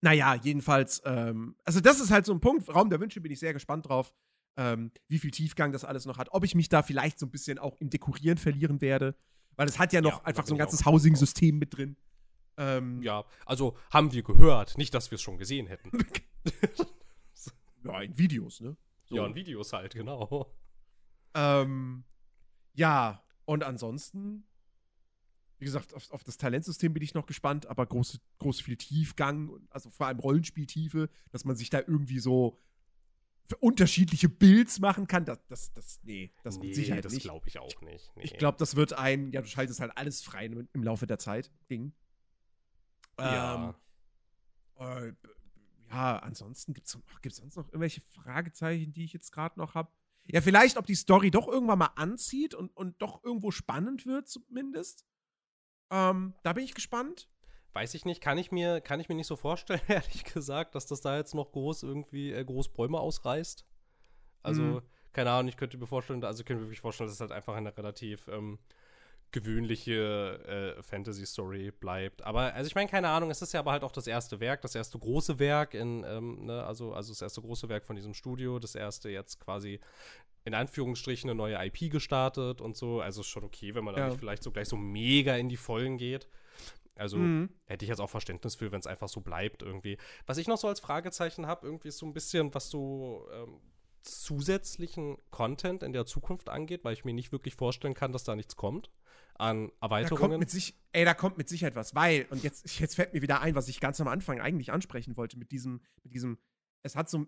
A: Naja, jedenfalls, ähm, also das ist halt so ein Punkt. Raum der Wünsche bin ich sehr gespannt drauf, ähm, wie viel Tiefgang das alles noch hat. Ob ich mich da vielleicht so ein bisschen auch im Dekorieren verlieren werde. Weil es hat ja noch ja, einfach so ein ganzes Housing-System mit drin.
B: Ähm, ja, also haben wir gehört. Nicht, dass wir es schon gesehen hätten.
A: ja, in Videos, ne?
B: So. Ja, in Videos halt, genau.
A: Ähm, ja, und ansonsten, wie gesagt, auf, auf, das Talentsystem bin ich noch gespannt, aber groß, groß viel Tiefgang, also vor allem Rollenspieltiefe, dass man sich da irgendwie so unterschiedliche Builds machen kann, das, das, das nee, das
B: nee,
A: mit Sicherheit
B: das glaube ich auch nicht. Nee.
A: Ich glaube, das wird ein, ja, du schaltest halt alles frei im, im Laufe der Zeit, Ding. Ja. Ähm, äh, ja, ansonsten gibt es sonst noch irgendwelche Fragezeichen, die ich jetzt gerade noch habe? Ja, vielleicht, ob die Story doch irgendwann mal anzieht und, und doch irgendwo spannend wird, zumindest. Ähm, da bin ich gespannt.
B: Weiß ich nicht, kann ich mir, kann ich mir nicht so vorstellen, ehrlich gesagt, dass das da jetzt noch groß irgendwie äh, groß Bäume ausreißt. Also, mhm. keine Ahnung, ich könnte mir vorstellen, also ich könnte mir wirklich vorstellen, dass es halt einfach eine relativ ähm, gewöhnliche äh, Fantasy-Story bleibt. Aber, also ich meine, keine Ahnung, es ist ja aber halt auch das erste Werk, das erste große Werk in, ähm, ne, also, also das erste große Werk von diesem Studio, das erste jetzt quasi in Anführungsstrichen eine neue IP gestartet und so. Also ist schon okay, wenn man ja. da nicht vielleicht so gleich so mega in die Vollen geht. Also mhm. hätte ich jetzt auch Verständnis für, wenn es einfach so bleibt irgendwie. Was ich noch so als Fragezeichen habe, irgendwie ist so ein bisschen, was so ähm, zusätzlichen Content in der Zukunft angeht, weil ich mir nicht wirklich vorstellen kann, dass da nichts kommt an Erweiterungen.
A: Da kommt mit sich, ey, da kommt mit Sicherheit was, weil, und jetzt, jetzt fällt mir wieder ein, was ich ganz am Anfang eigentlich ansprechen wollte, mit diesem, mit diesem, es hat so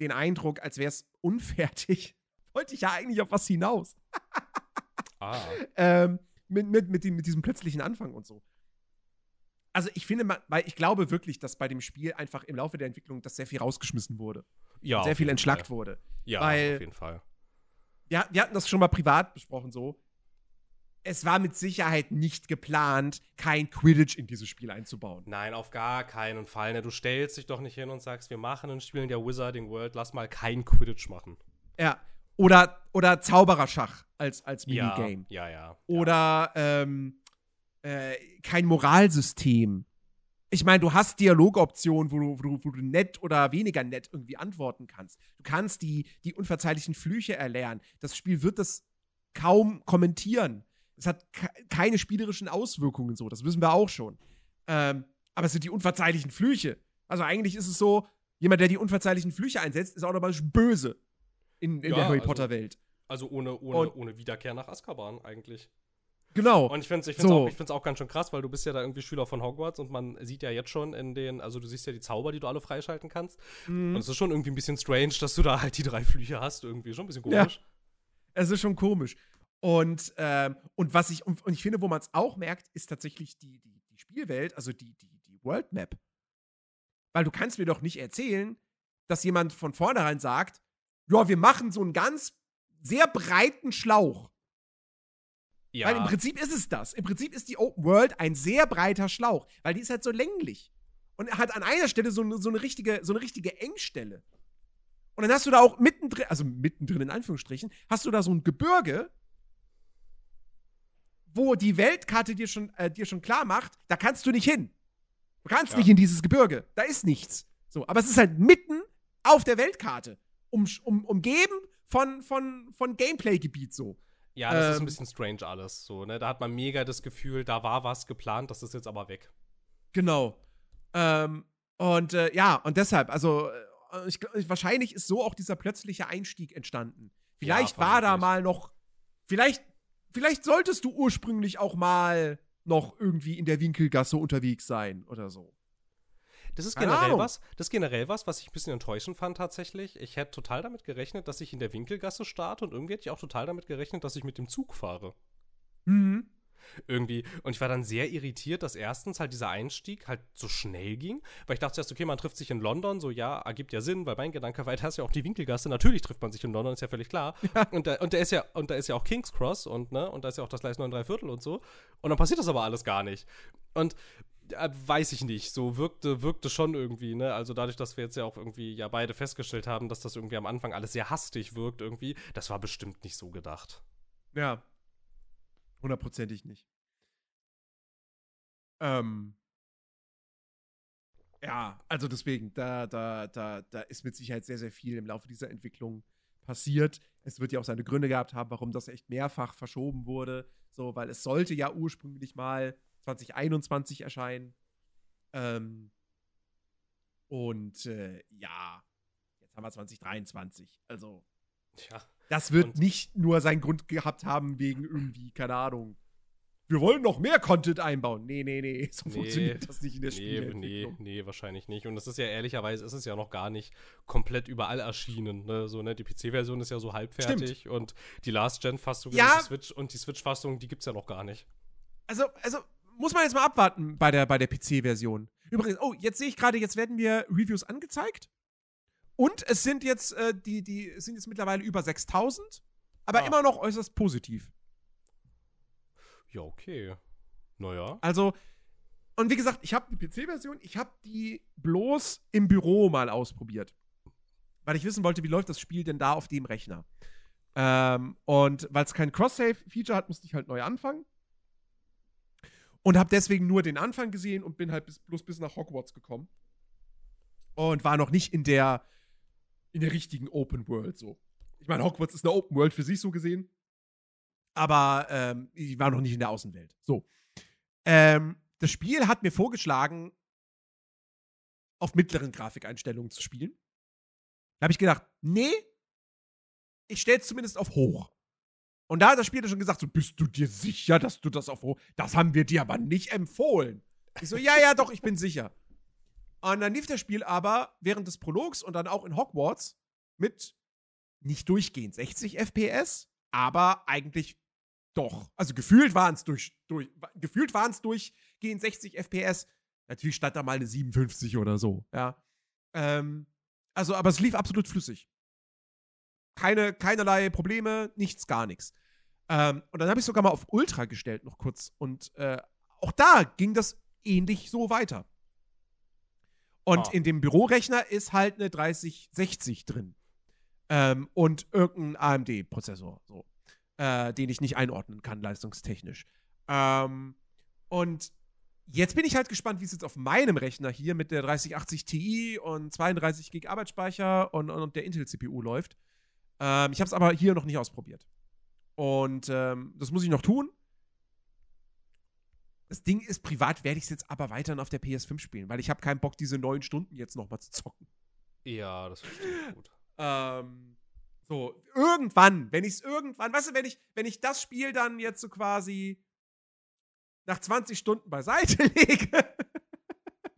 A: den Eindruck, als wäre es unfertig. wollte ich ja eigentlich auf was hinaus. ah. ähm, mit, mit, mit, mit diesem plötzlichen Anfang und so. Also ich finde, weil ich glaube wirklich, dass bei dem Spiel einfach im Laufe der Entwicklung das sehr viel rausgeschmissen wurde. Ja. sehr viel entschlackt Fall. wurde.
B: Ja,
A: weil
B: auf jeden Fall.
A: Wir, wir hatten das schon mal privat besprochen so es war mit Sicherheit nicht geplant, kein Quidditch in dieses Spiel einzubauen.
B: Nein, auf gar keinen Fall. Ne? Du stellst dich doch nicht hin und sagst, wir machen ein Spiel in der Wizarding World, lass mal kein Quidditch machen.
A: Ja, Oder, oder Zaubererschach als, als
B: Ja,
A: Minigame.
B: ja, ja.
A: Oder ähm, äh, kein Moralsystem. Ich meine, du hast Dialogoptionen, wo du, wo, wo du nett oder weniger nett irgendwie antworten kannst. Du kannst die, die unverzeihlichen Flüche erlernen. Das Spiel wird das kaum kommentieren. Es hat ke- keine spielerischen Auswirkungen so, das wissen wir auch schon. Ähm, aber es sind die unverzeihlichen Flüche. Also eigentlich ist es so, jemand, der die unverzeihlichen Flüche einsetzt, ist automatisch böse in, in
B: Ja,
A: der Harry
B: also-
A: Potter-Welt.
B: Also ohne, ohne,
A: Und-
B: ohne Wiederkehr nach Azkaban eigentlich.
A: Genau.
B: Und ich finde es ich find's
A: So.
B: auch, ich find's auch ganz schön krass, weil du bist ja da irgendwie Schüler von Hogwarts und man sieht ja jetzt schon in den, also du siehst ja die Zauber, die du alle freischalten kannst.
A: Mhm.
B: Und es ist schon irgendwie ein bisschen strange, dass du da halt die drei Flüche hast. Irgendwie schon ein bisschen komisch.
A: Es ist schon komisch. Und, ähm, und was ich, und, und ich finde, wo man es auch merkt, ist tatsächlich die, die, die Spielwelt, also die, die, die World Map. Weil du kannst mir doch nicht erzählen, dass jemand von vornherein sagt, ja, wir machen so einen ganz sehr breiten Schlauch.
B: Ja.
A: Weil im Prinzip ist es das. Im Prinzip ist die Open World ein sehr breiter Schlauch, weil die ist halt so länglich. Und hat an einer Stelle so, eine- so, eine, richtige, so eine richtige Engstelle. Und dann hast du da auch mittendrin, also mittendrin in Anführungsstrichen, hast du da so ein Gebirge, wo die Weltkarte dir schon, äh, dir schon klar macht, da kannst du nicht hin. Du kannst
B: Ja.
A: nicht in dieses Gebirge. Da ist nichts. So, aber es ist halt mitten auf der Weltkarte. Um, um, umgeben von, von, von Gameplay-Gebiet so.
B: Ja, das ist ein
A: ähm,
B: bisschen strange alles. So, ne? Da hat man mega das Gefühl, da war was geplant, das ist jetzt aber weg.
A: Genau. Ähm, und äh, ja, und deshalb, also äh, ich, wahrscheinlich ist so auch dieser plötzliche Einstieg entstanden. Vielleicht war da mal noch, vielleicht, vielleicht solltest du ursprünglich auch mal noch irgendwie in der Winkelgasse unterwegs sein oder so.
B: Das ist generell
A: Ahnung.
B: was, das ist generell was, was ich ein bisschen enttäuschend fand tatsächlich. Ich hätte total damit gerechnet, dass ich in der Winkelgasse starte und irgendwie hätte ich auch total damit gerechnet, dass ich mit dem Zug fahre.
A: Mhm.
B: Irgendwie. Und ich war dann sehr irritiert, dass erstens halt dieser Einstieg halt so schnell ging. Weil ich dachte zuerst, okay, man trifft sich in London, so ja, ergibt ja Sinn, weil mein Gedanke war, da ist ja auch die Winkelgasse. Natürlich trifft man sich in London, ist ja völlig klar. Und, da, und, da ist ja, und da ist ja auch King's Cross und, ne, und da ist ja auch das Gleis 9 3 Viertel und so. Und dann passiert das aber alles gar nicht. Und äh, weiß ich nicht, so wirkte, wirkte schon irgendwie, ne? Also dadurch, dass wir jetzt ja auch irgendwie ja beide festgestellt haben, dass das irgendwie am Anfang alles sehr hastig wirkt irgendwie, das war bestimmt nicht so gedacht.
A: Ja. Hundertprozentig nicht. Ähm. Ja, also deswegen, da, da, da, da ist mit Sicherheit sehr, sehr viel im Laufe dieser Entwicklung passiert. Es wird ja auch seine Gründe gehabt haben, warum das echt mehrfach verschoben wurde. So, weil es sollte ja ursprünglich mal 2021 erscheinen. Ähm, und äh, ja, jetzt haben wir 2023. Also,
B: Ja.
A: das wird
B: Und-
A: nicht nur seinen Grund gehabt haben wegen irgendwie, keine Ahnung. Wir wollen noch mehr Content einbauen. Nee, nee, nee, so
B: Nee,
A: funktioniert das nicht in der
B: Nee, nee,
A: Spielentwicklung.
B: nee, wahrscheinlich nicht. Und das ist ja ehrlicherweise, ist es ja noch gar nicht komplett überall erschienen. Ne? So, ne? Die PC-Version ist ja so halbfertig und die Last-Gen-Fassung
A: Ja.
B: und die Switch und die Switch-Fassung, die gibt's ja noch gar nicht.
A: Also, also muss man jetzt mal abwarten bei der, bei der PC-Version. Übrigens, oh, jetzt sehe ich gerade, jetzt werden mir Reviews angezeigt. Und es sind jetzt, äh, die, die sind jetzt mittlerweile über 6000, aber
B: Ah.
A: immer noch äußerst positiv.
B: Ja, okay. Naja.
A: Also, und wie gesagt, ich habe die PC-Version, ich habe die bloß im Büro mal ausprobiert. Weil ich wissen wollte, wie läuft das Spiel denn da auf dem Rechner. Ähm, und weil es kein Cross-Save-Feature hat, musste ich halt neu anfangen. Und habe deswegen nur den Anfang gesehen und bin halt bis, bloß bis nach Hogwarts gekommen. Und war noch nicht in der, in der richtigen Open World so. Ich meine, Hogwarts ist eine Open World für sich so gesehen. Aber ähm, ich war noch nicht in der Außenwelt. So. Ähm, das Spiel hat mir vorgeschlagen, auf mittleren Grafikeinstellungen zu spielen. Da habe ich gedacht, nee, ich stelle es zumindest auf hoch. Und da hat das Spiel dann schon gesagt, so, bist du dir sicher, dass du das auf. Das haben wir dir aber nicht empfohlen. Ich so, ja, ja, doch, ich bin sicher. Und dann lief das Spiel aber während des Prologs und dann auch in Hogwarts mit nicht durchgehend 60 FPS, aber eigentlich doch. Also gefühlt waren es durch, durch, gefühlt waren es durchgehend 60 FPS. Natürlich stand da mal eine 57 oder so, ja. Ähm, also, aber es lief absolut flüssig. Keine, keinerlei Probleme, nichts, gar nichts. Ähm, und dann habe ich sogar mal auf Ultra gestellt, noch kurz. Und äh, auch da ging das ähnlich so weiter. Und
B: Ah.
A: in dem Bürorechner ist halt eine 3060 drin. Ähm, und irgendein AMD-Prozessor, so, äh, den ich nicht einordnen kann, leistungstechnisch. Ähm, und jetzt bin ich halt gespannt, wie es jetzt auf meinem Rechner hier mit der 3080 Ti und 32 GB Arbeitsspeicher und, und der Intel-CPU läuft. Ähm, ich habe es aber hier noch nicht ausprobiert. Und ähm, das muss ich noch tun. Das Ding ist, privat werde ich es jetzt aber weiterhin auf der PS5 spielen, weil ich habe keinen Bock, diese neun Stunden jetzt nochmal zu zocken.
B: Ja, das verstehe ich gut.
A: Ähm, so, irgendwann, wenn ich es irgendwann, weißt du, wenn ich, wenn ich das Spiel dann jetzt so quasi nach 20 Stunden beiseite lege,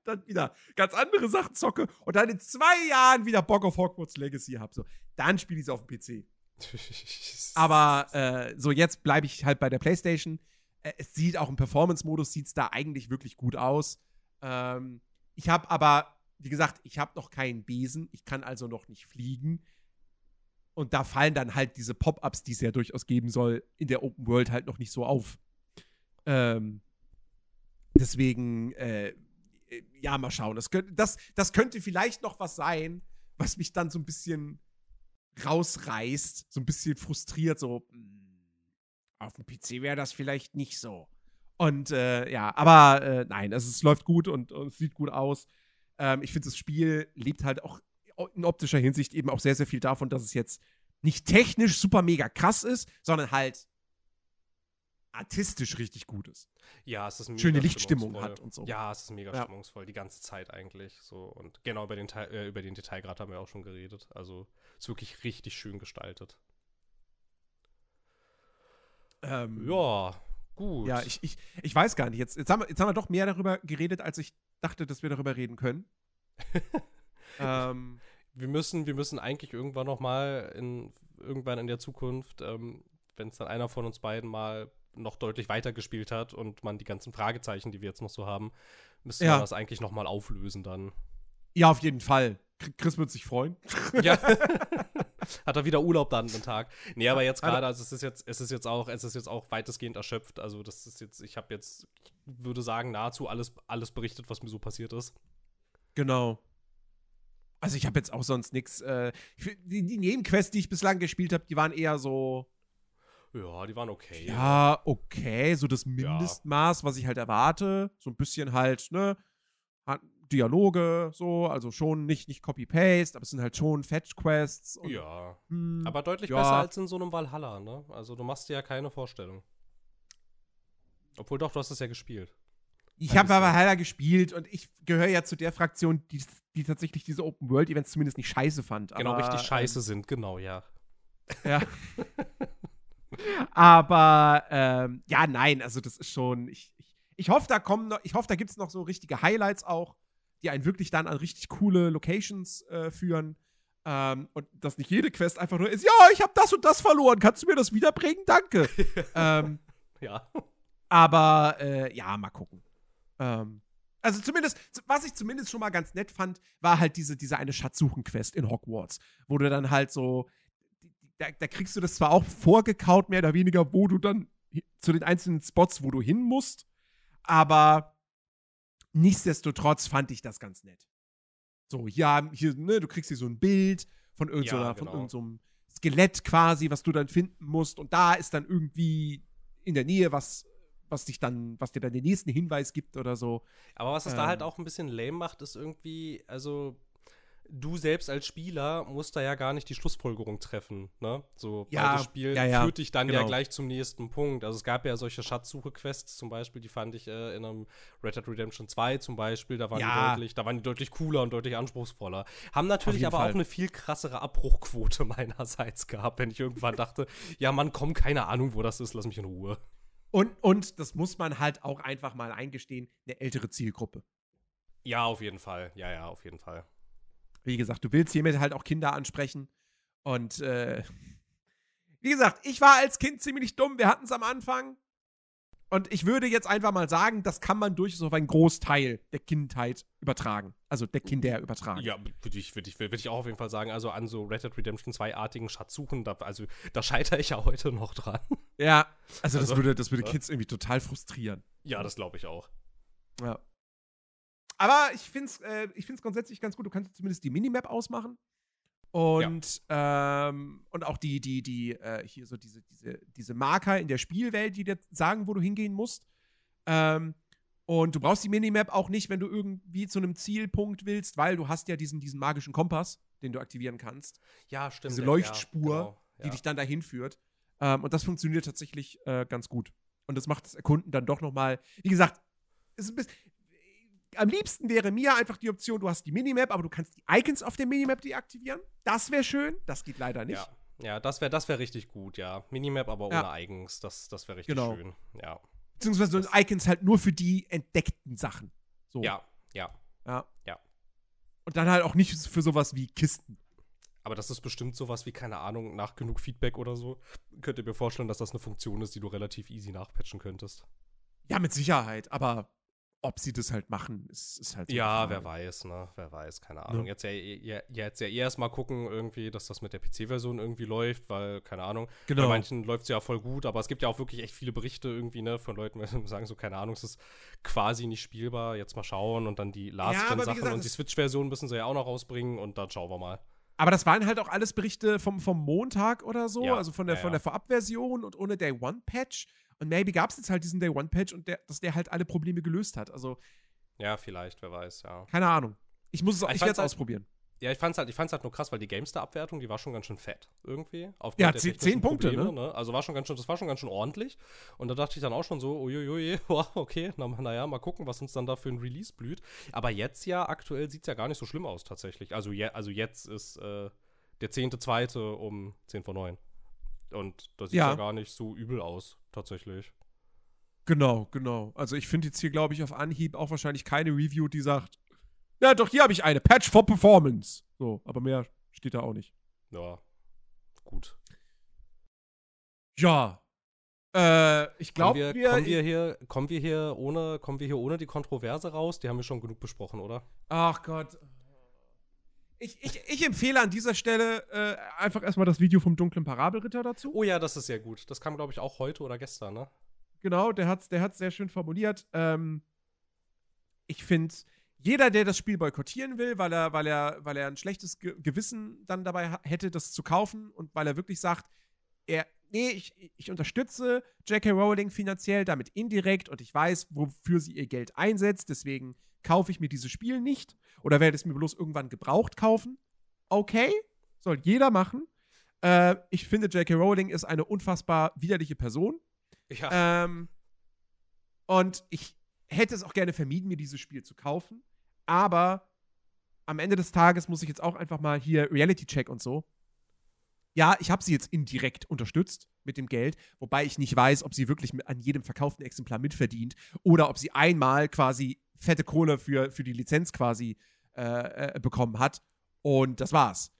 A: dann wieder ganz andere Sachen zocke und dann in zwei Jahren wieder Bock auf Hogwarts Legacy habe, so, dann spiele ich es auf dem PC. Aber äh, so jetzt bleibe ich halt bei der PlayStation. Äh, es sieht auch im Performance-Modus sieht es da eigentlich wirklich gut aus. Ähm, ich habe aber, wie gesagt, ich habe noch keinen Besen. Ich kann also noch nicht fliegen. Und da fallen dann halt diese Pop-ups, die es ja durchaus geben soll, in der Open World halt noch nicht so auf. Ähm, deswegen, äh, ja, mal schauen. Das, könnte, das, das könnte vielleicht noch was sein, was mich dann so ein bisschen rausreißt, so ein bisschen frustriert, so hm, auf dem PC wäre das vielleicht nicht so. Und äh, ja, aber äh, nein, also es läuft gut und, und es sieht gut aus. Ähm, ich finde, das Spiel lebt halt auch in optischer Hinsicht eben auch sehr, sehr viel davon, dass es jetzt nicht technisch super mega krass ist, sondern halt artistisch richtig gut ist.
B: Ja, es ist mega
A: Schöne Lichtstimmung hat und so.
B: Ja, es ist mega
A: Ja.
B: stimmungsvoll, die ganze Zeit eigentlich. So. Und genau über den, äh, über den Detailgrad haben wir auch schon geredet. Also ist wirklich richtig schön gestaltet.
A: Ähm,
B: Ja, gut.
A: Ja, ich, ich, ich weiß gar nicht. Jetzt, jetzt, haben wir, jetzt haben wir doch mehr darüber geredet, als ich dachte, dass wir darüber reden können. ähm,
B: wir müssen, wir müssen eigentlich irgendwann noch mal in irgendwann in der Zukunft, ähm, wenn es dann einer von uns beiden mal noch deutlich weiter gespielt hat und man die ganzen Fragezeichen, die wir jetzt noch so haben, müsste
A: Ja.
B: man das eigentlich noch mal auflösen dann.
A: ja, auf jeden Fall. Chris- wird sich freuen.
B: Ja. Hat er wieder Urlaub dann den Tag. Nee, aber jetzt
A: er-
B: gerade, also es ist jetzt, es ist jetzt auch, es ist jetzt auch weitestgehend erschöpft. Also das ist jetzt, ich habe jetzt, ich würde sagen, nahezu alles, alles berichtet, was mir so passiert ist.
A: Genau. Also ich habe jetzt auch sonst nichts. Äh, die, die Nebenquests, die ich bislang gespielt habe, die waren eher so,
B: Ja, die waren okay.
A: ja, okay, so das Mindestmaß, was ich halt erwarte. So ein bisschen halt, ne, Dialoge, so, also schon nicht, nicht Copy-Paste, aber es sind halt schon Fetch-Quests.
B: Ja.
A: hm,
B: Aber deutlich
A: Ja.
B: besser als in so einem Valhalla, ne? Also du machst dir ja keine Vorstellung. Obwohl doch, du hast es ja gespielt.
A: Ich habe aber. Valhalla gespielt und ich gehöre ja zu der Fraktion, die, die tatsächlich diese Open-World-Events zumindest nicht scheiße fand.
B: Genau,
A: aber,
B: richtig scheiße sind, genau, ja.
A: Ja. Aber ähm, ja, nein, also das ist schon. Ich, ich, ich hoffe, da kommen noch, ich hoffe, da gibt es noch so richtige Highlights auch, die einen wirklich dann an richtig coole Locations äh, führen. Ähm, und dass nicht jede Quest einfach nur ist, ja, ich habe das und das verloren, kannst du mir das wiederbringen? Danke. ähm,
B: Ja.
A: aber äh, ja, mal gucken. Ähm, also zumindest, was ich zumindest schon mal ganz nett fand, war halt diese, diese eine Schatzsuchen-Quest in Hogwarts, wo du dann halt so, da, da kriegst du das zwar auch vorgekaut, mehr oder weniger, wo du dann zu den einzelnen Spots, wo du hin musst, aber nichtsdestotrotz fand ich das ganz nett. So, ja, hier, ne, du kriegst hier so ein Bild von irgendeinem
B: Ja, genau.
A: irgend so einem Skelett quasi, was du dann finden musst und da ist dann irgendwie in der Nähe was, was dich dann, was dir dann den nächsten Hinweis gibt oder so.
B: Aber was es da halt
A: Ähm.
B: auch ein bisschen lame macht, ist irgendwie, also du selbst als Spieler musst da ja gar nicht die Schlussfolgerung treffen, ne? So,
A: Ja,
B: das Spiel
A: ja, ja,
B: führt dich dann ja
A: genau.
B: gleich zum nächsten Punkt. Also es gab ja solche Schatzsuche-Quests zum Beispiel, die fand ich äh, in einem Red Dead Redemption 2 zum Beispiel, da waren,
A: Ja.
B: die deutlich, da waren die deutlich cooler und deutlich anspruchsvoller. Haben natürlich aber
A: Fall.
B: auch eine viel krassere Abbruchquote meinerseits gehabt, wenn ich irgendwann dachte, ja Mann, komm, keine Ahnung, wo das ist, lass mich in Ruhe.
A: Und, und das muss man halt auch einfach mal eingestehen, eine ältere Zielgruppe.
B: Ja, auf jeden Fall. Ja, ja, auf jeden Fall.
A: Wie gesagt, du willst hiermit halt auch Kinder ansprechen. Und äh, wie gesagt, ich war als Kind ziemlich dumm. Wir hatten es am Anfang. Und ich würde jetzt einfach mal sagen, das kann man durchaus auf einen Großteil der Kindheit übertragen. Also der Kinder übertragen.
B: Ja, würde ich, würd ich, würd ich auch auf jeden Fall sagen, also an so Red Dead Redemption 2-artigen Schatzsuchen, da, also da scheitere ich ja heute noch dran.
A: Ja, also das
B: Also,
A: würde, das würde
B: ja.
A: Kids irgendwie total frustrieren.
B: Ja, das glaube ich auch.
A: Ja. Aber ich finde es äh, ich find's grundsätzlich ganz gut. Du kannst zumindest die Minimap ausmachen. Und, ähm, und auch die, die, die, äh, hier so diese, diese, diese Marker in der Spielwelt, die dir sagen, wo du hingehen musst. Ähm, und du brauchst die Minimap auch nicht, wenn du irgendwie zu einem Zielpunkt willst, weil du hast ja diesen, diesen magischen Kompass, den du aktivieren kannst.
B: Ja, stimmt.
A: Diese
B: ja,
A: Leuchtspur,
B: ja, genau,
A: die
B: ja.
A: dich dann dahin führt. Ähm, und das funktioniert tatsächlich äh, ganz gut. Und das macht das Erkunden dann doch noch mal, wie gesagt, es ist ein bisschen, am liebsten wäre mir einfach die Option, du hast die Minimap, aber du kannst die Icons auf der Minimap deaktivieren. Das wäre schön. Das geht leider nicht.
B: Ja, ja das wäre das wär richtig gut, ja. Minimap, aber
A: Ja.
B: ohne Eigens. Das, das wäre richtig
A: Genau.
B: schön. Ja.
A: Beziehungsweise so Icons halt nur für die entdeckten Sachen. So.
B: Ja, ja.
A: ja.
B: Ja.
A: Und dann halt auch nicht für sowas wie Kisten.
B: Aber das ist bestimmt sowas wie, keine Ahnung, nach genug Feedback oder so. Könnt ihr mir vorstellen, dass das eine Funktion ist, die du relativ easy nachpatchen könntest?
A: Ja, mit Sicherheit. Aber ob sie das halt machen, ist, ist halt so
B: Ja, wer weiß, ne? Wer weiß, keine Ahnung.
A: Ja.
B: Jetzt ja, ja, jetzt ja erst mal gucken, irgendwie, dass das mit der PC-Version irgendwie läuft, weil, keine Ahnung,
A: Genau.
B: bei manchen läuft es ja voll gut, aber es gibt ja auch wirklich echt viele Berichte irgendwie, ne, von Leuten, die sagen so, keine Ahnung, es ist quasi nicht spielbar, jetzt mal schauen und dann die Last-Gen-Sachen
A: gesagt,
B: und die Switch-Version müssen sie ja auch noch rausbringen und dann schauen wir mal.
A: Aber das waren halt auch alles Berichte vom, vom Montag oder so,
B: Ja,
A: also von der,
B: ja,
A: von
B: ja.
A: der Vorabversion und ohne Day One Patch. Und maybe gab es jetzt halt diesen Day One Patch und der, dass der halt alle Probleme gelöst hat. Also,
B: Ja, vielleicht, wer weiß, ja.
A: keine Ahnung. Ich muss es auch,
B: Ich
A: ich werde es
B: halt-
A: ausprobieren.
B: Ja, ich fand's halt, ich fand's halt nur krass, weil die GameStar-Abwertung, die war schon ganz schön fett irgendwie.
A: Ja,
B: der
A: zehn- Punkte,
B: Probleme,
A: ne?
B: Also war schon ganz schön, das war schon ganz schön ordentlich. Und da dachte ich dann auch schon so, uiuiui, wow, okay, na, naja, mal gucken, was uns dann da für ein Release blüht. Aber jetzt ja, aktuell sieht's ja gar nicht so schlimm aus tatsächlich. Also, je, also jetzt ist äh, der 10.2. um 10 vor 9. Und das sieht ja.
A: Ja.
B: gar nicht so übel aus, tatsächlich.
A: Genau, genau. Also ich finde jetzt hier, glaube ich, auf Anhieb auch wahrscheinlich keine Review, die sagt, ja, doch, hier habe ich eine Patch for Performance. So, aber mehr steht da auch nicht.
B: Ja, gut.
A: Ja. Äh, ich glaube,
B: wir,
A: wir,
B: kommen wir hier, kommen wir hier ohne, kommen wir hier ohne die Kontroverse raus? Die haben wir schon genug besprochen, oder?
A: Ach Gott. Ich, ich, ich empfehle an dieser Stelle äh, einfach erstmal das Video vom dunklen Parabelritter dazu.
B: Oh ja, das ist sehr gut. Das kam, glaube ich, auch heute oder gestern, ne?
A: Genau, der hat's, der hat's sehr schön formuliert. Ähm, ich finde, jeder, der das Spiel boykottieren will, weil er, weil er, weil er ein schlechtes Ge Gewissen dann dabei hätte, das zu kaufen und weil er wirklich sagt, er, nee, ich, ich unterstütze J.K. Rowling finanziell, damit indirekt und ich weiß, wofür sie ihr Geld einsetzt, deswegen kaufe ich mir dieses Spiel nicht oder werde es mir bloß irgendwann gebraucht kaufen. Okay, soll jeder machen. Äh, ich finde, J.K. Rowling ist eine unfassbar widerliche Person.
B: Ja.
A: Ähm, und ich hätte es auch gerne vermieden, mir dieses Spiel zu kaufen. Aber am Ende des Tages muss ich jetzt auch einfach mal hier Reality-Check und so. Ja, ich habe sie jetzt indirekt unterstützt mit dem Geld, wobei ich nicht weiß, ob sie wirklich an jedem verkauften Exemplar mitverdient oder ob sie einmal quasi fette Kohle für, für die Lizenz quasi äh, äh, bekommen hat. Und das war's.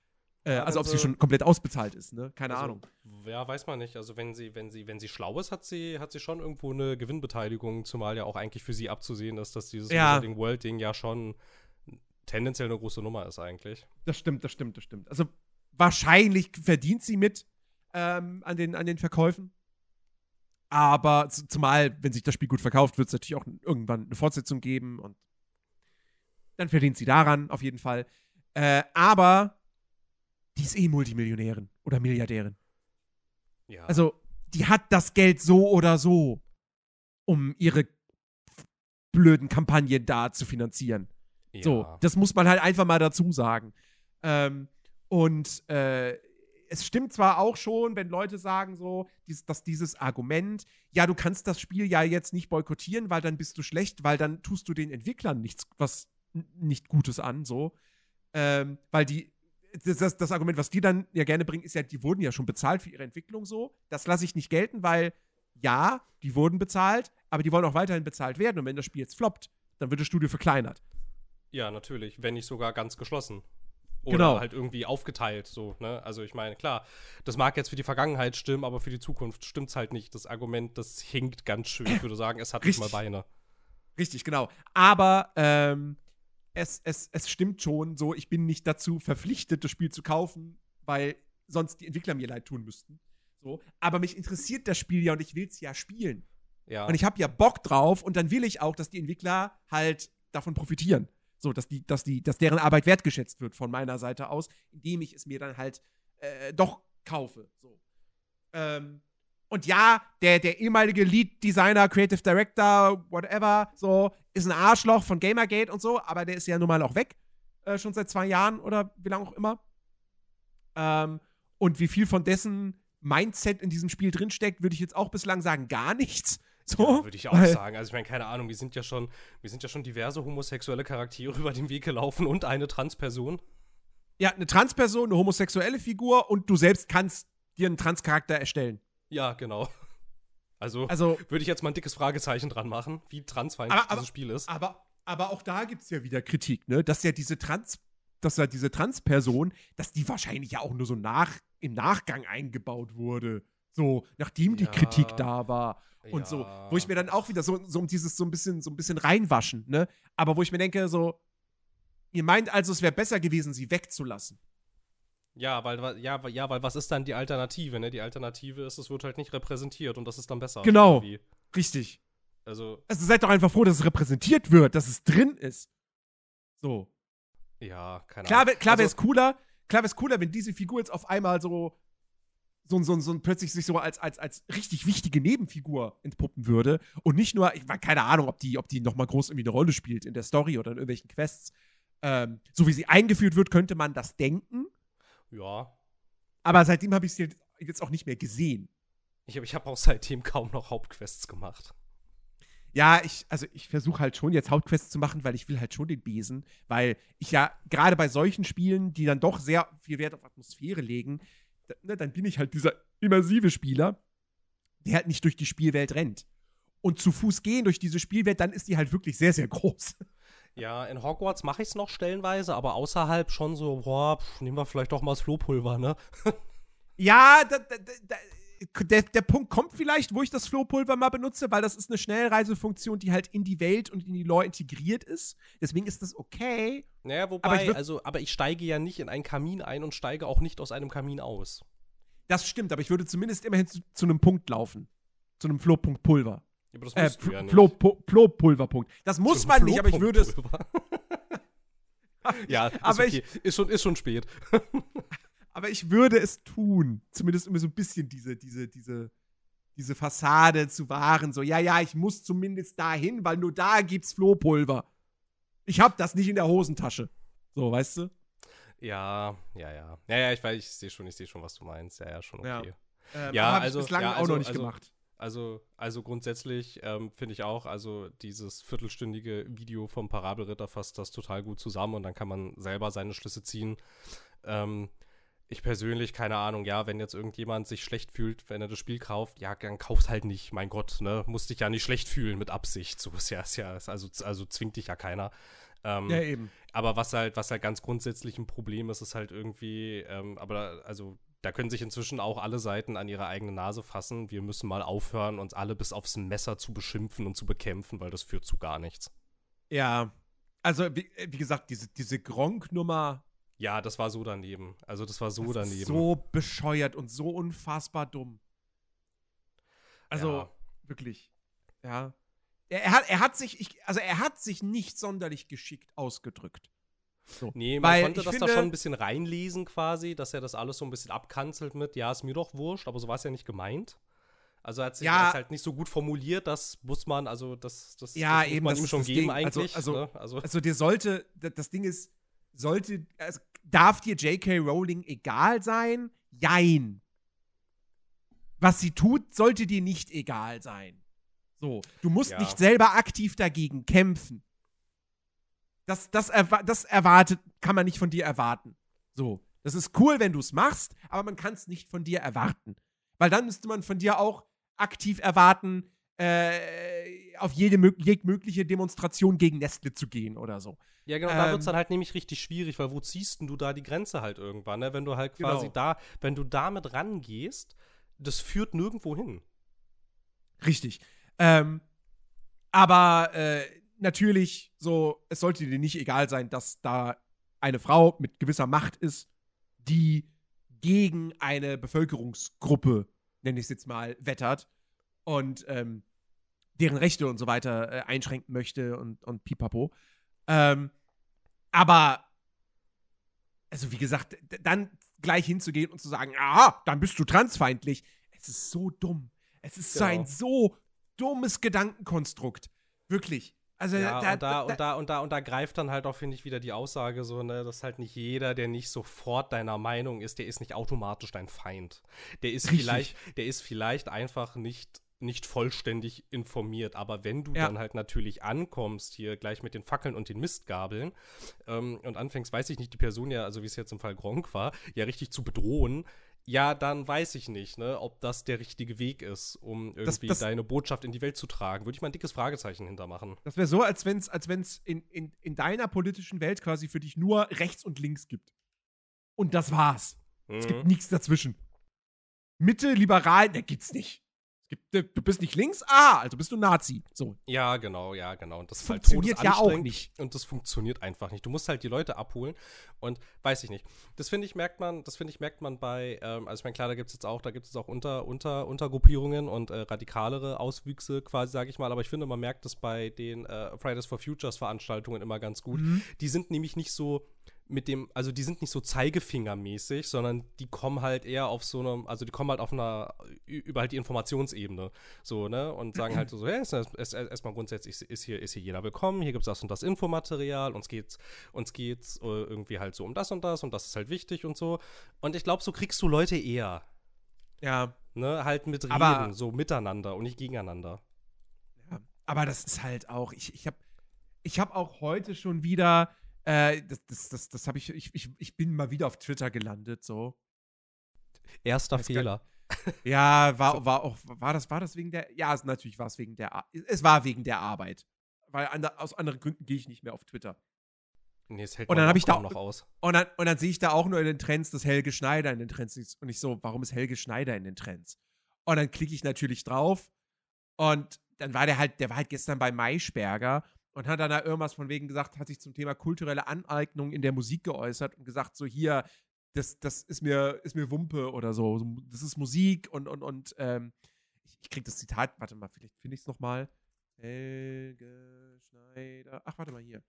A: Äh,
B: Ja,
A: also ob sie
B: sie-
A: schon komplett ausbezahlt ist, ne? Keine
B: also,
A: Ahnung.
B: Ja, weiß man nicht. Also wenn sie, wenn sie, wenn sie schlau ist, hat sie, hat sie schon irgendwo eine Gewinnbeteiligung, zumal ja auch eigentlich für sie abzusehen ist, dass dieses
A: Ja.
B: World-Ding ja schon tendenziell eine große Nummer ist eigentlich.
A: Das stimmt, das stimmt, das stimmt. Also wahrscheinlich verdient sie mit ähm, an, den, an den Verkäufen. Aber zumal, wenn sich das Spiel gut verkauft, wird es natürlich auch irgendwann eine Fortsetzung geben und dann verdient sie daran, auf jeden Fall. Äh, aber die ist eh Multimillionärin oder Milliardärin.
B: Ja.
A: Also, die hat das Geld so oder so, um ihre blöden Kampagnen da zu finanzieren.
B: ja.
A: So, das muss man halt einfach mal dazu sagen. Ähm, und äh, es stimmt zwar auch schon, wenn Leute sagen so, dass dieses Argument, ja, du kannst das Spiel ja jetzt nicht boykottieren, weil dann bist du schlecht, weil dann tust du den Entwicklern nichts, was nicht Gutes an, so. Ähm, weil die, das, das Argument, was die dann ja gerne bringen, ist ja, die wurden ja schon bezahlt für ihre Entwicklung so. Das lasse ich nicht gelten, weil ja, die wurden bezahlt, aber die wollen auch weiterhin bezahlt werden. Und wenn das Spiel jetzt floppt, dann wird das Studio verkleinert.
B: Ja, natürlich, wenn nicht sogar ganz geschlossen. Oder
A: Genau.
B: halt irgendwie aufgeteilt, so, ne? Also ich meine, klar, das mag jetzt für die Vergangenheit stimmen, aber für die Zukunft stimmt's halt nicht. Das Argument, das hinkt ganz schön. Ich würde sagen, es hat nicht mal
A: Richtig.
B: Beine.
A: Richtig, genau. Aber ähm, es, es, es stimmt schon so, ich bin nicht dazu verpflichtet, das Spiel zu kaufen, weil sonst die Entwickler mir leid tun müssten. So. Aber mich interessiert das Spiel ja und ich will es ja spielen.
B: Ja.
A: Und ich habe ja Bock drauf und dann will ich auch, dass die Entwickler halt davon profitieren. So, dass die, dass die, dass deren Arbeit wertgeschätzt wird von meiner Seite aus, indem ich es mir dann halt äh, doch kaufe. So. Ähm, und ja, der, der ehemalige Lead-Designer, Creative Director, whatever, so, ist ein Arschloch von Gamergate und so, aber der ist ja nun mal auch weg. Äh, schon seit zwei Jahren oder wie lange auch immer. Ähm, und wie viel von dessen Mindset in diesem Spiel drinsteckt, würde ich jetzt auch bislang sagen, gar nichts. So,
B: ja, würde ich auch sagen. Also ich meine, keine Ahnung, wir sind ja schon, wir sind ja schon diverse homosexuelle Charaktere über den Weg gelaufen und eine Transperson.
A: Ja, eine Transperson, eine homosexuelle Figur und du selbst kannst dir einen Transcharakter erstellen.
B: Ja, genau. Also,
A: Also,
B: würde ich jetzt mal ein dickes Fragezeichen dran machen, wie transfeindlich
A: Aber- aber-
B: dieses Spiel ist.
A: aber, aber auch da gibt es ja wieder Kritik, ne? Dass ja diese Trans, dass ja diese Transperson, dass die wahrscheinlich ja auch nur so nach, im Nachgang eingebaut wurde. So, nachdem die
B: Ja.
A: Kritik da war. Und so,
B: Ja.
A: wo ich mir dann auch wieder so, so um dieses so ein bisschen, so ein bisschen reinwaschen, ne? Aber wo ich mir denke, so, ihr meint also, es wäre besser gewesen, sie wegzulassen.
B: Ja, weil, ja, weil- ja, weil was ist dann die Alternative, ne? Die Alternative ist, es wird halt nicht repräsentiert und das ist dann besser.
A: Genau.
B: irgendwie.
A: Richtig.
B: Also,
A: Also seid doch einfach froh, dass es repräsentiert wird, dass es drin ist. So.
B: ja, keine
A: Klar,
B: Ahnung.
A: wär- klar wäre es
B: also,
A: cooler, klar wäre es cooler, wenn diese Figur jetzt auf einmal so so, so, so plötzlich sich so als, als, als richtig wichtige Nebenfigur entpuppen würde und nicht nur, ich meine, keine Ahnung, ob die, ob die nochmal groß irgendwie eine Rolle spielt in der Story oder in irgendwelchen Quests. Ähm, so wie sie eingeführt wird, könnte man das denken,
B: Ja.
A: aber seitdem habe ich sie jetzt auch nicht mehr gesehen.
B: Ich habe ich hab auch seitdem kaum noch Hauptquests gemacht.
A: Ja, ich, also ich versuche halt schon jetzt Hauptquests zu machen, weil ich will halt schon den Besen, weil ich ja gerade bei solchen Spielen, die dann doch sehr viel Wert auf Atmosphäre legen, ne, dann bin ich halt dieser immersive Spieler, der halt nicht durch die Spielwelt rennt. Und zu Fuß gehen durch diese Spielwelt, dann ist die halt wirklich sehr, sehr groß.
B: Ja, in Hogwarts mache ich es noch stellenweise, aber außerhalb schon so, boah, pff, nehmen wir vielleicht doch mal das Flohpulver, ne?
A: Ja, da, da, da, der, der Punkt kommt vielleicht, wo ich das Flohpulver mal benutze, weil das ist eine Schnellreisefunktion, die halt in die Welt und in die Lore integriert ist. Deswegen ist das okay.
B: Naja,
A: Aber
B: wobei,
A: ich würd-
B: also, aber ich steige ja nicht in einen Kamin ein und steige auch nicht aus einem Kamin aus.
A: Das stimmt, aber ich würde zumindest immerhin zu, zu einem Punkt laufen. Zu einem Flohpunkt Pulver.
B: Aber das
A: Äh,
B: du ja nicht.
A: Flo- Flohpulverpunkt. Das muss man nicht, aber ich würde es.
B: Ja, ist
A: Aber
B: okay. ist, schon, ist schon spät.
A: Aber ich würde es tun. Zumindest immer so ein bisschen diese, diese, diese, diese Fassade zu wahren. So, ja, ja, ich muss zumindest dahin, weil nur da gibt's Flohpulver. Ich hab das nicht in der Hosentasche. So, weißt du?
B: Ja, ja, ja. Ja, ja, ich weiß, ich sehe schon, ich sehe schon, was du meinst. Ja, ja, schon
A: Ja.
B: okay.
A: Ähm,
B: Ja,
A: aber hab
B: also-
A: ich bislang
B: ja,
A: auch
B: also-
A: noch nicht
B: also-
A: gemacht.
B: Also, also grundsätzlich ähm, finde ich auch, also dieses viertelstündige Video vom Parabelritter fasst das total gut zusammen und dann kann man selber seine Schlüsse ziehen. Ähm, ich persönlich, keine Ahnung, ja, wenn jetzt irgendjemand sich schlecht fühlt, wenn er das Spiel kauft, ja, dann kauf's halt nicht, mein Gott, ne? Musst dich ja nicht schlecht fühlen mit Absicht. So ist ja, ist ja, also, also zwingt dich ja keiner. Ähm,
A: Ja, eben.
B: aber was halt, was halt ganz grundsätzlich ein Problem ist, ist halt irgendwie, ähm, aber also da können sich inzwischen auch alle Seiten an ihre eigene Nase fassen. Wir müssen mal aufhören, uns alle bis aufs Messer zu beschimpfen und zu bekämpfen, weil das führt zu gar nichts.
A: Ja. Also, wie, äh, wie gesagt, diese, diese Gronk-Nummer,
B: Ja, das war so daneben. Also das war so
A: das
B: daneben.
A: so bescheuert und so unfassbar dumm. Also,
B: Ja.
A: wirklich. Ja. Er, er, hat, er hat sich, ich, also er hat sich nicht sonderlich geschickt ausgedrückt. So.
B: Nee, man
A: Weil
B: konnte das
A: finde,
B: da schon ein bisschen reinlesen quasi, dass er das alles so ein bisschen abkanzelt mit, ja, ist mir doch wurscht, aber so war es ja nicht gemeint. Also er hat sich
A: Ja.
B: halt nicht so gut formuliert, das muss man, also das, das,
A: Ja,
B: das muss
A: eben,
B: man
A: das
B: ihm schon geben
A: Ding. Also-
B: eigentlich.
A: also-
B: ne? also
A: Also dir sollte, das Ding ist, sollte, also darf dir J.K. Rowling egal sein? Jein. Was sie tut, sollte dir nicht egal sein. So, du musst
B: Ja.
A: nicht selber aktiv dagegen kämpfen. Das, das, erwa das erwartet, kann man nicht von dir erwarten. So, das ist cool, wenn du es machst, aber man kann es nicht von dir erwarten. Weil dann müsste man von dir auch aktiv erwarten, äh, auf jede mög mögliche Demonstration gegen Nestle zu gehen oder so.
B: Ja, genau, da wird
A: Ähm,
B: es dann halt nämlich richtig schwierig, weil wo ziehst denn du da die Grenze halt irgendwann, ne? Wenn du halt quasi
A: Genau.
B: da, wenn du damit rangehst, das führt nirgendwo hin.
A: Richtig. Ähm, aber äh, natürlich, so, es sollte dir nicht egal sein, dass da eine Frau mit gewisser Macht ist, die gegen eine Bevölkerungsgruppe, nenne ich es jetzt mal, wettert und ähm, deren Rechte und so weiter äh, einschränken möchte und, und pipapo. Ähm, Aber, also wie gesagt, dann gleich hinzugehen und zu sagen, aha, dann bist du transfeindlich. Es ist so dumm. Es ist so
B: Genau.
A: ein so dummes Gedankenkonstrukt. Wirklich. Also
B: Ja,
A: da,
B: und, da, und, da, und, da, und da greift dann halt auch, finde ich, wieder die Aussage so, ne, dass halt nicht jeder, der nicht sofort deiner Meinung ist, der ist nicht automatisch dein Feind. Der ist
A: Richtig.
B: vielleicht, der ist vielleicht einfach nicht nicht vollständig informiert, aber wenn du
A: Ja.
B: dann halt natürlich ankommst, hier gleich mit den Fackeln und den Mistgabeln ähm, und anfängst, weiß ich nicht, die Person ja, also wie es jetzt im Fall Gronk war, ja richtig zu bedrohen, ja, dann weiß ich nicht, ne, ob das der richtige Weg ist, um irgendwie
A: das-
B: deine Botschaft in die Welt zu tragen. Würde ich mal ein dickes Fragezeichen hintermachen.
A: Das wäre so, als wenn es als wenn's in, in, in deiner politischen Welt quasi für dich nur rechts und links gibt. Und das war's. Es gibt
B: Mhm.
A: nichts dazwischen. Mitte, liberal, ne, gibt's nicht. Du bist nicht links, ah, also bist du Nazi. So.
B: Ja, genau, ja, genau. Und das halt
A: Funktioniert ja auch nicht.
B: Und das funktioniert einfach nicht. Du musst halt die Leute abholen und weiß ich nicht. Das finde ich, merkt man, das finde ich, merkt man bei, ähm, also ich meine, klar, da gibt es jetzt auch, da gibt es auch unter, unter, Untergruppierungen und äh, radikalere Auswüchse quasi, sage ich mal, aber ich finde, man merkt das bei den äh, Fridays for Futures Veranstaltungen immer ganz gut.
A: Mhm.
B: Die sind nämlich nicht so mit dem, also die sind nicht so Zeigefingermäßig, sondern die kommen halt eher auf so einem, also die kommen halt auf einer, über halt die Informationsebene, so, ne, und sagen halt so, hey, es ist, es ist erstmal grundsätzlich ist hier, ist hier jeder willkommen, hier gibt es das und das Infomaterial, uns geht's, uns geht's äh, irgendwie halt so um das und das und das ist halt wichtig und so. Und ich glaube, so kriegst du Leute eher,
A: Ja,
B: ne, halt mit Reden,
A: Aber-
B: so miteinander und nicht gegeneinander.
A: Ja, aber das ist halt auch, ich, ich habe ich hab auch heute schon wieder, äh, das, das, das, das habe ich, ich, ich, ich bin mal wieder auf Twitter gelandet, so.
B: Erster Fehler.
A: Ja, war, war auch, war das, war das wegen der, ja, natürlich war es wegen der, es war wegen der Arbeit. Weil ander, aus anderen Gründen gehe ich nicht mehr auf Twitter.
B: Nee, es hält
A: Und dann hab
B: auch
A: ich da
B: noch aus.
A: Und dann, und dann sehe ich da auch nur in den Trends, dass Helge Schneider in den Trends ist. Und ich so, warum ist Helge Schneider in den Trends? Und dann klicke ich natürlich drauf. Und dann war der halt, der war halt gestern bei Maischberger und hat dann da irgendwas von wegen gesagt, hat sich zum Thema kulturelle Aneignung in der Musik geäußert und gesagt, so hier, das, das ist mir, ist mir Wumpe oder so. Das ist Musik und, und, und, ähm, ich, ich krieg das Zitat, warte mal, vielleicht finde ich es nochmal. Helge Schneider. Ach, warte mal hier.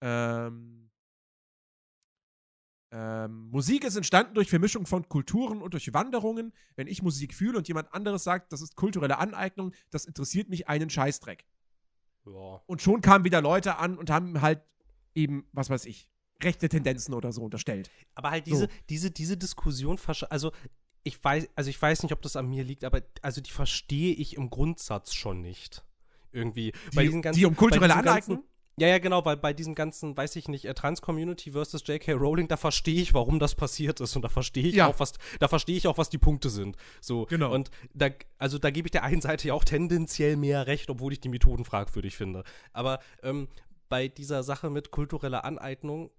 A: Ähm, ähm, Musik ist entstanden durch Vermischung von Kulturen und durch Wanderungen. Wenn ich Musik fühle und jemand anderes sagt, das ist kulturelle Aneignung, das interessiert mich einen Scheißdreck.
B: Ja.
A: Und schon kamen wieder Leute an und haben halt eben, was weiß ich, rechte Tendenzen oder so unterstellt.
B: Aber halt
A: So.
B: diese, diese, diese Diskussion, also ich weiß, also ich weiß nicht, ob das an mir liegt, aber also die verstehe ich im Grundsatz schon nicht. Irgendwie.
A: Die, die um kulturelle
B: bei diesem ganzen-
A: Aneignung?
B: Ja, ja, genau, weil bei diesem ganzen, weiß ich nicht, äh, Trans-Community versus J.K. Rowling, da verstehe ich, warum das passiert ist und da verstehe ich
A: Ja.
B: auch, was, da verstehe ich auch, was die Punkte sind. So.
A: Genau.
B: Und da, also da gebe ich der einen Seite ja auch tendenziell mehr recht, obwohl ich die Methoden fragwürdig finde. Aber ähm, bei dieser Sache mit kultureller Aneignung,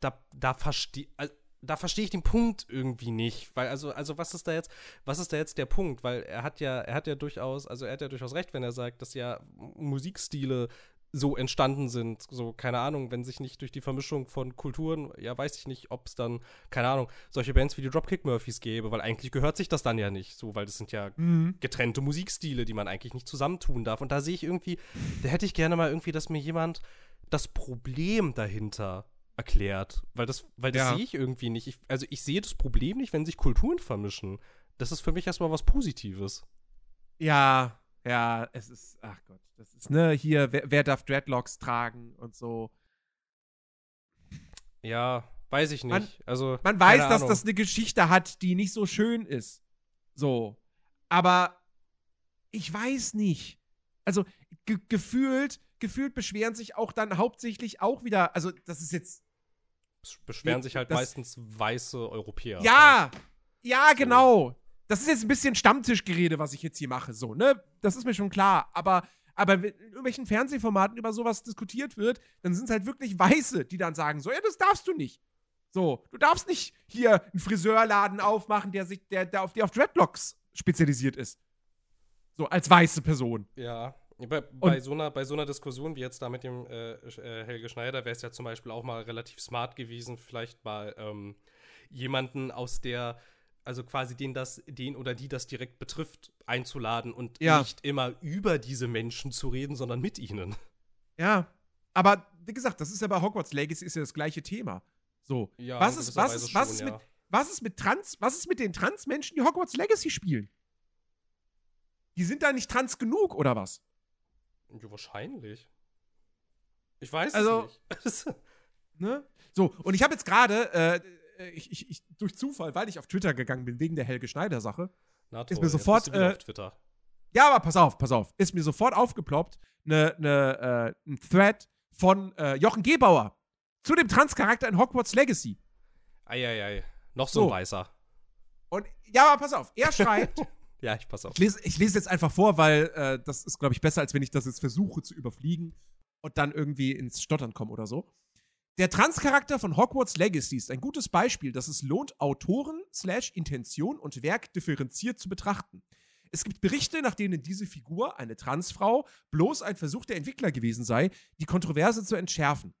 B: da, da verstehe also, da verstehe ich den Punkt irgendwie nicht, weil also also was ist da jetzt was ist da jetzt der Punkt, weil er hat ja er hat ja durchaus also er hat ja durchaus recht, wenn er sagt, dass ja Musikstile so entstanden sind, so keine Ahnung, wenn sich nicht durch die Vermischung von Kulturen, ja weiß ich nicht, ob es dann keine Ahnung, solche Bands wie die Dropkick Murphys gäbe, weil eigentlich gehört sich das dann ja nicht, so weil das sind ja
A: Mhm.
B: getrennte Musikstile, die man eigentlich nicht zusammentun darf. Und da sehe ich irgendwie, da hätte ich gerne mal irgendwie, dass mir jemand das Problem dahinter erklärt. Weil das, weil das
A: Ja.
B: sehe ich irgendwie nicht. Ich, also ich sehe das Problem nicht, wenn sich Kulturen vermischen. Das ist für mich erstmal was Positives.
A: Ja, ja, es ist, ach Gott, das ist, ne, hier, wer, wer darf Dreadlocks tragen und so.
B: Ja, weiß ich nicht.
A: Man-
B: also,
A: Man weiß, dass
B: Ahnung.
A: das eine Geschichte hat, die nicht so schön ist. So. Aber ich weiß nicht. Also, ge gefühlt, gefühlt beschweren sich auch dann hauptsächlich auch wieder, also, das ist jetzt,
B: Es beschweren sich halt meistens weiße Europäer.
A: ja, ja, genau. Das ist jetzt ein bisschen Stammtischgerede, was ich jetzt hier mache, so, ne? Das ist mir schon klar. Aber, aber wenn in irgendwelchen Fernsehformaten über sowas diskutiert wird, dann sind es halt wirklich Weiße, die dann sagen, so, ja, das darfst du nicht. So, du darfst nicht hier einen Friseurladen aufmachen, der sich, der, der auf, der auf Dreadlocks spezialisiert ist. So, als weiße Person.
B: Ja, bei, bei, so einer, bei so einer Diskussion wie jetzt da mit dem äh, äh, Helge Schneider wäre es ja zum Beispiel auch mal relativ smart gewesen, vielleicht mal ähm, jemanden aus der, also quasi den das, den oder die das direkt betrifft, einzuladen und
A: Ja.
B: nicht immer über diese Menschen zu reden, sondern mit ihnen.
A: Ja. Aber wie gesagt, das ist ja bei Hogwarts Legacy ist ja das gleiche Thema. So.
B: Ja,
A: was ist, was ist, was
B: schon,
A: ist
B: ja.
A: mit, was ist mit Trans, was ist mit den Trans-Menschen, die Hogwarts Legacy spielen? Die sind da nicht trans genug, oder was?
B: Ja, wahrscheinlich. Ich weiß
A: Also-
B: es nicht.
A: Ne? So, und ich habe jetzt gerade, äh, ich, ich, ich, durch Zufall, weil ich auf Twitter gegangen bin, wegen der Helge Schneider-Sache, Ist mir sofort, äh. Ja, aber pass auf, pass auf. Ist mir sofort aufgeploppt, ne, ne, äh, ein Thread von äh, Jochen Gebauer zu dem Trans-Charakter in Hogwarts Legacy.
B: Eieiei. Noch so,
A: So.
B: ein Weißer.
A: Und ja, aber pass auf, er schreibt,
B: Ja, ich pass auf.
A: ich lese, ich lese jetzt einfach vor, weil äh, das ist, glaube ich, besser, als wenn ich das jetzt versuche zu überfliegen und dann irgendwie ins Stottern komme oder so. Der Trans-Charakter von Hogwarts Legacy ist ein gutes Beispiel, das es lohnt, Autoren slash Intention und Werk differenziert zu betrachten. Es gibt Berichte, nach denen diese Figur, eine Transfrau, bloß ein Versuch der Entwickler gewesen sei, die Kontroverse zu entschärfen.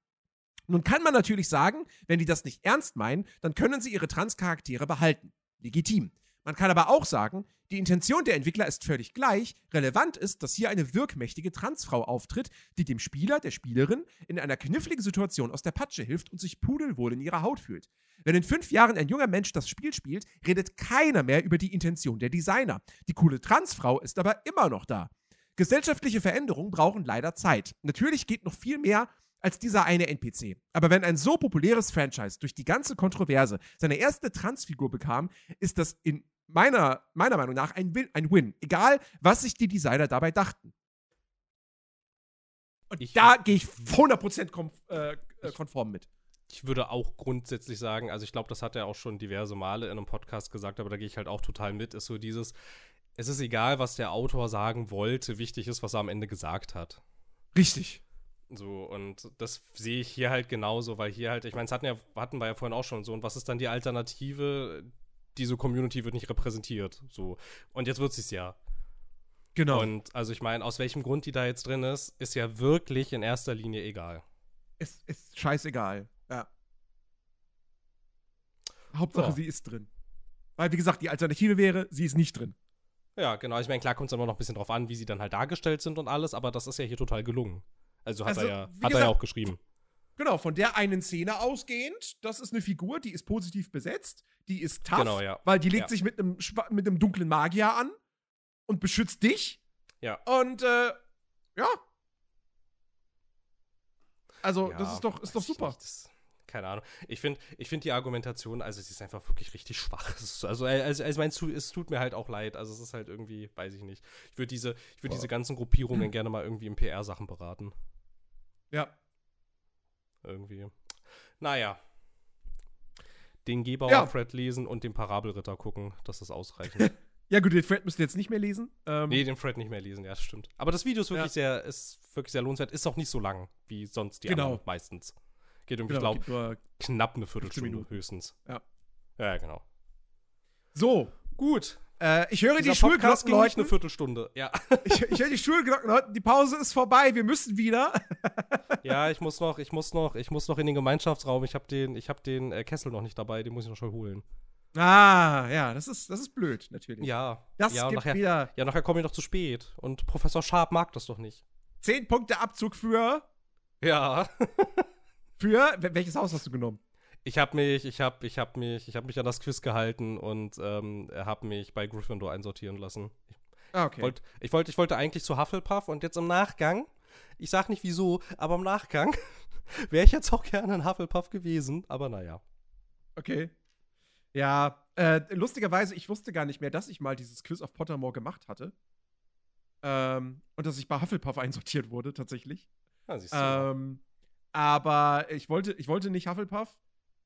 A: Nun kann man natürlich sagen, wenn die das nicht ernst meinen, dann können sie ihre Trans-Charaktere behalten. Legitim. Man kann aber auch sagen, die Intention der Entwickler ist völlig gleich. Relevant ist, dass hier eine wirkmächtige Transfrau auftritt, die dem Spieler, der Spielerin, in einer kniffligen Situation aus der Patsche hilft und sich pudelwohl in ihrer Haut fühlt. Wenn in fünf Jahren ein junger Mensch das Spiel spielt, redet keiner mehr über die Intention der Designer. Die coole Transfrau ist aber immer noch da. Gesellschaftliche Veränderungen brauchen leider Zeit. Natürlich geht noch viel mehr als dieser eine NPC. Aber wenn ein so populäres Franchise durch die ganze Kontroverse seine erste Transfigur bekam, ist das in meiner, meiner Meinung nach ein Win, ein Win. Egal, was sich die Designer dabei dachten. Und
B: Ich-
A: da gehe ich 100% konf äh, äh, konform mit.
B: Ich würde auch grundsätzlich sagen, also ich glaube, das hat er auch schon diverse Male in einem Podcast gesagt, aber da gehe ich halt auch total mit, ist so dieses, es ist egal, was der Autor sagen wollte, wichtig ist, was er am Ende gesagt hat.
A: Richtig.
B: So, und das sehe ich hier halt genauso, weil hier halt, ich meine, es hatten, ja, hatten wir ja vorhin auch schon so, und was ist dann die Alternative? Diese Community wird nicht repräsentiert. So. Und jetzt wird sie es ja.
A: Genau.
B: Und also ich meine, aus welchem Grund die da jetzt drin ist, ist ja wirklich in erster Linie egal.
A: ist, ist scheißegal. Ja. Hauptsache,
B: Ja.
A: sie ist drin. Weil, wie gesagt, die Alternative wäre, sie ist nicht drin.
B: Ja, genau. Ich meine, klar kommt es immer noch ein bisschen drauf an, wie sie dann halt dargestellt sind und alles, aber das ist ja hier total gelungen. Also hat
A: Also,
B: er ja, hat er
A: gesagt-
B: ja auch geschrieben.
A: Genau, von der einen Szene ausgehend, das ist eine Figur, die ist positiv besetzt, die ist tough,
B: Genau, ja.
A: weil die legt
B: Ja.
A: sich mit einem, mit einem dunklen Magier an und beschützt dich.
B: Ja.
A: Und, äh, ja. Also,
B: Ja,
A: das ist doch, ist doch super.
B: keine Ahnung. Ich finde ich find die Argumentation, also sie ist einfach wirklich richtig schwach. Es ist, also, also, also mein, es tut mir halt auch leid. Also es ist halt irgendwie, weiß ich nicht. Ich würde diese, ich würd diese ganzen Gruppierungen gerne mal irgendwie in PR-Sachen beraten.
A: Ja.
B: Irgendwie. Naja. Den Gebauer
A: Ja.
B: Fred lesen und den Parabelritter gucken, das ist ausreichend.
A: Ja, gut, den Fred müsst ihr jetzt nicht mehr lesen. Ähm,
B: nee, den Fred nicht mehr lesen, ja, das stimmt. Aber das Video ist wirklich sehr, ist wirklich sehr lohnenswert, ist auch nicht so lang wie sonst die
A: Genau.
B: anderen meistens. Geht irgendwie,
A: genau,
B: ich glaube, knapp eine Viertelstunde höchstens.
A: Ja.
B: Ja, genau.
A: So,
B: Gut.
A: Äh, ich höre die
B: Dieser Podcast
A: Schulglocken läuten.
B: eine Viertelstunde. Ja.
A: Ich, ich höre die Schulglocken läuten. Die Pause ist vorbei. Wir müssen wieder.
B: ja, ich muss noch, ich muss noch, ich muss noch in den Gemeinschaftsraum. Ich habe den, ich habe den äh, Kessel noch nicht dabei, den muss ich noch schnell holen.
A: Ah, ja, das ist, das ist blöd, natürlich.
B: Ja.
A: Das
B: ja,
A: gibt
B: nachher,
A: wieder
B: ja, nachher komme ich noch zu spät. Und Professor Sharp mag das doch nicht.
A: 10 Punkte Abzug für.
B: Ja.
A: Für. wel- Welches Haus hast du genommen?
B: Ich habe mich, ich habe, ich habe mich, ich habe mich an das Quiz gehalten und ähm, habe mich bei Gryffindor einsortieren lassen.
A: Ah,
B: Ich, wollt, ich, wollte, ich wollte eigentlich zu Hufflepuff und jetzt im Nachgang, ich sag nicht wieso, aber im Nachgang wäre ich jetzt auch gerne ein Hufflepuff gewesen, aber naja.
A: Okay. Ja, äh, lustigerweise, ich wusste gar nicht mehr, dass ich mal dieses Quiz auf Pottermore gemacht hatte. Ähm, und dass ich bei Hufflepuff einsortiert wurde, tatsächlich.
B: Ja, siehst du.
A: Ähm, aber ich wollte, ich wollte nicht Hufflepuff.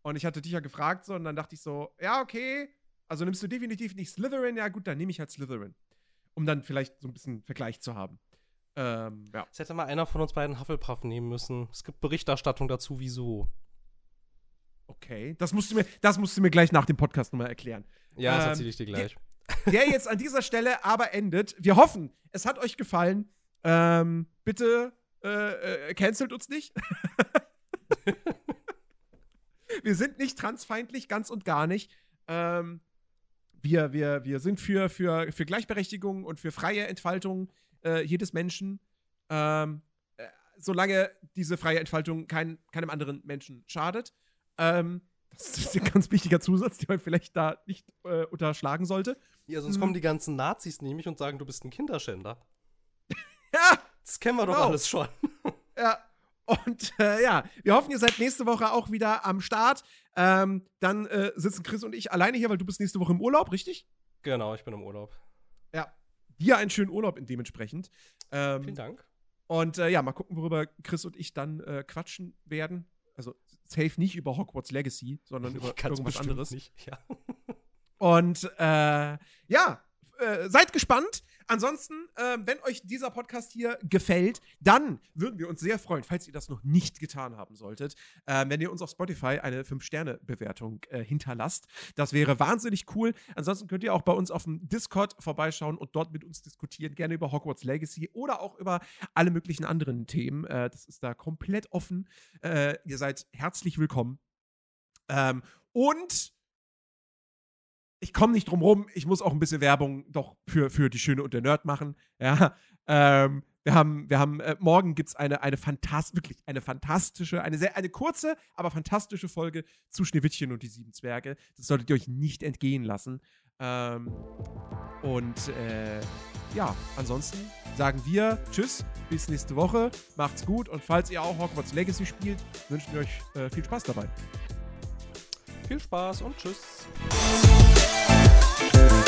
A: Und ich hatte dich ja gefragt, so, und dann dachte ich so, ja, okay. Also nimmst du definitiv nicht Slytherin? Ja, gut, dann nehme ich halt Slytherin. Um dann vielleicht so ein bisschen Vergleich zu haben. Ähm, ja.
B: Es hätte mal einer von uns beiden Hufflepuff nehmen müssen. Es gibt Berichterstattung dazu, wieso.
A: Okay. Das musst du mir, das musst du mir gleich nach dem Podcast nochmal erklären.
B: Ja, das
A: Ähm,
B: erzähle ich dir gleich.
A: der jetzt an dieser Stelle aber endet. Wir hoffen, es hat euch gefallen. Ähm, bitte äh, äh, cancelt uns nicht. wir sind nicht transfeindlich, ganz und gar nicht. Ähm, wir, wir, wir sind für, für, für Gleichberechtigung und für freie Entfaltung äh, jedes Menschen. Ähm, äh, solange diese freie Entfaltung kein, keinem anderen Menschen schadet. Ähm, das ist ein ganz wichtiger Zusatz, den man vielleicht da nicht äh, unterschlagen sollte.
B: Ja, sonst
A: Hm.
B: kommen die ganzen Nazis nämlich und sagen, du bist ein Kinderschänder.
A: Ja,
B: Das kennen wir doch
A: Genau.
B: alles schon.
A: Ja. Und äh, ja, wir hoffen, ihr seid nächste Woche auch wieder am Start. Ähm, dann äh, sitzen Chris und ich alleine hier, weil du bist nächste Woche im Urlaub, richtig?
B: Genau, ich bin im Urlaub.
A: Ja. Dir einen schönen Urlaub dementsprechend. Ähm,
B: Vielen Dank.
A: Und äh, ja, mal gucken, worüber Chris und ich dann äh, quatschen werden. Also safe nicht über Hogwarts Legacy, sondern über irgendwas anderes.
B: Nicht. Ja.
A: Und äh, ja, äh, seid gespannt. Ansonsten, äh, wenn euch dieser Podcast hier gefällt, dann würden wir uns sehr freuen, falls ihr das noch nicht getan haben solltet, äh, wenn ihr uns auf Spotify eine 5-Sterne-Bewertung äh, hinterlasst. Das wäre wahnsinnig cool. Ansonsten könnt ihr auch bei uns auf dem Discord vorbeischauen und dort mit uns diskutieren, gerne über Hogwarts Legacy oder auch über alle möglichen anderen Themen. Äh, das ist da komplett offen. Äh, ihr seid herzlich willkommen. Ähm, und ich komme nicht drum rum, ich muss auch ein bisschen Werbung doch für, für die Schöne und der Nerd machen. Ja, ähm, wir haben, wir haben, äh, morgen gibt es eine, eine fantast wirklich eine fantastische, eine sehr, eine kurze, aber fantastische Folge zu Schneewittchen und die sieben Zwerge. Das solltet ihr euch nicht entgehen lassen. Ähm, und äh, ja, ansonsten sagen wir Tschüss, bis nächste Woche, macht's gut und falls ihr auch Hogwarts Legacy spielt, wünschen wir euch äh, viel Spaß dabei.
B: Viel Spaß und tschüss.
C: Thank you.